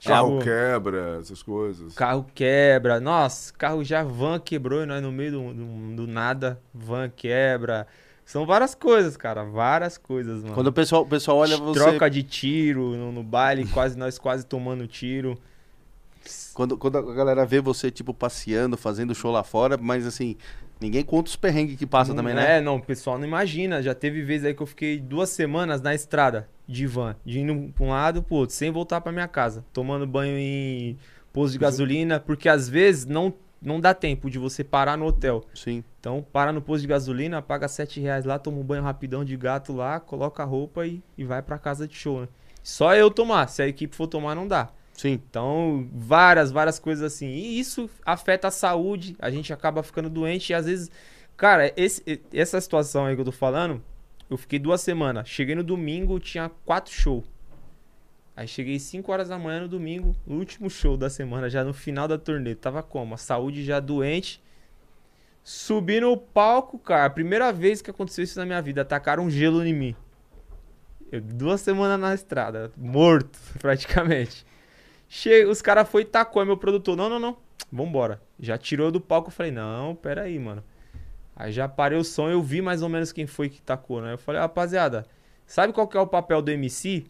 [SPEAKER 2] Carro tipo, quebra, essas coisas.
[SPEAKER 3] Carro quebra. Nossa, carro já van quebrou e nós no meio do, do, do nada, van quebra. São várias coisas, cara. Várias coisas, mano.
[SPEAKER 1] Quando o pessoal, o pessoal olha você.
[SPEAKER 3] Troca de tiro no, no baile, quase nós quase tomando tiro.
[SPEAKER 1] Quando, quando a galera vê você, tipo, passeando, fazendo show lá fora, mas assim, ninguém conta os perrengues que passa também, né?
[SPEAKER 3] É, não, o pessoal não imagina. Já teve vezes aí que eu fiquei duas semanas na estrada de van, de indo pra um lado pro outro, sem voltar pra minha casa, tomando banho em posto de gasolina, porque às vezes não não dá tempo de você parar no hotel.
[SPEAKER 1] Sim.
[SPEAKER 3] Então, para no posto de gasolina, paga 7 reais lá, toma um banho rapidão de gato lá, coloca a roupa e, e vai pra casa de show, né? Só eu tomar. Se a equipe for tomar, não dá.
[SPEAKER 1] Sim.
[SPEAKER 3] Então, várias, várias coisas assim. E isso afeta a saúde, a gente acaba ficando doente e às vezes. Cara, esse, essa situação aí que eu tô falando, eu fiquei duas semanas. Cheguei no domingo, tinha quatro shows. Aí cheguei 5 horas da manhã no domingo, último show da semana, já no final da turnê. Tava como? A saúde já doente. Subi no palco, cara. Primeira vez que aconteceu isso na minha vida. Atacaram um gelo em mim. Eu, duas semanas na estrada, morto, praticamente. Chega, os caras foi e tacou. Aí meu produtor, não, não, não. Vambora. Já tirou do palco. Eu falei, não, pera aí, mano. Aí já parei o som, eu vi mais ou menos quem foi que tacou, né? Eu falei, rapaziada, sabe qual que é o papel do MC?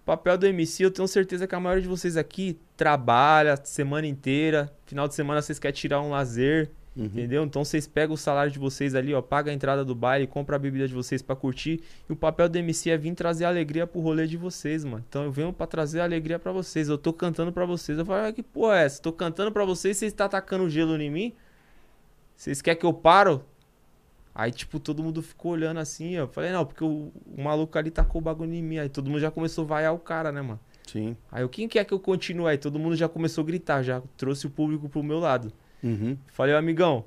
[SPEAKER 3] O papel do MC, eu tenho certeza que a maioria de vocês aqui trabalha semana inteira, final de semana vocês querem tirar um lazer, uhum. entendeu? Então vocês pegam o salário de vocês ali, ó, paga a entrada do baile, compra a bebida de vocês para curtir, e o papel do MC é vir trazer alegria pro rolê de vocês, mano. Então eu venho para trazer alegria para vocês, eu tô cantando para vocês. Eu falo, ah, que porra é essa? Tô cantando para vocês, vocês tá atacando gelo em mim? Vocês querem que eu paro? Aí, tipo, todo mundo ficou olhando assim, ó. Falei, não, porque o, o maluco ali tacou o bagulho em mim. Aí todo mundo já começou a vaiar o cara, né, mano?
[SPEAKER 1] Sim.
[SPEAKER 3] Aí, o quem quer que eu continue? Aí todo mundo já começou a gritar, já trouxe o público pro meu lado.
[SPEAKER 1] Uhum.
[SPEAKER 3] Falei, amigão,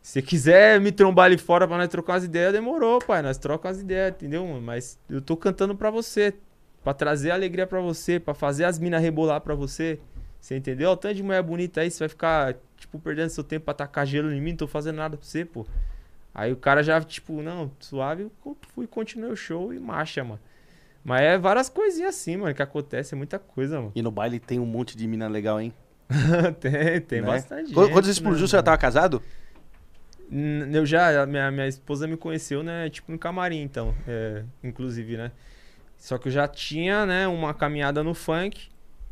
[SPEAKER 3] se quiser me trombar ali fora pra nós trocar as ideias, demorou, pai. Nós trocamos as ideias, entendeu? Mas eu tô cantando pra você. Pra trazer alegria pra você, pra fazer as minas rebolar pra você. Você entendeu? O tanto de mulher bonita aí, você vai ficar, tipo, perdendo seu tempo pra tacar gelo em mim, não tô fazendo nada pra você, pô. Aí o cara já, tipo, não, suave, fui, continuei o show e marcha, mano. Mas é várias coisinhas assim, mano, que acontece, é muita coisa, mano.
[SPEAKER 1] E no baile tem um monte de mina legal, hein?
[SPEAKER 3] tem, tem né? bastante.
[SPEAKER 1] Quando, quando você explodiu, né? você já tava casado?
[SPEAKER 3] Eu já, minha, minha esposa me conheceu, né, tipo, no camarim, então, é, inclusive, né. Só que eu já tinha, né, uma caminhada no funk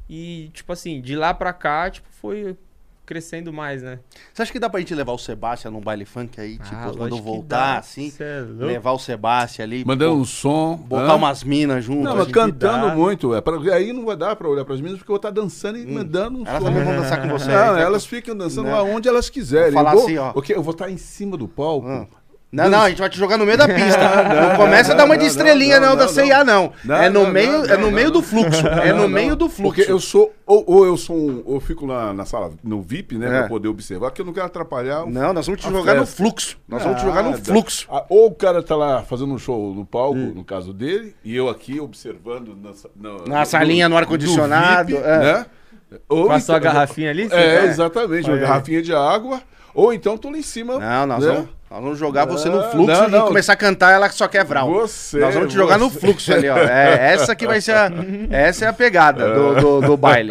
[SPEAKER 3] e, tipo assim, de lá pra cá, tipo, foi crescendo mais, né?
[SPEAKER 1] Você acha que dá pra gente levar o Sebastião num baile funk aí? Ah, tipo, quando voltar, assim, é levar o Sebastião ali.
[SPEAKER 2] Mandando pô, um som.
[SPEAKER 1] Botar hã? umas minas junto.
[SPEAKER 2] Não, mas cantando dá. muito. É pra, aí não vai dar pra olhar pras minas, porque eu vou estar tá dançando e hum. mandando um
[SPEAKER 1] elas som. Elas também vão dançar com você.
[SPEAKER 2] Não, aí, elas ficam dançando não. aonde elas quiserem. Vou falar eu vou, assim, ó. Okay, eu vou estar tá em cima do palco. Hum.
[SPEAKER 1] Não, não, a gente vai te jogar no meio da pista. não, não começa a dar uma de estrelinha, não, da CIA, não. É no meio, é no meio do fluxo. É no meio do fluxo.
[SPEAKER 2] Porque eu sou, ou, ou eu sou um, eu fico na, na sala, no VIP, né, é. pra poder observar, que eu não quero atrapalhar.
[SPEAKER 1] Não, nós vamos te jogar festa. no fluxo. Nós vamos te jogar no fluxo.
[SPEAKER 2] Ou o cara tá lá fazendo um show no palco, hum. no caso dele, e eu aqui observando na,
[SPEAKER 1] na salinha no ar-condicionado.
[SPEAKER 2] É. Né?
[SPEAKER 3] Ou Passou então, a garrafinha ali?
[SPEAKER 2] É, exatamente, uma garrafinha de água. Ou então tô lá em cima.
[SPEAKER 1] Não, nós né? vamos. Nós vamos jogar você no fluxo não, não. e começar a cantar ela que só quer vral.
[SPEAKER 2] Você.
[SPEAKER 1] Nós vamos te jogar você. no fluxo ali, ó. É, essa que vai ser a, essa é a pegada do, do, do, baile.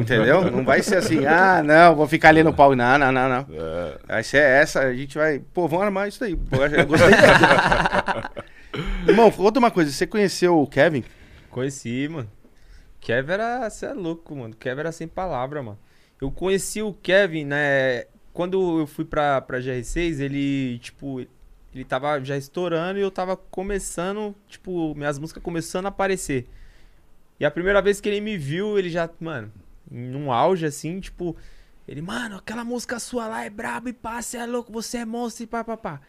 [SPEAKER 1] Entendeu? Não vai ser assim, ah, não, vou ficar ali no pau. Não, não, não, não. É. Vai ser essa, a gente vai. Pô, vamos armar isso daí. Pô, eu gostei. Irmão, conta uma coisa. Você conheceu o Kevin?
[SPEAKER 3] Conheci, mano. Kevin era. Você é louco, mano. Kevin era sem palavra, mano. Eu conheci o Kevin, né? Quando eu fui pra, pra GR6, ele, tipo, ele tava já estourando e eu tava começando, tipo, minhas músicas começando a aparecer. E a primeira vez que ele me viu, ele já, mano, num auge assim, tipo, ele, mano, aquela música sua lá é brabo e pá, você é louco, você é monstro e pá, pá, pá.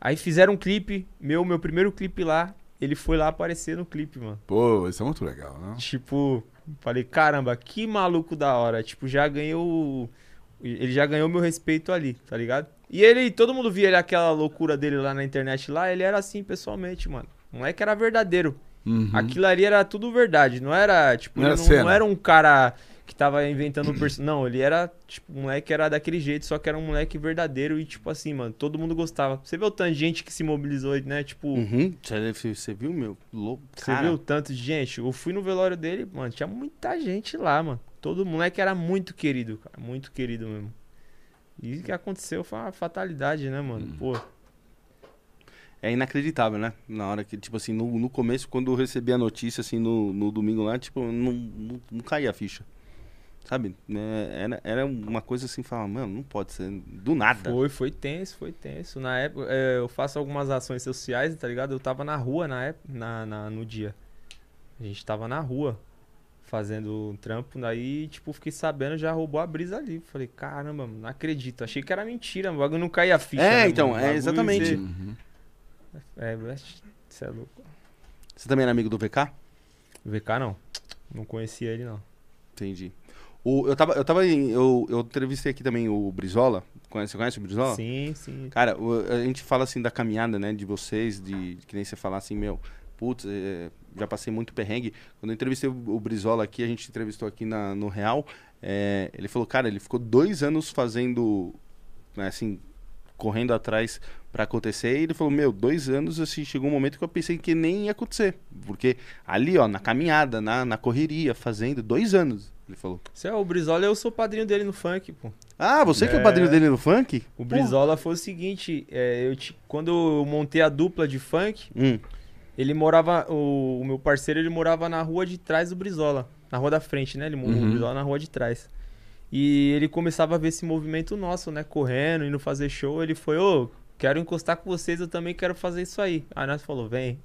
[SPEAKER 3] Aí fizeram um clipe, meu, meu primeiro clipe lá, ele foi lá aparecer no clipe, mano.
[SPEAKER 2] Pô, isso é muito legal, né?
[SPEAKER 3] Tipo, falei, caramba, que maluco da hora. Tipo, já ganhou. Ele já ganhou meu respeito ali, tá ligado? E ele, todo mundo via ele aquela loucura dele lá na internet lá, ele era assim pessoalmente, mano. Não é que era verdadeiro. Uhum. Aquilo ali era tudo verdade, não era, tipo, não, era, não, não era um cara que tava inventando um personagem. Não, ele era, tipo, um moleque era daquele jeito, só que era um moleque verdadeiro e, tipo assim, mano, todo mundo gostava. Você viu o tanto de gente que se mobilizou, né? Tipo.
[SPEAKER 1] Uhum. Você viu, meu? Louco.
[SPEAKER 3] Você viu o tanto de gente? Eu fui no velório dele, mano, tinha muita gente lá, mano. Todo moleque era muito querido, cara. Muito querido mesmo. E o que aconteceu foi uma fatalidade, né, mano? Uhum. Pô.
[SPEAKER 1] É inacreditável, né? Na hora que, tipo assim, no, no começo, quando eu recebi a notícia, assim, no, no domingo lá, tipo, não, não, não caía a ficha. Sabe? É, era, era uma coisa assim, falar, mano, não pode ser do nada.
[SPEAKER 3] Foi, foi tenso, foi tenso. Na época, é, eu faço algumas ações sociais, tá ligado? Eu tava na rua na época, na, na, no dia. A gente tava na rua fazendo um trampo, daí, tipo, fiquei sabendo, já roubou a brisa ali. Falei, caramba, não acredito. Achei que era mentira, o bagulho não caía a ficha.
[SPEAKER 1] É, né, então, é exatamente.
[SPEAKER 3] Uhum. É, você é louco.
[SPEAKER 1] Você também era amigo do VK?
[SPEAKER 3] VK não. Não conhecia ele, não.
[SPEAKER 1] Entendi. O, eu tava, eu tava em, eu, eu entrevistei aqui também o Brizola. Conhece, você conhece o Brizola?
[SPEAKER 3] Sim, sim.
[SPEAKER 1] Cara, o, a gente fala assim da caminhada, né, de vocês, de, de que nem você falar assim, meu, putz, é, já passei muito perrengue. Quando eu entrevistei o, Brizola aqui, a gente entrevistou aqui na, no Real, é, ele falou, cara, ele ficou dois anos fazendo, né, assim, correndo atrás para acontecer. E ele falou: Meu, dois anos, assim, chegou um momento que eu pensei que nem ia acontecer. Porque ali, ó, na caminhada, na, na correria, fazendo, dois anos. Ele falou.
[SPEAKER 3] Você é o Brizola, eu sou padrinho dele no funk, pô.
[SPEAKER 1] Ah, você é... que é o padrinho dele no funk?
[SPEAKER 3] O Brizola foi o seguinte: é, eu te... quando eu montei a dupla de funk, hum. Ele morava. O... o, meu parceiro ele morava na rua de trás do Brizola. Na rua da frente, né? Ele morava uhum. Brizola na rua de trás. E ele começava a ver esse movimento nosso, né? Correndo, indo fazer show. Ele foi, ô, quero encostar com vocês, eu também quero fazer isso aí. Aí nós falou, vem.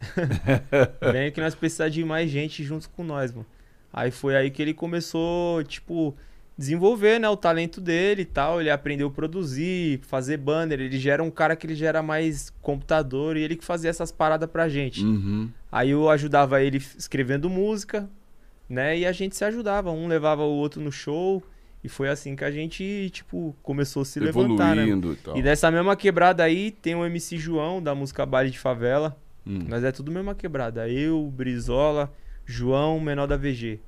[SPEAKER 3] vem que nós precisamos de mais gente junto com nós, mano. Aí foi aí que ele começou, tipo, desenvolver, né, o talento dele e tal. Ele aprendeu a produzir, fazer banner. Ele já era um cara que ele já era mais computador e ele que fazia essas paradas pra gente. Uhum. Aí eu ajudava ele escrevendo música, né, e a gente se ajudava. Um levava o outro no show. E foi assim que a gente, tipo, começou a se levantar, né? E, tal. e dessa mesma quebrada aí, tem o MC João, da música Baile de Favela. Hum. Mas é tudo mesma quebrada. Eu, Brizola, João, menor da VG.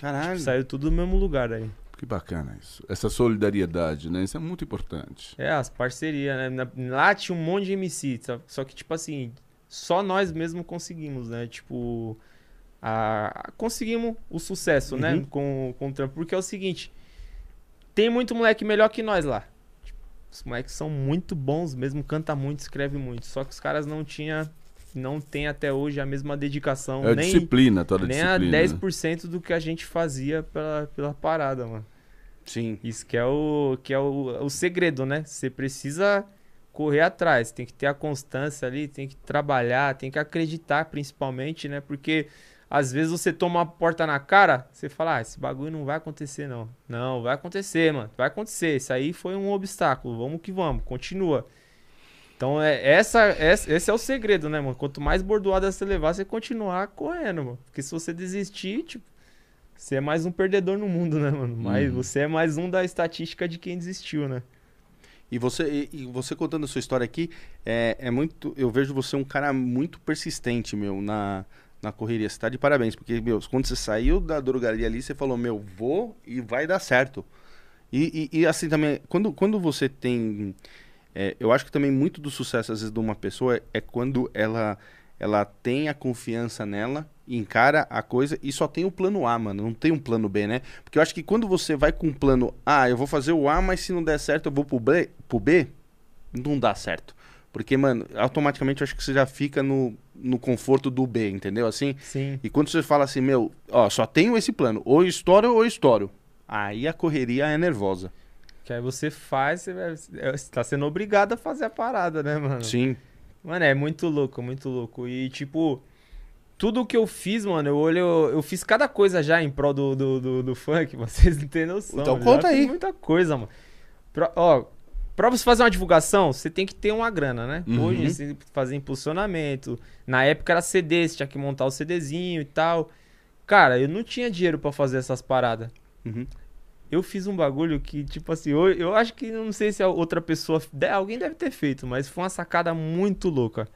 [SPEAKER 3] Caralho. Tipo, saiu tudo do mesmo lugar aí.
[SPEAKER 2] Que bacana isso. Essa solidariedade, né? Isso é muito importante.
[SPEAKER 3] É, as parcerias, né? Lá tinha um monte de MC, só que, tipo assim, só nós mesmo conseguimos, né? Tipo, a... conseguimos o sucesso, né? uhum. né? Com, com o trampo. Porque é o seguinte, tem muito moleque melhor que nós lá. Tipo, os moleques são muito bons mesmo, canta muito, escreve muito. Só que os caras não tinham não tem até hoje a mesma dedicação.
[SPEAKER 2] É nem, disciplina, toda
[SPEAKER 3] nem
[SPEAKER 2] disciplina.
[SPEAKER 3] Nem a 10% do que a gente fazia pela, pela parada, mano.
[SPEAKER 1] Sim.
[SPEAKER 3] Isso que é o, que é o, o segredo, né? Você precisa correr atrás, tem que ter a constância ali, tem que trabalhar, tem que acreditar principalmente, né? Porque às vezes você toma uma porta na cara, você fala, ah, esse bagulho não vai acontecer não. Não, vai acontecer, mano. Vai acontecer. Isso aí foi um obstáculo. Vamos que vamos, continua. Então, é, essa, essa, esse é o segredo, né, mano? Quanto mais bordoada você levar, você continuar correndo, mano. Porque se você desistir, tipo, você é mais um perdedor no mundo, né, mano? Mas uhum. você é mais um da estatística de quem desistiu, né?
[SPEAKER 1] E você, e, e você contando a sua história aqui, é, é muito. Eu vejo você um cara muito persistente, meu, na, na correria. Você tá de parabéns, porque, meu, quando você saiu da drogaria ali, você falou, meu, vou e vai dar certo. E, e, e assim também, quando, quando você tem é, eu acho que também muito do sucesso, às vezes, de uma pessoa é, quando ela, ela tem a confiança nela, encara a coisa e só tem o plano A, mano. Não tem um plano B, né? Porque eu acho que quando você vai com o plano A, eu vou fazer o A, mas se não der certo, eu vou pro B, pro B não dá certo. Porque, mano, automaticamente eu acho que você já fica no, no conforto do B, entendeu? Assim?
[SPEAKER 3] Sim.
[SPEAKER 1] E quando você fala assim, meu, ó, só tenho esse plano, ou estouro ou estouro. Aí a correria é nervosa.
[SPEAKER 3] Que aí você faz, você, é, você tá sendo obrigado a fazer a parada, né, mano?
[SPEAKER 1] Sim.
[SPEAKER 3] Mano, é muito louco, muito louco. E, tipo, tudo que eu fiz, mano, eu olho, eu fiz cada coisa já em prol do, do, do, do funk, vocês não têm noção.
[SPEAKER 1] Então conta aí.
[SPEAKER 3] muita coisa, mano. Pra, ó, pra você fazer uma divulgação, você tem que ter uma grana, né? Uhum. Hoje você fazer impulsionamento. Na época era CD, você tinha que montar o CDzinho e tal. Cara, eu não tinha dinheiro para fazer essas paradas. Uhum eu fiz um bagulho que, tipo assim, eu, eu acho que não sei se a outra pessoa. Alguém deve ter feito, mas foi uma sacada muito louca.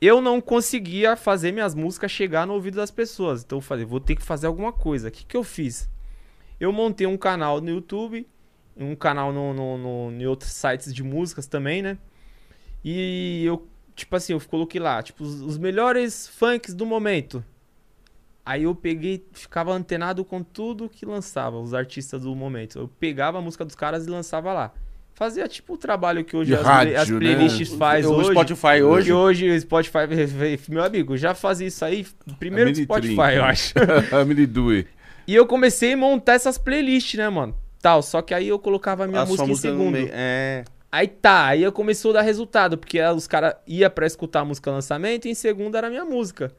[SPEAKER 3] Eu não conseguia fazer minhas músicas chegar no ouvido das pessoas. Então eu falei, vou ter que fazer alguma coisa. O que, que eu fiz? Eu montei um canal no YouTube, um canal no, no, no, em outros sites de músicas também, né? E eu, tipo assim, eu coloquei lá, tipo, os, os melhores funks do momento. Aí eu peguei, ficava antenado com tudo que lançava, os artistas do momento. Eu pegava a música dos caras e lançava lá. Fazia tipo o trabalho que hoje as, rádio, as, né? playlists né? faz o, hoje.
[SPEAKER 1] O Spotify hoje. Que
[SPEAKER 3] hoje o Spotify, meu amigo, já fazia isso aí primeiro do Spotify, eu acho.
[SPEAKER 2] a Mini Dui.
[SPEAKER 3] E eu comecei a montar essas playlists, né, mano? Tal, só que aí eu colocava a minha a música em segundo. É. Aí tá, aí eu começou a dar resultado, porque os caras iam pra escutar a música lançamento e em segundo era a minha música.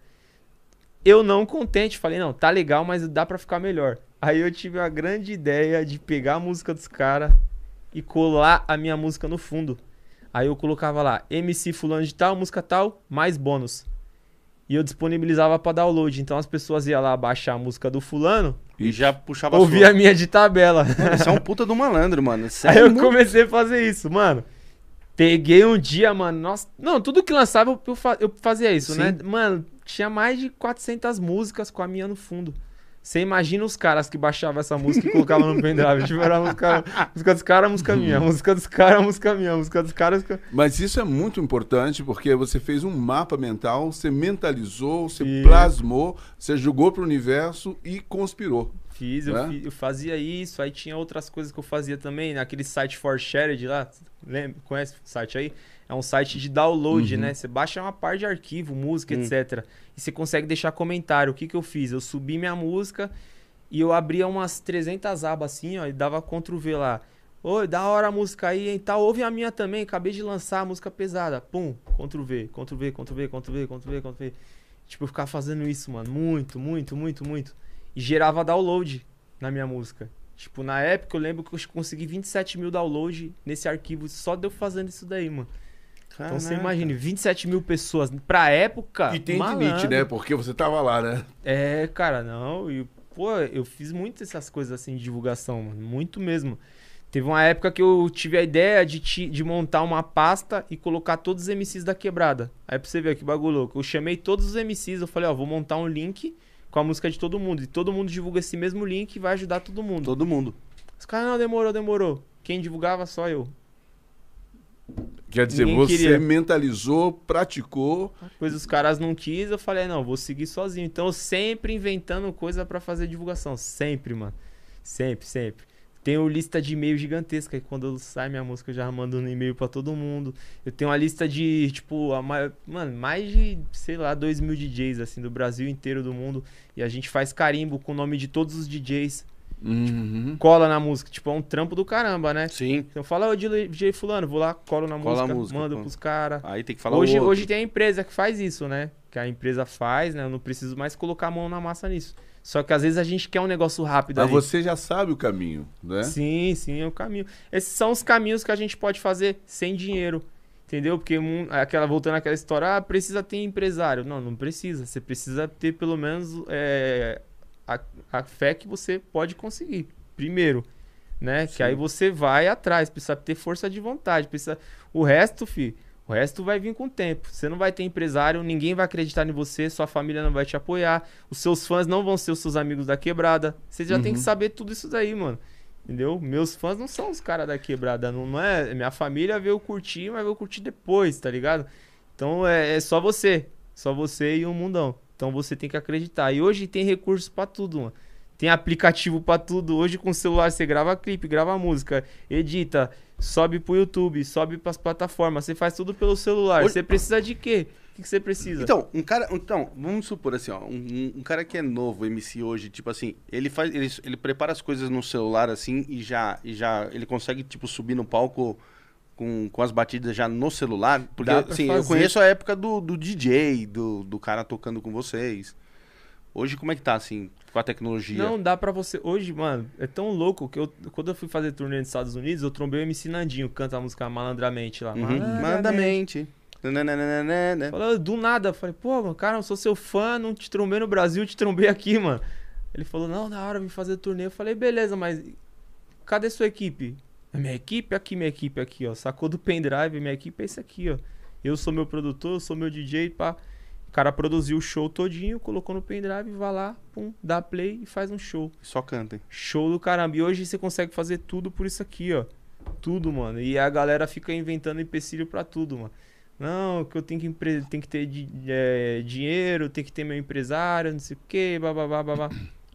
[SPEAKER 3] Eu não contente, falei, não, tá legal, mas dá para ficar melhor. Aí eu tive a grande ideia de pegar a música dos caras e colar a minha música no fundo. Aí eu colocava lá, MC fulano de tal, música tal, mais bônus. E eu disponibilizava para download. Então as pessoas iam lá baixar a música do fulano
[SPEAKER 1] e já puxava
[SPEAKER 3] Ouvia a minha de tabela.
[SPEAKER 1] Mano, isso é um puta do malandro, mano.
[SPEAKER 3] Aí eu muito... comecei a fazer isso, mano. Peguei um dia, mano. Nossa, não, tudo que lançava eu, eu fazia isso, né? Sim. né? Mano, tinha mais de 400 músicas com a minha no fundo. Você imagina os caras que baixavam essa música e colocavam no pendrive. Tipo, era a música, a música dos caras, música minha. A música dos caras, a música minha. A música dos caras.
[SPEAKER 2] Mas isso é muito importante porque você fez um mapa mental, você mentalizou, você e... plasmou, você jogou para o universo e conspirou.
[SPEAKER 3] Fiz, eu, né? eu, fazia isso. Aí tinha outras coisas que eu fazia também. Naquele site For Shared lá. Lembra? Conhece o site aí? É um site de download, uhum. né? Você baixa uma parte de arquivo, música, uhum. etc. E você consegue deixar comentário. O que, que eu fiz? Eu subi minha música e eu abria umas 300 abas assim, ó, e dava Ctrl V lá. Oi, da hora a música aí, hein? Tal, ouve a minha também, acabei de lançar a música pesada. Pum, Ctrl V, Ctrl V, Ctrl V, Ctrl V, Ctrl V, Ctrl V. Tipo, eu ficava fazendo isso, mano, muito, muito, muito, muito. E gerava download na minha música. Tipo, na época eu lembro que eu consegui 27 mil downloads nesse arquivo só de eu fazendo isso daí, mano. Caraca. Então você imagine, 27 mil pessoas pra época.
[SPEAKER 2] E tem limite, né? Porque você tava lá, né?
[SPEAKER 3] É, cara, não. E, pô, eu fiz muito essas coisas assim de divulgação, mano. Muito mesmo. Teve uma época que eu tive a ideia de, te, de montar uma pasta e colocar todos os MCs da quebrada. Aí pra você ver que bagulho louco. Eu chamei todos os MCs, eu falei, ó, vou montar um link com a música de todo mundo. E todo mundo divulga esse mesmo link e vai ajudar todo mundo.
[SPEAKER 1] Todo mundo.
[SPEAKER 3] Os caras, não, demorou, demorou. Quem divulgava, só eu.
[SPEAKER 2] Quer dizer, Ninguém você queria. mentalizou, praticou.
[SPEAKER 3] Pois os caras não quis, eu falei, não, vou seguir sozinho. Então, eu sempre inventando coisa para fazer divulgação. Sempre, mano. Sempre, sempre. Tenho lista de e-mail gigantesca. E quando sai minha música, eu já mando um e-mail para todo mundo. Eu tenho uma lista de, tipo, a maior, mano, mais de, sei lá, 2 mil DJs, assim, do Brasil inteiro, do mundo. E a gente faz carimbo com o nome de todos os DJs. Uhum. Cola na música. Tipo, é um trampo do caramba, né?
[SPEAKER 1] Sim.
[SPEAKER 3] Então fala, ô DJ Fulano, vou lá, colo na cola música, música, mando pô. pros caras.
[SPEAKER 1] Aí tem que falar
[SPEAKER 3] hoje, hoje tem a empresa que faz isso, né? Que a empresa faz, né? Eu não preciso mais colocar a mão na massa nisso. Só que às vezes a gente quer um negócio rápido.
[SPEAKER 2] Mas ali. você já sabe o caminho, né?
[SPEAKER 3] Sim, sim, é o caminho. Esses são os caminhos que a gente pode fazer sem dinheiro. Entendeu? Porque um, aquela, voltando àquela história, ah, precisa ter empresário. Não, não precisa. Você precisa ter pelo menos é, a, a fé que você pode conseguir primeiro, né? Sim. Que aí você vai atrás, precisa ter força de vontade, precisa o resto, fi, o resto vai vir com o tempo. Você não vai ter empresário, ninguém vai acreditar em você, sua família não vai te apoiar, os seus fãs não vão ser os seus amigos da quebrada. Você já uhum. tem que uhum. saber tudo isso daí, mano. Entendeu? Meus fãs não são os caras da quebrada, não, não é. Minha família veio curtir, mas veio curtir depois, tá ligado? Então é, é só você. Só você e o mundão. Então você tem que acreditar. E hoje tem recursos para tudo, mano. Tem aplicativo para tudo. Hoje com o celular você grava clipe, grava música, edita, sobe pro YouTube, sobe pras plataformas. Você faz tudo pelo celular. Hoje... Você precisa de quê? O que, você precisa?
[SPEAKER 1] Então, um cara. Então, vamos supor assim, ó. Um, um, cara que é novo, MC hoje, tipo assim, ele faz. Ele, ele prepara as coisas no celular assim e já, e já. Ele consegue, tipo, subir no palco com, com as batidas já no celular? Porque, assim, eu conheço a época do, do DJ, do, do cara tocando com vocês. Hoje, como é que tá, assim, com a tecnologia?
[SPEAKER 3] Não, dá pra você... Hoje, mano, é tão louco que eu, quando eu fui fazer turnê nos Estados Unidos, eu trombei o MC Nandinho, canta a música Malandramente lá.
[SPEAKER 1] Uhum. Malandramente.
[SPEAKER 3] Falou, do nada, eu falei, pô, mano, cara, eu sou seu fã, não te trombei no Brasil, te trombei aqui, mano. Ele falou, não, na hora, vim fazer turnê. Eu falei, beleza, mas cadê sua equipe? Minha equipe, aqui, minha equipe aqui, ó. Sacou do pendrive, minha equipe é esse aqui, ó. Eu sou meu produtor, eu sou meu DJ, pá. O cara produziu o show todinho, colocou no pendrive, vai lá, pum, dá play e faz um show.
[SPEAKER 1] Só canta.
[SPEAKER 3] Show do caramba. E hoje você consegue fazer tudo por isso aqui, ó. Tudo, mano. E a galera fica inventando empecilho pra tudo, mano. Não, que eu tenho que, empre... tenho que ter é, dinheiro, tem que ter meu empresário, não sei o quê, babá, babá.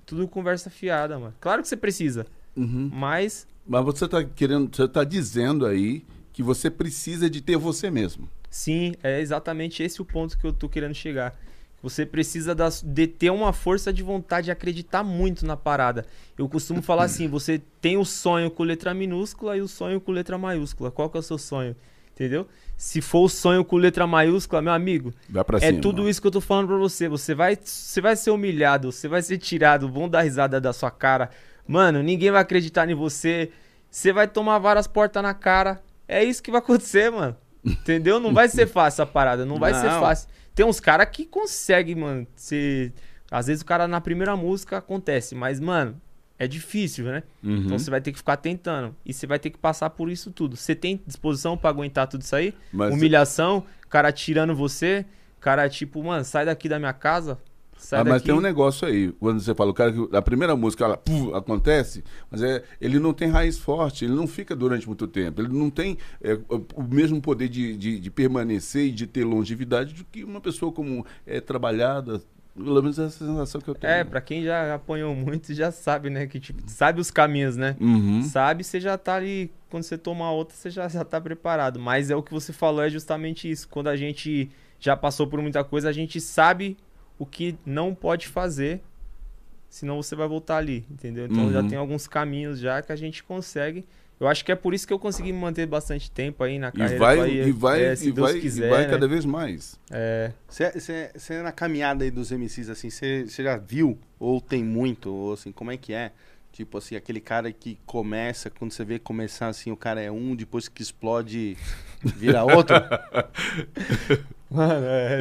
[SPEAKER 3] Tudo conversa fiada, mano. Claro que você precisa.
[SPEAKER 2] Uhum.
[SPEAKER 3] Mas.
[SPEAKER 2] Mas você está querendo. Você tá dizendo aí que você precisa de ter você mesmo.
[SPEAKER 3] Sim, é exatamente esse o ponto que eu tô querendo chegar. Você precisa das, de ter uma força de vontade de acreditar muito na parada. Eu costumo falar assim: você tem o sonho com letra minúscula e o sonho com letra maiúscula. Qual que é o seu sonho? Entendeu? Se for o sonho com letra maiúscula, meu amigo,
[SPEAKER 2] é
[SPEAKER 3] cima. tudo isso que eu tô falando pra você. Você vai, você vai ser humilhado, você vai ser tirado, vão dar risada da sua cara. Mano, ninguém vai acreditar em você. Você vai tomar várias portas na cara. É isso que vai acontecer, mano. Entendeu? Não vai ser fácil a parada, não vai não. ser fácil. Tem uns caras que conseguem, mano. Ser... Às vezes o cara na primeira música acontece, mas, mano, é difícil, né? Uhum. Então você vai ter que ficar tentando. E você vai ter que passar por isso tudo. Você tem disposição para aguentar tudo isso aí? Mas Humilhação, cara tirando você, cara tipo, mano, sai daqui da minha casa,
[SPEAKER 2] Sai ah, mas tem um negócio aí, quando você fala, o cara que a primeira música ela puf, acontece, mas é, ele não tem raiz forte, ele não fica durante muito tempo, ele não tem é, o mesmo poder de, de, de, permanecer e de ter longevidade do que uma pessoa como é trabalhada. Pelo menos essa sensação que eu tenho.
[SPEAKER 3] É, pra quem já apanhou muito, já sabe, né? Que tipo, sabe os caminhos, né?
[SPEAKER 2] Uhum.
[SPEAKER 3] Sabe, você já tá ali. Quando você toma outra, você já, já tá preparado. Mas é o que você falou, é justamente isso. Quando a gente já passou por muita coisa, a gente sabe o que não pode fazer, senão você vai voltar ali, entendeu? Então uhum. já tem alguns caminhos já que a gente consegue. Eu acho que é por isso que eu consegui me manter bastante tempo aí na carreira.
[SPEAKER 2] E vai, aí, e vai, é, e vai, quiser, e vai né? cada vez mais.
[SPEAKER 3] É.
[SPEAKER 1] Você na caminhada aí dos MCs, assim, você já viu? Ou tem muito? Ou assim, como é que é? Tipo assim, aquele cara que começa, quando você vê começar assim, o cara é um, depois que explode, vira outro.
[SPEAKER 3] Mano, é.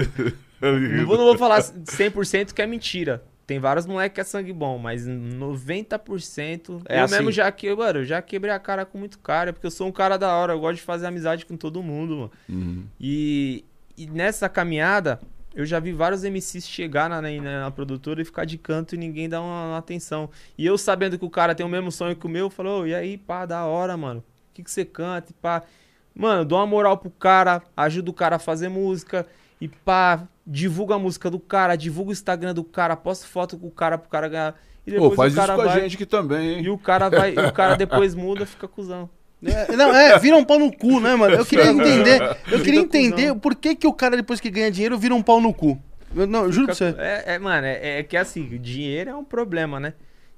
[SPEAKER 3] Não, vou, não vou falar 100% que é mentira. Tem vários moleques que é sangue bom, mas 90% é eu assim. mesmo já que, mano, já quebrei a cara com muito cara, porque eu sou um cara da hora, eu gosto de fazer amizade com todo mundo, mano.
[SPEAKER 2] Uhum.
[SPEAKER 3] E, e, nessa caminhada, eu já vi vários MCs chegar na, na, na, produtora e ficar de canto e ninguém dá uma, uma, atenção. E eu sabendo que o cara tem o mesmo sonho que o meu, falou, oh, e aí, pá, da hora, mano. O que, que você canta? E pá. Mano, dou uma moral pro cara, ajuda o cara a fazer música e pá, divulga a música do cara, divulga o Instagram do cara, posta foto com o cara pro cara ganhar. E
[SPEAKER 2] depois Pô, faz o cara isso com vai, a gente aqui também, hein?
[SPEAKER 3] E o cara vai, o cara depois muda, fica cuzão.
[SPEAKER 1] É, não, é, vira um pau no cu, né, mano? Eu queria entender, eu queria entender por que, que o cara, depois que ganha dinheiro, vira um pau no cu. Eu, não, eu juro
[SPEAKER 3] fica,
[SPEAKER 1] pra
[SPEAKER 3] você. É, é mano, é, é, que assim, dinheiro é um problema, né?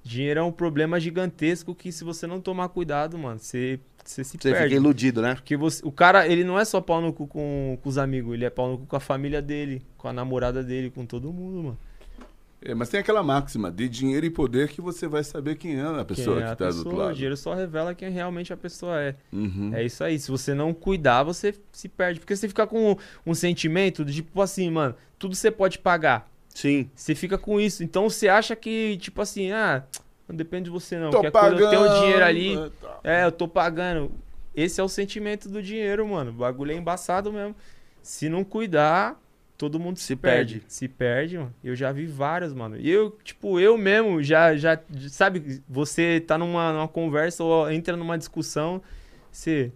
[SPEAKER 3] Dinheiro é um problema gigantesco que se você não tomar cuidado, mano, você você se
[SPEAKER 1] você
[SPEAKER 3] perde.
[SPEAKER 1] fica iludido, né?
[SPEAKER 3] Porque você, o cara, ele não é só pau no cu com, com os amigos, ele é pau no cu com a família dele, com a namorada dele, com todo mundo, mano.
[SPEAKER 2] É, mas tem aquela máxima, de dinheiro e poder que você vai saber quem é a pessoa é que está do outro lado.
[SPEAKER 3] O dinheiro só revela quem realmente a pessoa é.
[SPEAKER 2] Uhum.
[SPEAKER 3] É isso aí. Se você não cuidar, você se perde. Porque você fica com um sentimento de tipo assim, mano, tudo você pode pagar.
[SPEAKER 1] Sim.
[SPEAKER 3] Você fica com isso. Então você acha que, tipo assim, ah, não depende de você não.
[SPEAKER 2] Tô Qualquer pagando. Coisa,
[SPEAKER 3] eu tenho dinheiro ali. É, tá. é, eu tô pagando. Esse é o sentimento do dinheiro, mano. O bagulho é embaçado mesmo. Se não cuidar, todo mundo se, se perde. perde. Se perde, mano. Eu já vi vários, mano. E eu, tipo, eu mesmo já, já sabe, você tá numa, numa conversa ou entra numa discussão, você,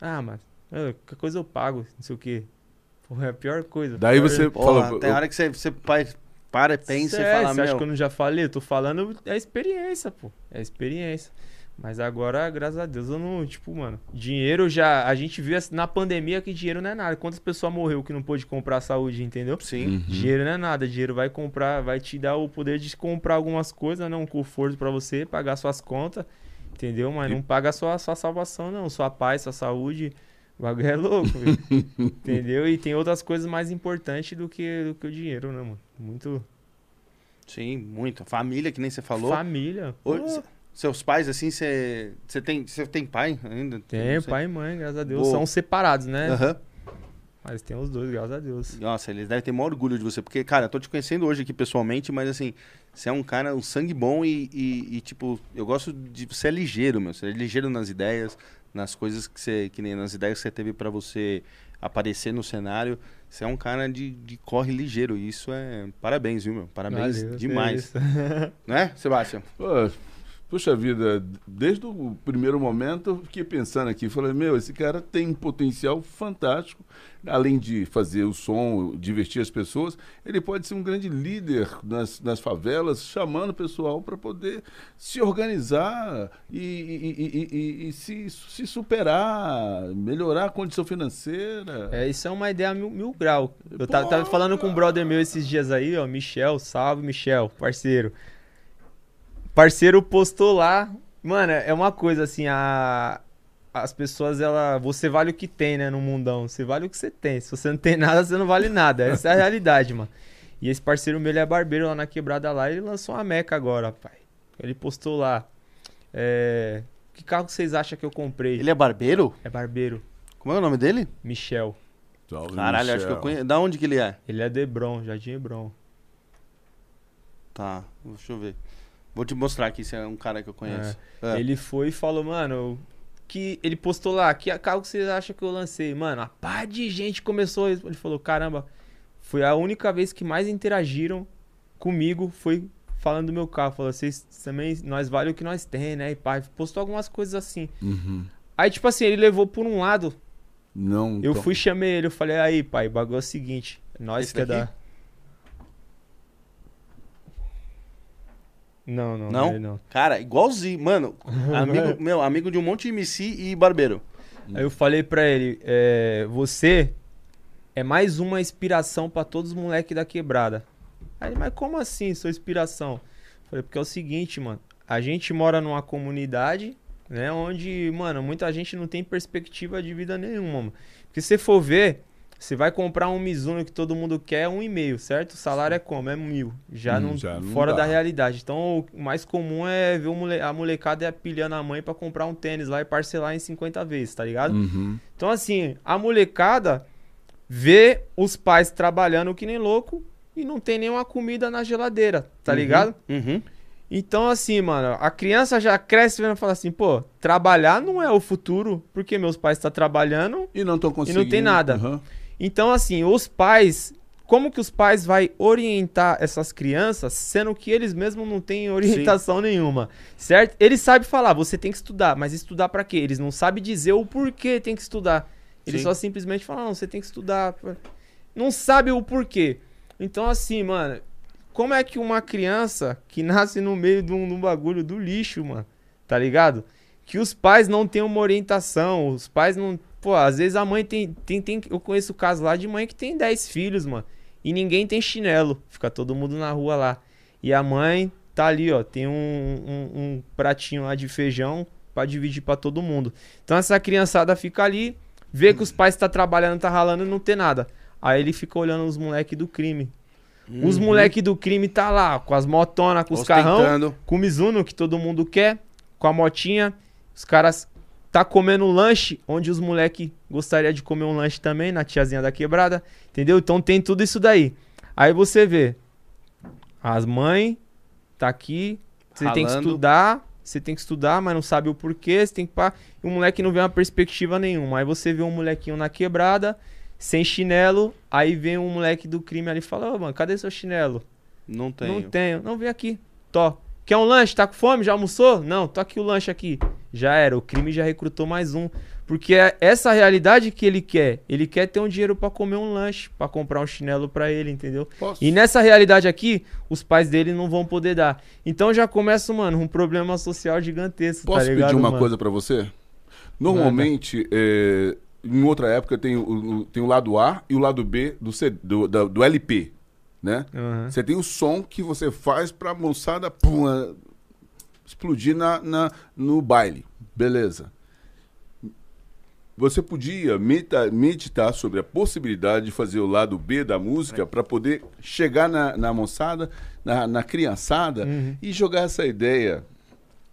[SPEAKER 3] ah, mas qualquer coisa eu pago, não sei o quê. Porra, é a pior coisa.
[SPEAKER 2] Daí você
[SPEAKER 1] Porra, fala, tem hora que você, você para, pensa e fala,
[SPEAKER 3] Você acha que eu não já falei? Eu tô falando, é experiência, pô. É experiência. Mas agora, graças a Deus, eu não, tipo, mano, dinheiro já. A gente viu na pandemia que dinheiro não é nada. Quantas pessoas morreu que não pôde comprar saúde, entendeu?
[SPEAKER 1] Sim.
[SPEAKER 3] Uhum. Dinheiro não é nada. Dinheiro vai comprar, vai te dar o poder de comprar algumas coisas, não, um conforto para você, pagar suas contas, entendeu? Mas e... não paga só a sua salvação, não. Sua paz, sua saúde. O bagulho é louco, entendeu? E tem outras coisas mais importantes do que, do que o dinheiro, né, mano? Muito.
[SPEAKER 1] Sim, muito. Família, que nem você falou.
[SPEAKER 3] Família.
[SPEAKER 1] seus pais, assim, você tem, tem pai ainda?
[SPEAKER 3] Tem, pai e mãe, graças a Deus. Boa. São separados, né?
[SPEAKER 1] Aham. Uhum.
[SPEAKER 3] Mas tem os dois, graças a Deus.
[SPEAKER 1] Nossa, eles devem ter maior orgulho de você. Porque, cara, eu tô te conhecendo hoje aqui pessoalmente, mas assim, você é um cara, um sangue bom e, e, e, tipo, eu gosto de. Você é ligeiro, meu. Você é ligeiro nas ideias, nas coisas que você. Que nem nas ideias que você teve para você aparecer no cenário. Você é um cara de, de corre ligeiro. E isso é. Parabéns, viu, meu? Parabéns Valeu, demais. É né, Sebastião?
[SPEAKER 2] Pô, Puxa vida, desde o primeiro momento eu fiquei pensando aqui, falei, meu, esse cara tem um potencial fantástico, além de fazer o som, divertir as pessoas, ele pode ser um grande líder nas, nas favelas, chamando o pessoal para poder se organizar e, e, e, e, se, se superar, melhorar a condição financeira.
[SPEAKER 3] É, isso é uma ideia mil, mil grau. Eu tava, tava falando com um brother meu esses dias aí, ó, Michel, salve Michel, parceiro. Parceiro postou lá. Mano, é uma coisa assim, a. As pessoas, ela. Você vale o que tem, né, no mundão. Você vale o que você tem. Se você não tem nada, você não vale nada. Essa é a realidade, mano. E esse parceiro meu, ele é barbeiro lá na quebrada lá. Ele lançou uma meca agora, pai. Ele postou lá. É. Que carro vocês acham que eu comprei?
[SPEAKER 1] Ele é barbeiro?
[SPEAKER 3] É barbeiro.
[SPEAKER 1] Como é o nome dele?
[SPEAKER 3] Michel.
[SPEAKER 1] Caralho, Michel. acho que eu conheço. Da onde que ele é?
[SPEAKER 3] Ele é de Hebron, Jardim Hebron.
[SPEAKER 1] Tá, deixa eu ver. Vou te mostrar aqui se é um cara que eu conheço.
[SPEAKER 3] É. É. Ele foi e falou, mano, que ele postou lá, que carro que vocês acham que eu lancei? Mano, a par de gente começou. Ele falou, caramba, foi a única vez que mais interagiram comigo, foi falando do meu carro. Falou, vocês também, nós vale o que nós tem, né? E pai, postou algumas coisas assim.
[SPEAKER 2] Uhum.
[SPEAKER 3] Aí, tipo assim, ele levou por um lado.
[SPEAKER 2] Não.
[SPEAKER 3] Eu fui, chamei ele, eu falei, aí, pai, o bagulho é o seguinte, nós Esse quer daqui? dar. Não, não,
[SPEAKER 1] não.
[SPEAKER 3] não.
[SPEAKER 1] Cara, igualzinho. Mano, amigo, meu, amigo de um monte de MC e barbeiro.
[SPEAKER 3] Aí eu falei pra ele, é, você é mais uma inspiração para todos os moleques da quebrada. Aí, mas como assim, sua inspiração? falei, porque é o seguinte, mano. A gente mora numa comunidade, né, onde, mano, muita gente não tem perspectiva de vida nenhuma, mano. Porque se você for ver, você vai comprar um Mizuno que todo mundo quer, um e meio, certo? O salário é como? É mil. Já, hum, não, já não fora dá. da realidade. Então, o mais comum é ver a molecada pilhando a mãe para comprar um tênis lá e parcelar em 50 vezes, tá ligado?
[SPEAKER 2] Uhum.
[SPEAKER 3] Então, assim, a molecada vê os pais trabalhando que nem louco e não tem nenhuma comida na geladeira, tá
[SPEAKER 1] uhum.
[SPEAKER 3] ligado?
[SPEAKER 1] Uhum.
[SPEAKER 3] Então, assim, mano, a criança já cresce vendo e fala assim, pô, trabalhar não é o futuro, porque meus pais estão tá trabalhando
[SPEAKER 2] e não estão conseguindo.
[SPEAKER 3] E não tem nada. Uhum. Então, assim, os pais. Como que os pais vai orientar essas crianças, sendo que eles mesmos não têm orientação Sim. nenhuma, certo? Eles sabem falar, você tem que estudar, mas estudar para quê? Eles não sabem dizer o porquê tem que estudar. Eles Sim. só simplesmente falam, não, você tem que estudar. Não sabe o porquê. Então, assim, mano, como é que uma criança que nasce no meio de um, de um bagulho do lixo, mano, tá ligado? Que os pais não têm uma orientação, os pais não Pô, às vezes a mãe tem, tem, tem. Eu conheço o caso lá de mãe que tem 10 filhos, mano. E ninguém tem chinelo. Fica todo mundo na rua lá. E a mãe tá ali, ó. Tem um, um, um pratinho lá de feijão para dividir para todo mundo. Então essa criançada fica ali, vê que os pais tá trabalhando, tá ralando e não tem nada. Aí ele fica olhando os moleques do crime. Uhum. Os moleques do crime tá lá, com as motonas, com os carrão, com o Mizuno, que todo mundo quer, com a motinha. Os caras tá comendo um lanche onde os moleque gostaria de comer um lanche também na tiazinha da quebrada, entendeu? Então tem tudo isso daí. Aí você vê as mães tá aqui, você Ralando. tem que estudar, você tem que estudar, mas não sabe o porquê, você tem que pá, e o moleque não vê uma perspectiva nenhuma. Aí você vê um molequinho na quebrada, sem chinelo, aí vem um moleque do crime ali e fala: "Ô, oh, mano, cadê seu chinelo?"
[SPEAKER 1] Não tenho.
[SPEAKER 3] Não tenho. Não vem aqui. Tó. Quer um lanche? Tá com fome? Já almoçou? Não, tô aqui o lanche aqui. Já era, o crime já recrutou mais um. Porque é essa realidade que ele quer. Ele quer ter um dinheiro para comer um lanche, para comprar um chinelo para ele, entendeu? Posso? E nessa realidade aqui, os pais dele não vão poder dar. Então já começa, mano, um problema social gigantesco.
[SPEAKER 2] Tá Posso
[SPEAKER 3] tá
[SPEAKER 2] ligado, pedir uma mano? coisa para você? Normalmente, é, em outra época, tem o, tem o lado A e o lado B do, C, do, do, do LP né? Uhum. Você tem o som que você faz pra moçada pum, explodir na, na, no baile. Beleza. você podia meditar sobre a possibilidade de fazer o lado B da música é. para poder chegar na, na moçada, na, na criançada uhum. e jogar essa ideia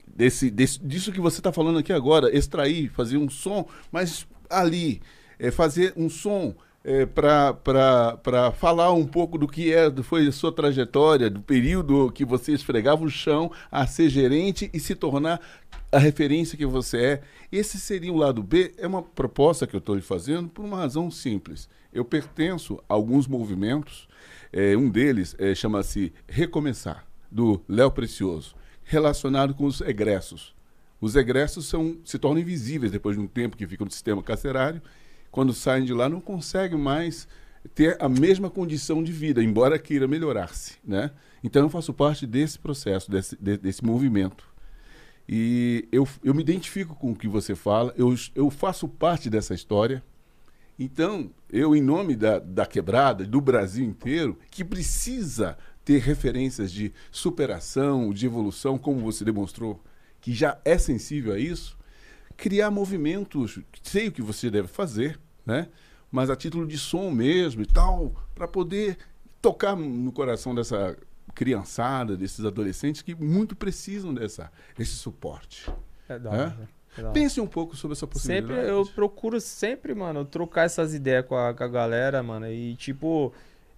[SPEAKER 2] desse, desse, disso que você está falando aqui agora, extrair, fazer um som, mas ali, é, fazer um som é, para falar um pouco do que é, foi a sua trajetória, do período que você esfregava o chão a ser gerente e se tornar a referência que você é. Esse seria o lado B. É uma proposta que eu estou lhe fazendo por uma razão simples. Eu pertenço a alguns movimentos. É, um deles é, chama-se Recomeçar, do Léo Precioso, relacionado com os egressos. Os egressos são, se tornam invisíveis depois de um tempo que ficam no sistema carcerário. Quando saem de lá, não conseguem mais ter a mesma condição de vida, embora queira melhorar-se. Né? Então, eu faço parte desse processo, desse, de, desse movimento. E eu, eu me identifico com o que você fala, eu, eu faço parte dessa história. Então, eu, em nome da, da quebrada, do Brasil inteiro, que precisa ter referências de superação, de evolução, como você demonstrou, que já é sensível a isso, criar movimentos, sei o que você deve fazer, né? mas a título de som mesmo e tal, para poder tocar no coração dessa criançada, desses adolescentes que muito precisam dessa, desse suporte. É da hora. É? Pense um pouco sobre essa possibilidade.
[SPEAKER 3] Sempre, eu procuro sempre, mano, trocar essas ideias com a, com a galera, mano. E, tipo,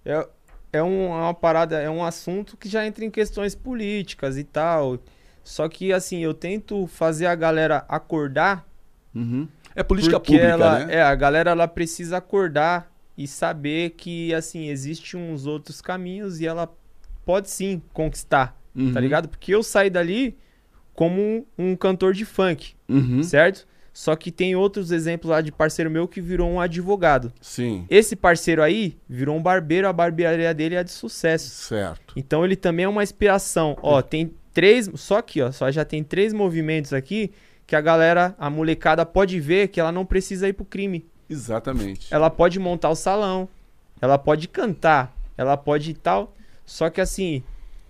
[SPEAKER 3] é, é, um, é uma parada, é um assunto que já entra em questões políticas e tal. Só que, assim, eu tento fazer a galera acordar.
[SPEAKER 2] Uhum. É política pública,
[SPEAKER 3] ela,
[SPEAKER 2] né?
[SPEAKER 3] É, a galera, ela precisa acordar e saber que, assim, existe uns outros caminhos e ela pode sim conquistar, tá uhum. tá ligado? Porque eu saí dali como um, um cantor de funk, uhum. certo? Só que tem outros exemplos lá de parceiro meu que virou um advogado.
[SPEAKER 2] Sim.
[SPEAKER 3] Esse parceiro aí virou um barbeiro, a barbearia dele é de sucesso.
[SPEAKER 2] Certo.
[SPEAKER 3] Então ele também é uma inspiração. Ó, tem três, só aqui, ó, só já tem três movimentos aqui que a galera, a molecada pode ver que ela não precisa ir pro crime.
[SPEAKER 2] Exatamente.
[SPEAKER 3] Ela pode montar o salão, ela pode cantar, ela pode e tal. Só que assim,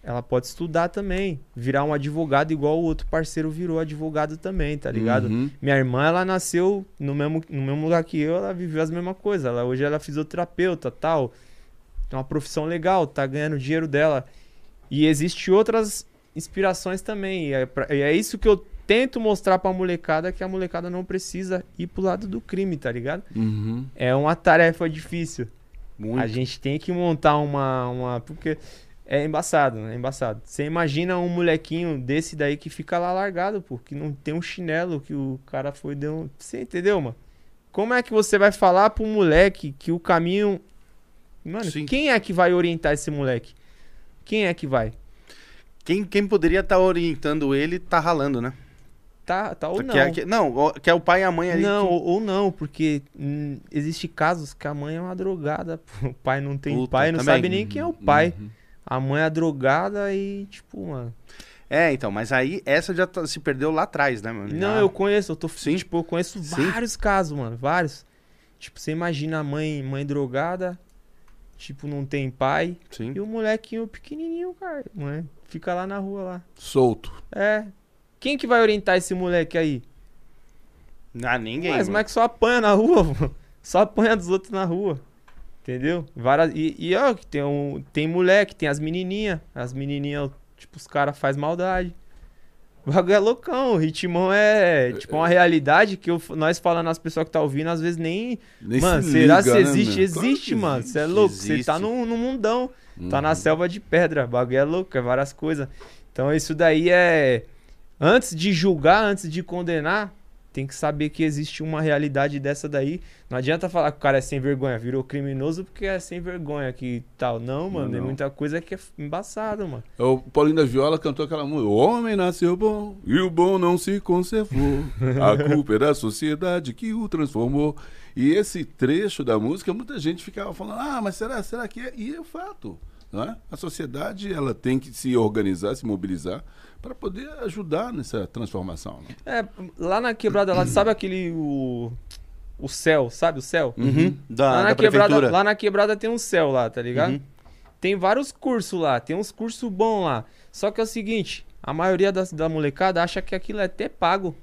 [SPEAKER 3] ela pode estudar também, virar um advogado igual o outro parceiro virou advogado também, tá ligado? Uhum. Minha irmã, ela nasceu no mesmo, no mesmo lugar que eu, ela viveu as mesmas coisas. Ela, hoje ela é fisioterapeuta, tal. Tem uma profissão legal, tá ganhando dinheiro dela. E existe outras inspirações também. E é, e é isso que eu tento mostrar pra molecada, que a molecada não precisa ir pro lado do crime, tá ligado?
[SPEAKER 2] Uhum.
[SPEAKER 3] É uma tarefa difícil. Muito. A gente tem que montar uma, uma. Porque é embaçado, né? É embaçado. Você imagina um molequinho desse daí que fica lá largado, pô, que não tem um chinelo que o cara foi deu. Você entendeu, mano? Como é que você vai falar pro moleque que o caminho. Mano, Sim. quem é que vai orientar esse moleque? Quem é que vai?
[SPEAKER 1] Quem, quem poderia estar tá orientando ele tá ralando, né?
[SPEAKER 3] Tá, tá ou
[SPEAKER 1] não. Que é, que, não, que é o pai e a mãe ali.
[SPEAKER 3] Não, que... ou, ou, não, porque hum, existe casos que a mãe é uma drogada, o pai não tem Puta, pai, não também. sabe nem quem é o pai. Uhum. A mãe é drogada e, tipo, mano.
[SPEAKER 1] É, então, mas aí essa já tá, se perdeu lá atrás, né, mano?
[SPEAKER 3] Não, eu conheço, eu tô. Sim. Tipo, eu conheço Sim. vários casos, mano. Vários. Tipo, você imagina a mãe, mãe drogada, tipo, não tem pai.
[SPEAKER 1] Sim.
[SPEAKER 3] E o molequinho pequenininho, cara, mãe, fica lá na rua lá.
[SPEAKER 2] Solto.
[SPEAKER 3] É, quem que vai orientar esse moleque aí?
[SPEAKER 1] Ah, ninguém.
[SPEAKER 3] Mas como é que só apanha na rua, mano? Só apanha dos outros na rua. Entendeu? Várias, e, e ó, tem, um, tem moleque, tem as menininhas. As menininhas, tipo, os caras fazem maldade. O bagulho é loucão. O ritmão é, tipo, uma realidade que eu, nós falando as pessoas que tá ouvindo, às vezes nem. nem mano, se será liga, né, existe? Né, existe, claro mano. Você é louco. Você tá no, no mundão. Uhum. Tá na uhum. selva de pedra. O bagulho é louco, é várias coisas. Então isso daí é antes de julgar, antes de condenar, tem que saber que existe uma realidade dessa daí. Não adianta falar que o cara é sem vergonha, virou criminoso porque é sem vergonha que tal. Não, mano, tem muita coisa que é embaçado, mano.
[SPEAKER 2] O Paulinho da Viola cantou aquela música: O homem nasceu bom e o bom não se conservou. A culpa é da sociedade que o transformou. E esse trecho da música, muita gente ficava falando: Ah, mas será, será que é? E é fato. Não é? A sociedade ela tem que se organizar, se mobilizar para poder ajudar nessa transformação. Né?
[SPEAKER 3] É, lá na quebrada, lá, sabe aquele o, o céu, sabe o céu?
[SPEAKER 1] Uhum, da,
[SPEAKER 3] lá, na
[SPEAKER 1] da
[SPEAKER 3] quebrada, lá na quebrada tem um céu lá, tá ligado? Uhum. Tem vários cursos lá, tem uns cursos bons lá. Só que é o seguinte, a maioria da, da molecada acha que aquilo é até pago.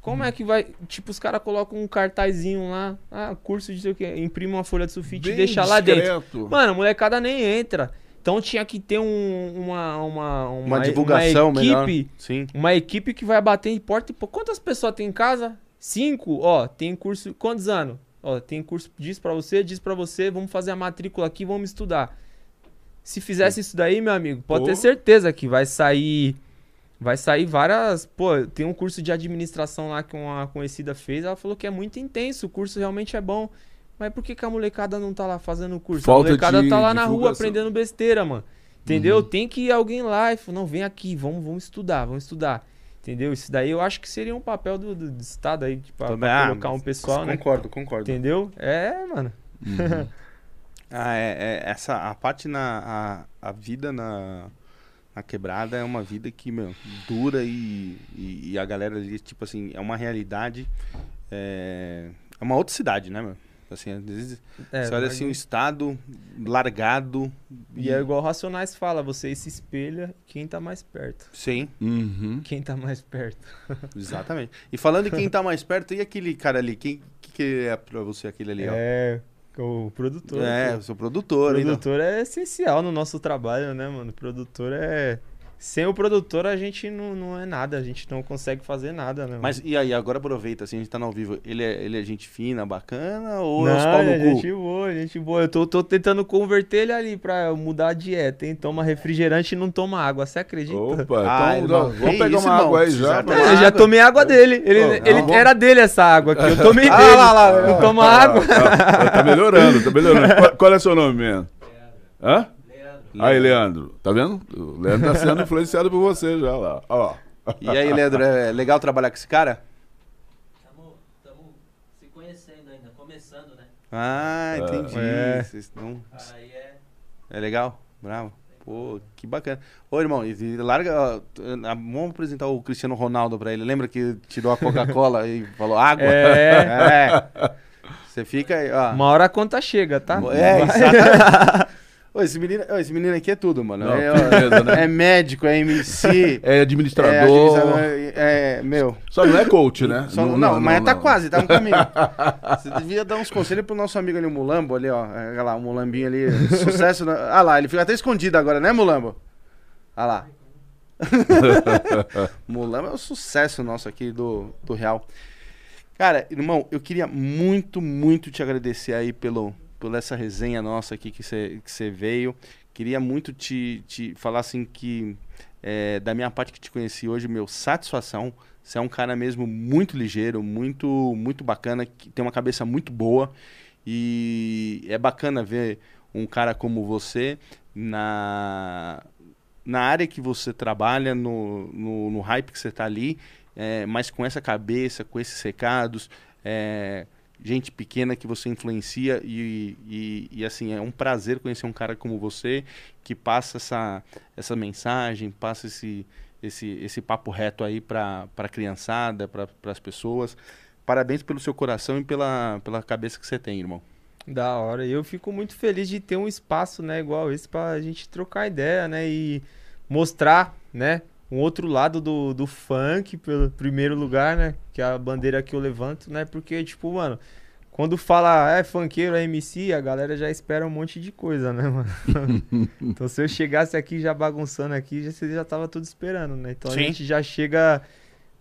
[SPEAKER 3] Como é que vai. Tipo, os caras colocam um cartazinho lá, ah, curso de sei o quê, imprime uma folha de sulfite e deixa lá dentro. Mano, a molecada nem entra. Então tinha que ter um, uma, uma, uma,
[SPEAKER 1] uma divulgação
[SPEAKER 3] uma equipe, melhor. Sim. Uma equipe que vai bater em porta. Quantas pessoas tem em casa? Cinco? Ó, tem curso. Quantos anos? Ó, tem curso diz para você, diz para você, vamos fazer a matrícula aqui, vamos estudar. Se fizesse isso daí, meu amigo, pode Pô. ter certeza que vai sair vai sair várias, pô, tem um curso de administração lá que uma conhecida fez, ela falou que é muito intenso, o curso realmente é bom. Mas por que, que a molecada não tá lá fazendo curso? Falta a molecada de tá lá na rua aprendendo besteira, mano. Entendeu? Uhum. Tem que ir alguém lá e falar, não, vem aqui, vamos, vamos estudar, vamos estudar. Entendeu? Isso daí eu acho que seria um papel do, do, do Estado aí, tipo, pra, pra ah, colocar um pessoal,
[SPEAKER 1] né? Concordo, concordo.
[SPEAKER 3] Entendeu? É, mano.
[SPEAKER 1] Uhum. ah, é, é, essa, a parte na, a, a vida na, na quebrada é uma vida que, meu, dura e, e, e a galera ali, tipo assim, é uma realidade, é, é uma outra cidade, né, meu? Assim, às vezes é, você olha assim, um estado largado.
[SPEAKER 3] E, e, é igual Racionais fala, você se espelha quem tá mais perto.
[SPEAKER 1] Sim.
[SPEAKER 3] Uhum. Quem tá mais perto.
[SPEAKER 1] Exatamente. E falando de quem tá mais perto, e aquele cara ali? Quem que, que é pra você aquele ali?
[SPEAKER 3] É, ó? o produtor.
[SPEAKER 1] É, o seu produtor.
[SPEAKER 3] O produtor então. é essencial no nosso trabalho, né, mano? O produtor é sem o produtor a gente não, não é nada, a gente não consegue fazer nada, né?
[SPEAKER 1] Mas e aí, agora aproveita, assim, a gente tá no ao vivo, ele é, ele é gente fina, bacana ou
[SPEAKER 3] não, é os pau no é cu? gente boa, gente boa. Eu tô, tô tentando converter ele ali pra mudar a dieta, hein? Toma refrigerante e não toma água, você acredita?
[SPEAKER 2] Opa, ah, então, vamos pegar isso, uma irmão? água aí já.
[SPEAKER 3] É, eu já tomei água dele, ele, oh, ele não, era dele essa água aqui, eu tomei ah, dele. Lá, lá, não toma ah, água.
[SPEAKER 2] Ah, tá melhorando, tá melhorando. qual, qual é seu nome, mesmo? Hã? Aí, Leandro, tá vendo? O Leandro tá sendo influenciado por você já lá. Ó.
[SPEAKER 1] E aí, Leandro, é legal trabalhar com esse cara?
[SPEAKER 4] Estamos se conhecendo ainda, começando, né?
[SPEAKER 1] Ah, entendi. É. Vocês estão... Aí é... É legal? Bravo. Pô, que bacana. Ô, irmão, larga. Ó, vamos apresentar o Cristiano Ronaldo pra ele. Lembra que tirou a Coca-Cola e falou água?
[SPEAKER 3] É.
[SPEAKER 1] é. Você fica aí, ó.
[SPEAKER 3] Uma hora a conta chega, tá?
[SPEAKER 1] É, exatamente. Ô, esse, menino, ô, esse menino aqui é tudo, mano. Não, é, ó, né? é, médico, é MC.
[SPEAKER 2] é administrador.
[SPEAKER 1] É, é, meu.
[SPEAKER 2] Só não é coach, né?
[SPEAKER 1] Só, não, não, não, mas tá quase, tá no caminho. Você devia dar uns conselhos pro nosso amigo ali, o Mulambo, ali, ó. Olha lá, o Mulambinho ali. Sucesso. Na... Ah lá, ele fica até escondido agora, né, Mulambo? Ah lá. Mulambo é o sucesso nosso aqui do, do Real. Cara, irmão, eu queria muito, muito te agradecer aí pelo, por essa resenha nossa aqui que você veio. Queria muito te, te falar assim que, é, da minha parte que te conheci hoje, meu, satisfação. Você é um cara mesmo muito ligeiro, muito, muito bacana, que tem uma cabeça muito boa. E é bacana ver um cara como você na, na área que você trabalha, no, no, no hype que você está ali, é, mas com essa cabeça, com esses recados. É, gente pequena que você influencia e, e, e, assim é um prazer conhecer um cara como você que passa essa, essa mensagem, passa esse, esse, esse papo reto aí para a criançada, para as pessoas. Parabéns pelo seu coração e pela, pela cabeça que você tem, irmão.
[SPEAKER 3] Da hora. Eu fico muito feliz de ter um espaço, né, igual esse, para a gente trocar ideia, né, e mostrar, né, um outro lado do, do funk, pelo primeiro lugar, né? Que é a bandeira que eu levanto, né? Porque, tipo, mano, quando fala é funkeiro, é MC, a galera já espera um monte de coisa, né, mano? então se eu chegasse aqui já bagunçando aqui, já, você já tava tudo esperando, né? Então Sim. a gente já chega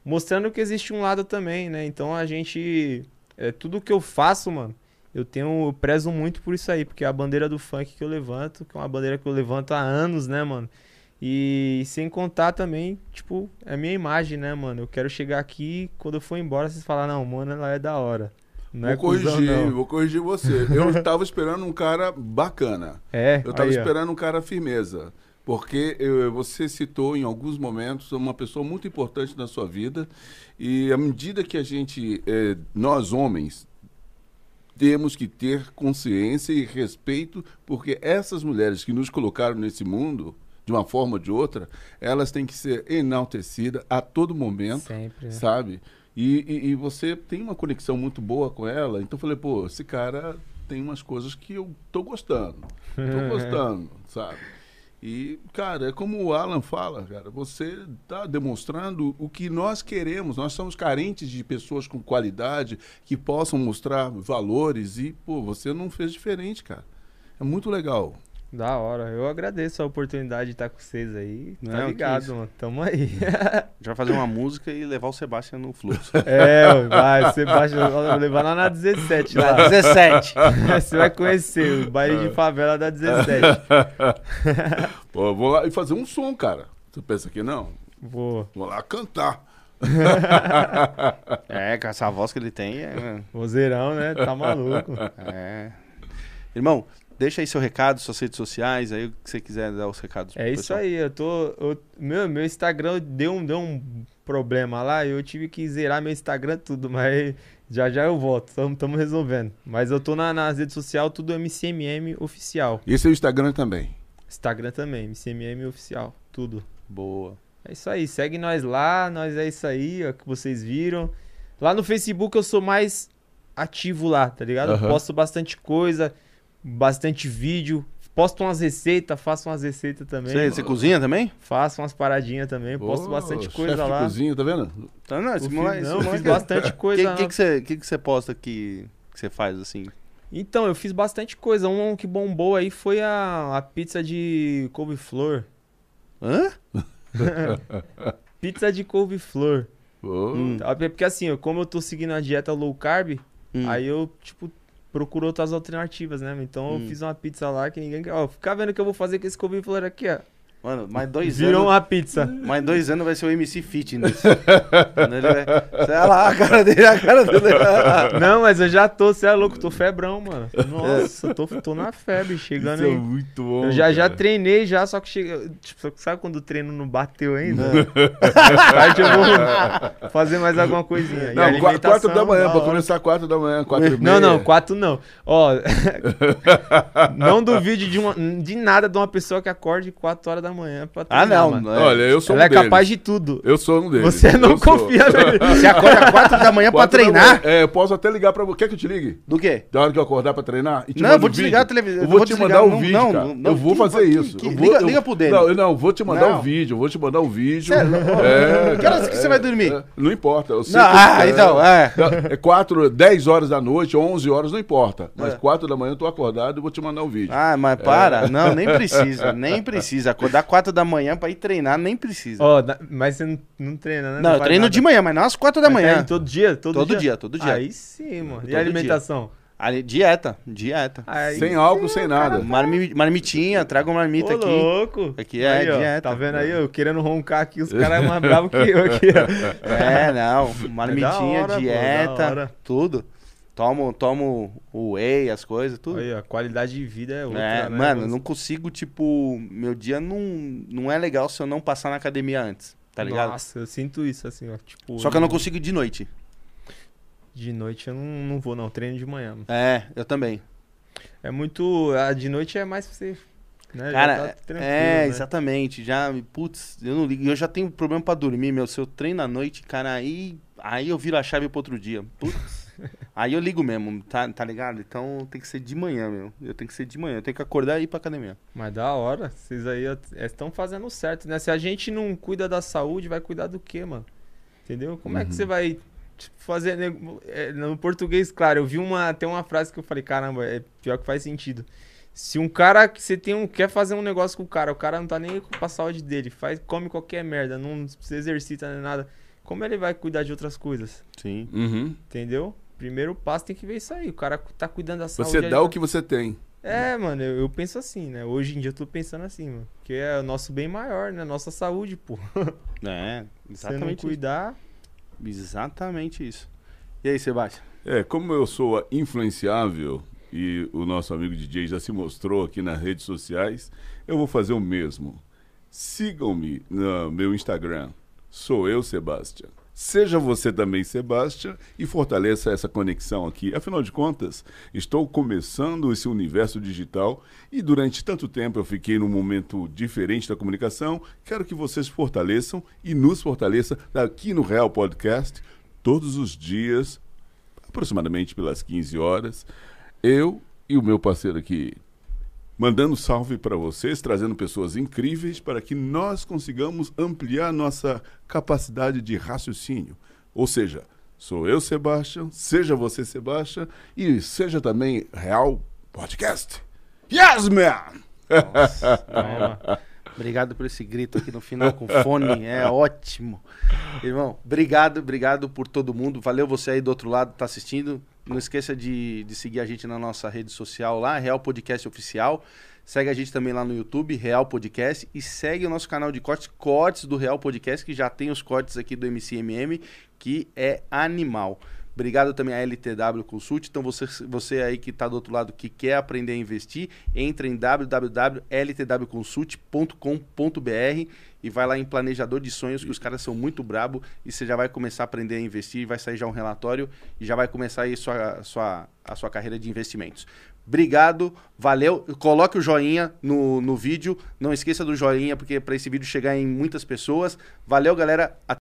[SPEAKER 3] mostrando que existe um lado também, né? Então a gente. É, tudo que eu faço, mano, eu tenho. Eu prezo muito por isso aí, porque é a bandeira do funk que eu levanto, que é uma bandeira que eu levanto há anos, né, mano? E sem contar também, tipo, é a minha imagem, né, mano? Eu quero chegar aqui, quando eu for embora, vocês falar não, mano, ela é da hora.
[SPEAKER 2] Não vou é corrigir, cuzão, não. vou corrigir você. Eu tava esperando um cara bacana.
[SPEAKER 3] É.
[SPEAKER 2] Eu tava aí, esperando ó. um cara firmeza. Porque eu, você citou em alguns momentos uma pessoa muito importante na sua vida. E à medida que a gente, é, nós homens, temos que ter consciência e respeito, porque essas mulheres que nos colocaram nesse mundo, de uma forma ou de outra, elas têm que ser enaltecidas a todo momento, Sempre, né? sabe? E, e, e, você tem uma conexão muito boa com ela. Então eu falei, pô, esse cara tem umas coisas que eu tô gostando. Tô gostando, sabe? E, cara, é como o Alan fala, cara, você está demonstrando o que nós queremos. Nós somos carentes de pessoas com qualidade, que possam mostrar valores e, pô, você não fez diferente, cara. É muito legal.
[SPEAKER 3] Da hora. Eu agradeço a oportunidade de estar com vocês aí. Tá
[SPEAKER 1] Não,
[SPEAKER 3] ligado, mano. Tamo aí.
[SPEAKER 1] A gente vai fazer uma música e levar o Sebastião no fluxo.
[SPEAKER 3] é, vai, Sebastião, vou levar lá na 17 lá.
[SPEAKER 1] 17.
[SPEAKER 3] Você vai conhecer o baile de favela da 17.
[SPEAKER 2] Pô, vou lá e fazer um som, cara. Você pensa que não?
[SPEAKER 3] Vou.
[SPEAKER 2] Vou lá cantar.
[SPEAKER 1] É, com essa voz que ele tem. É,
[SPEAKER 3] Vozeirão, né? Tá maluco.
[SPEAKER 1] é. Irmão, deixa aí seu recado, suas redes sociais, aí o que você quiser dar os recados
[SPEAKER 3] É isso
[SPEAKER 1] pessoal.
[SPEAKER 3] aí, eu tô. eu- meu, meu Instagram deu um, deu um problema lá, eu tive que zerar meu Instagram tudo, mas já já eu volto, estamos resolvendo. Mas eu tô na, nas redes sociais, tudo MCMM oficial.
[SPEAKER 2] Esse é o Instagram também.
[SPEAKER 3] Instagram também, MCMM oficial, tudo.
[SPEAKER 1] Boa.
[SPEAKER 3] É isso aí, segue nós lá, nós é isso aí, ó, que vocês viram. Lá no Facebook eu sou mais ativo lá, tá ligado? Eu
[SPEAKER 2] Aham.
[SPEAKER 3] Posto bastante coisa, bastante vídeo, posto umas receitas, faço umas receitas também.
[SPEAKER 1] Você, você cozinha também?
[SPEAKER 3] Faço umas paradinhas também, posto
[SPEAKER 2] Pô,
[SPEAKER 3] bastante coisa lá.
[SPEAKER 2] cozinha, tá vendo?
[SPEAKER 1] Tá, não, esse moleque-
[SPEAKER 3] não, fiz
[SPEAKER 1] moleque-
[SPEAKER 3] bastante coisa.
[SPEAKER 1] que,
[SPEAKER 3] lá.
[SPEAKER 1] que, que, você, que, que você posta que, que você faz assim?
[SPEAKER 3] Então, eu fiz bastante coisa. Um que bombou aí foi a, a pizza de couve-flor.
[SPEAKER 1] Hã?
[SPEAKER 3] Pizza de couve-flor.
[SPEAKER 2] Pô,
[SPEAKER 1] Hum.
[SPEAKER 3] Tá? Porque assim, eu- como eu tô seguindo a dieta low carb,
[SPEAKER 1] Hum.
[SPEAKER 3] aí eu, tipo, procuro outras alternativas, né? Então
[SPEAKER 1] Hum.
[SPEAKER 3] eu fiz uma pizza lá que ninguém quer. Ó, fica vendo o que eu vou fazer com esse couve-flor aqui, ó.
[SPEAKER 1] Mano, mais dois
[SPEAKER 3] Virou
[SPEAKER 1] anos.
[SPEAKER 3] uma pizza.
[SPEAKER 1] Mais dois anos vai ser o MC Fitness. Vai... Sei lá, a cara dele, a cara dele.
[SPEAKER 3] Não, mas eu já tô, você é louco, tô febrão, mano. Nossa, tô, tô na febre, chegando
[SPEAKER 2] isso é
[SPEAKER 3] aí.
[SPEAKER 2] muito bom.
[SPEAKER 3] Eu já, já treinei já, só que chega. Tipo, sabe quando o treino não bateu ainda?
[SPEAKER 1] É.
[SPEAKER 3] Tarde eu vou fazer mais alguma coisinha.
[SPEAKER 2] Não, quatro da manhã,
[SPEAKER 3] da
[SPEAKER 2] pra começar quatro da manhã, quatro e meia.
[SPEAKER 3] Não, não, quatro não. Ó, não duvide de, uma, de nada de uma pessoa que acorde quatro horas da manhã pra
[SPEAKER 1] Ah,
[SPEAKER 3] treinar,
[SPEAKER 1] não.
[SPEAKER 3] mano.
[SPEAKER 1] é.
[SPEAKER 2] Olha, eu sou
[SPEAKER 3] Ela
[SPEAKER 2] um
[SPEAKER 3] é
[SPEAKER 2] deles.
[SPEAKER 3] capaz de tudo.
[SPEAKER 2] Eu sou um deles.
[SPEAKER 3] Você não
[SPEAKER 2] Eu sou.
[SPEAKER 3] confia nele.
[SPEAKER 1] Você acorda quatro da manhã pra
[SPEAKER 2] Quatro da
[SPEAKER 1] treinar?
[SPEAKER 2] manhã. É, eu posso até ligar pra você. Quer que eu te ligue?
[SPEAKER 1] Do quê?
[SPEAKER 2] Da hora que eu acordar pra treinar? E te
[SPEAKER 1] Não,
[SPEAKER 2] mando
[SPEAKER 1] eu vou
[SPEAKER 2] o
[SPEAKER 1] desligar
[SPEAKER 2] vídeo?
[SPEAKER 1] a televisão.
[SPEAKER 2] Eu vou te mandar o vídeo,
[SPEAKER 1] não,
[SPEAKER 2] cara.
[SPEAKER 1] não,
[SPEAKER 2] eu vou
[SPEAKER 1] que-
[SPEAKER 2] fazer
[SPEAKER 1] que-
[SPEAKER 2] isso.
[SPEAKER 1] que-
[SPEAKER 2] Eu vou-
[SPEAKER 1] liga-
[SPEAKER 2] eu-
[SPEAKER 1] liga pro dele.
[SPEAKER 2] Não, eu não, vou te mandar
[SPEAKER 1] Não.
[SPEAKER 2] o vídeo. Eu vou te mandar o vídeo.
[SPEAKER 1] É.
[SPEAKER 2] É,
[SPEAKER 1] Que horas que você vai dormir?
[SPEAKER 2] é, não importa. Eu sei
[SPEAKER 1] Não,
[SPEAKER 2] que-
[SPEAKER 1] ah, então, é.
[SPEAKER 2] Não, É 4, 10 horas da noite, 11 horas, não importa. Mas. 4 da manhã eu tô acordado e vou te mandar o vídeo.
[SPEAKER 1] Ah, mas para. Não, nem precisa. Nem precisa. Acordar quatro da manhã pra ir treinar, nem precisa.
[SPEAKER 3] Ó, mas você não, não treina, né?
[SPEAKER 1] não, eu
[SPEAKER 3] faz
[SPEAKER 1] treino
[SPEAKER 3] nada.
[SPEAKER 1] de manhã, mas não às quatro da
[SPEAKER 3] Mas
[SPEAKER 1] manhã.
[SPEAKER 3] treina todo dia? Todo,
[SPEAKER 1] Todo
[SPEAKER 3] dia?
[SPEAKER 1] dia, todo dia.
[SPEAKER 3] Aí sim, mano.
[SPEAKER 1] Todo
[SPEAKER 3] E a alimentação?
[SPEAKER 1] Ali, dieta, dieta.
[SPEAKER 3] Aí
[SPEAKER 2] Sem álcool, sem nada.
[SPEAKER 1] Marmi- marmitinha, traga uma marmita
[SPEAKER 3] Ô,
[SPEAKER 1] aqui.
[SPEAKER 3] louco.
[SPEAKER 1] Aqui é
[SPEAKER 3] Aí, ó,
[SPEAKER 1] dieta.
[SPEAKER 3] Tá vendo aí? Eu querendo roncar aqui, os caras mais bravos que eu aqui, ó.
[SPEAKER 1] É, não. Marmitinha,
[SPEAKER 3] hora, pô, da
[SPEAKER 1] dieta,
[SPEAKER 3] hora.
[SPEAKER 1] tudo. Tomo, tomo o whey, as coisas, tudo.
[SPEAKER 3] Aí, a qualidade de vida é outra,
[SPEAKER 1] É,
[SPEAKER 3] né?
[SPEAKER 1] mano,
[SPEAKER 3] Você-
[SPEAKER 1] não consigo, tipo, meu dia não, não é legal se eu não passar na academia antes, tá ligado?
[SPEAKER 3] Nossa, eu sinto isso, assim, ó. Tipo,
[SPEAKER 1] Só que eu não consigo de noite.
[SPEAKER 3] De noite eu não, não vou, não. Treino de manhã. mano.
[SPEAKER 1] É, eu também.
[SPEAKER 3] É muito. A de noite é mais pra você. Né?
[SPEAKER 1] Cara,
[SPEAKER 3] tá tranquilo,
[SPEAKER 1] é,
[SPEAKER 3] né?
[SPEAKER 1] exatamente. Já, putz, eu não ligo. Eu já tenho problema pra dormir, meu. Se eu treino à noite, cara, aí, aí eu viro a chave pro outro dia. Putz. Aí eu ligo mesmo, tá, tá ligado? Então tem que ser de manhã, meu. Eu tenho que ser de manhã. Eu tenho que acordar e ir pra academia.
[SPEAKER 3] Mas da hora. Vocês aí estão fazendo certo, né? Se a gente não cuida da saúde, vai cuidar do quê, mano? Entendeu? Como é que você vai tipo, fazer. é, no português, claro, eu vi uma. Tem uma frase que eu falei, caramba, é pior que faz sentido. Se um cara que você tem um, quer fazer um negócio com o cara, o cara não tá nem com a saúde dele, faz, come qualquer merda, não se exercita nem nada. Como ele vai cuidar de outras coisas?
[SPEAKER 1] Sim.
[SPEAKER 2] Uhum.
[SPEAKER 3] Entendeu? Primeiro passo tem que ver isso aí. O cara tá cuidando da saúde.
[SPEAKER 2] Você dá o que você tem.
[SPEAKER 3] é, mano, eu, eu penso assim, né? Hoje em dia eu tô pensando assim, mano. Que é o nosso bem maior, né? Nossa saúde, pô.
[SPEAKER 1] É,
[SPEAKER 3] Se não
[SPEAKER 1] exatamente isso.
[SPEAKER 3] cuidar.
[SPEAKER 1] Exatamente isso. E aí, Sebastião?
[SPEAKER 2] É, como eu sou influenciável e o nosso amigo DJ já se mostrou aqui nas redes sociais, eu vou fazer o mesmo. Sigam-me no meu Instagram. Sou eu, Sebastião. Seja você também, Sebastião, e fortaleça essa conexão aqui. Afinal de contas, estou começando esse universo digital e durante tanto tempo eu fiquei num momento diferente da comunicação. Quero que vocês fortaleçam e nos fortaleçam aqui no Real Podcast todos os dias, aproximadamente pelas 15 horas. Eu e o meu parceiro aqui, mandando salve para vocês, trazendo pessoas incríveis para que nós consigamos ampliar nossa capacidade de raciocínio. Ou seja, sou eu, Sebastião, seja você, Sebastião, e seja também Real Podcast. Yes, man!
[SPEAKER 1] Nossa, Obrigado por esse grito aqui no final com fone, é ótimo. Irmão, obrigado, obrigado por todo mundo. Valeu você aí do outro lado tá assistindo. Não esqueça de, de seguir a gente na nossa rede social lá, Real Podcast Oficial. Segue a gente também lá no YouTube, Real Podcast. E segue o nosso canal de cortes, Cortes do Real Podcast, que já tem os cortes aqui do MCMM, que é animal. Obrigado também à LTW Consult. Então, você, você aí que está do outro lado, que quer aprender a investir, entre em www.ltwconsult.com.br e vai lá em planejador de sonhos, que os caras são muito brabo e você já vai começar a aprender a investir, vai sair já um relatório e já vai começar aí sua, sua, a sua carreira de investimentos. Obrigado, valeu. Coloque o joinha no, no vídeo. Não esqueça do joinha, porque para esse vídeo chegar em muitas pessoas. Valeu, galera.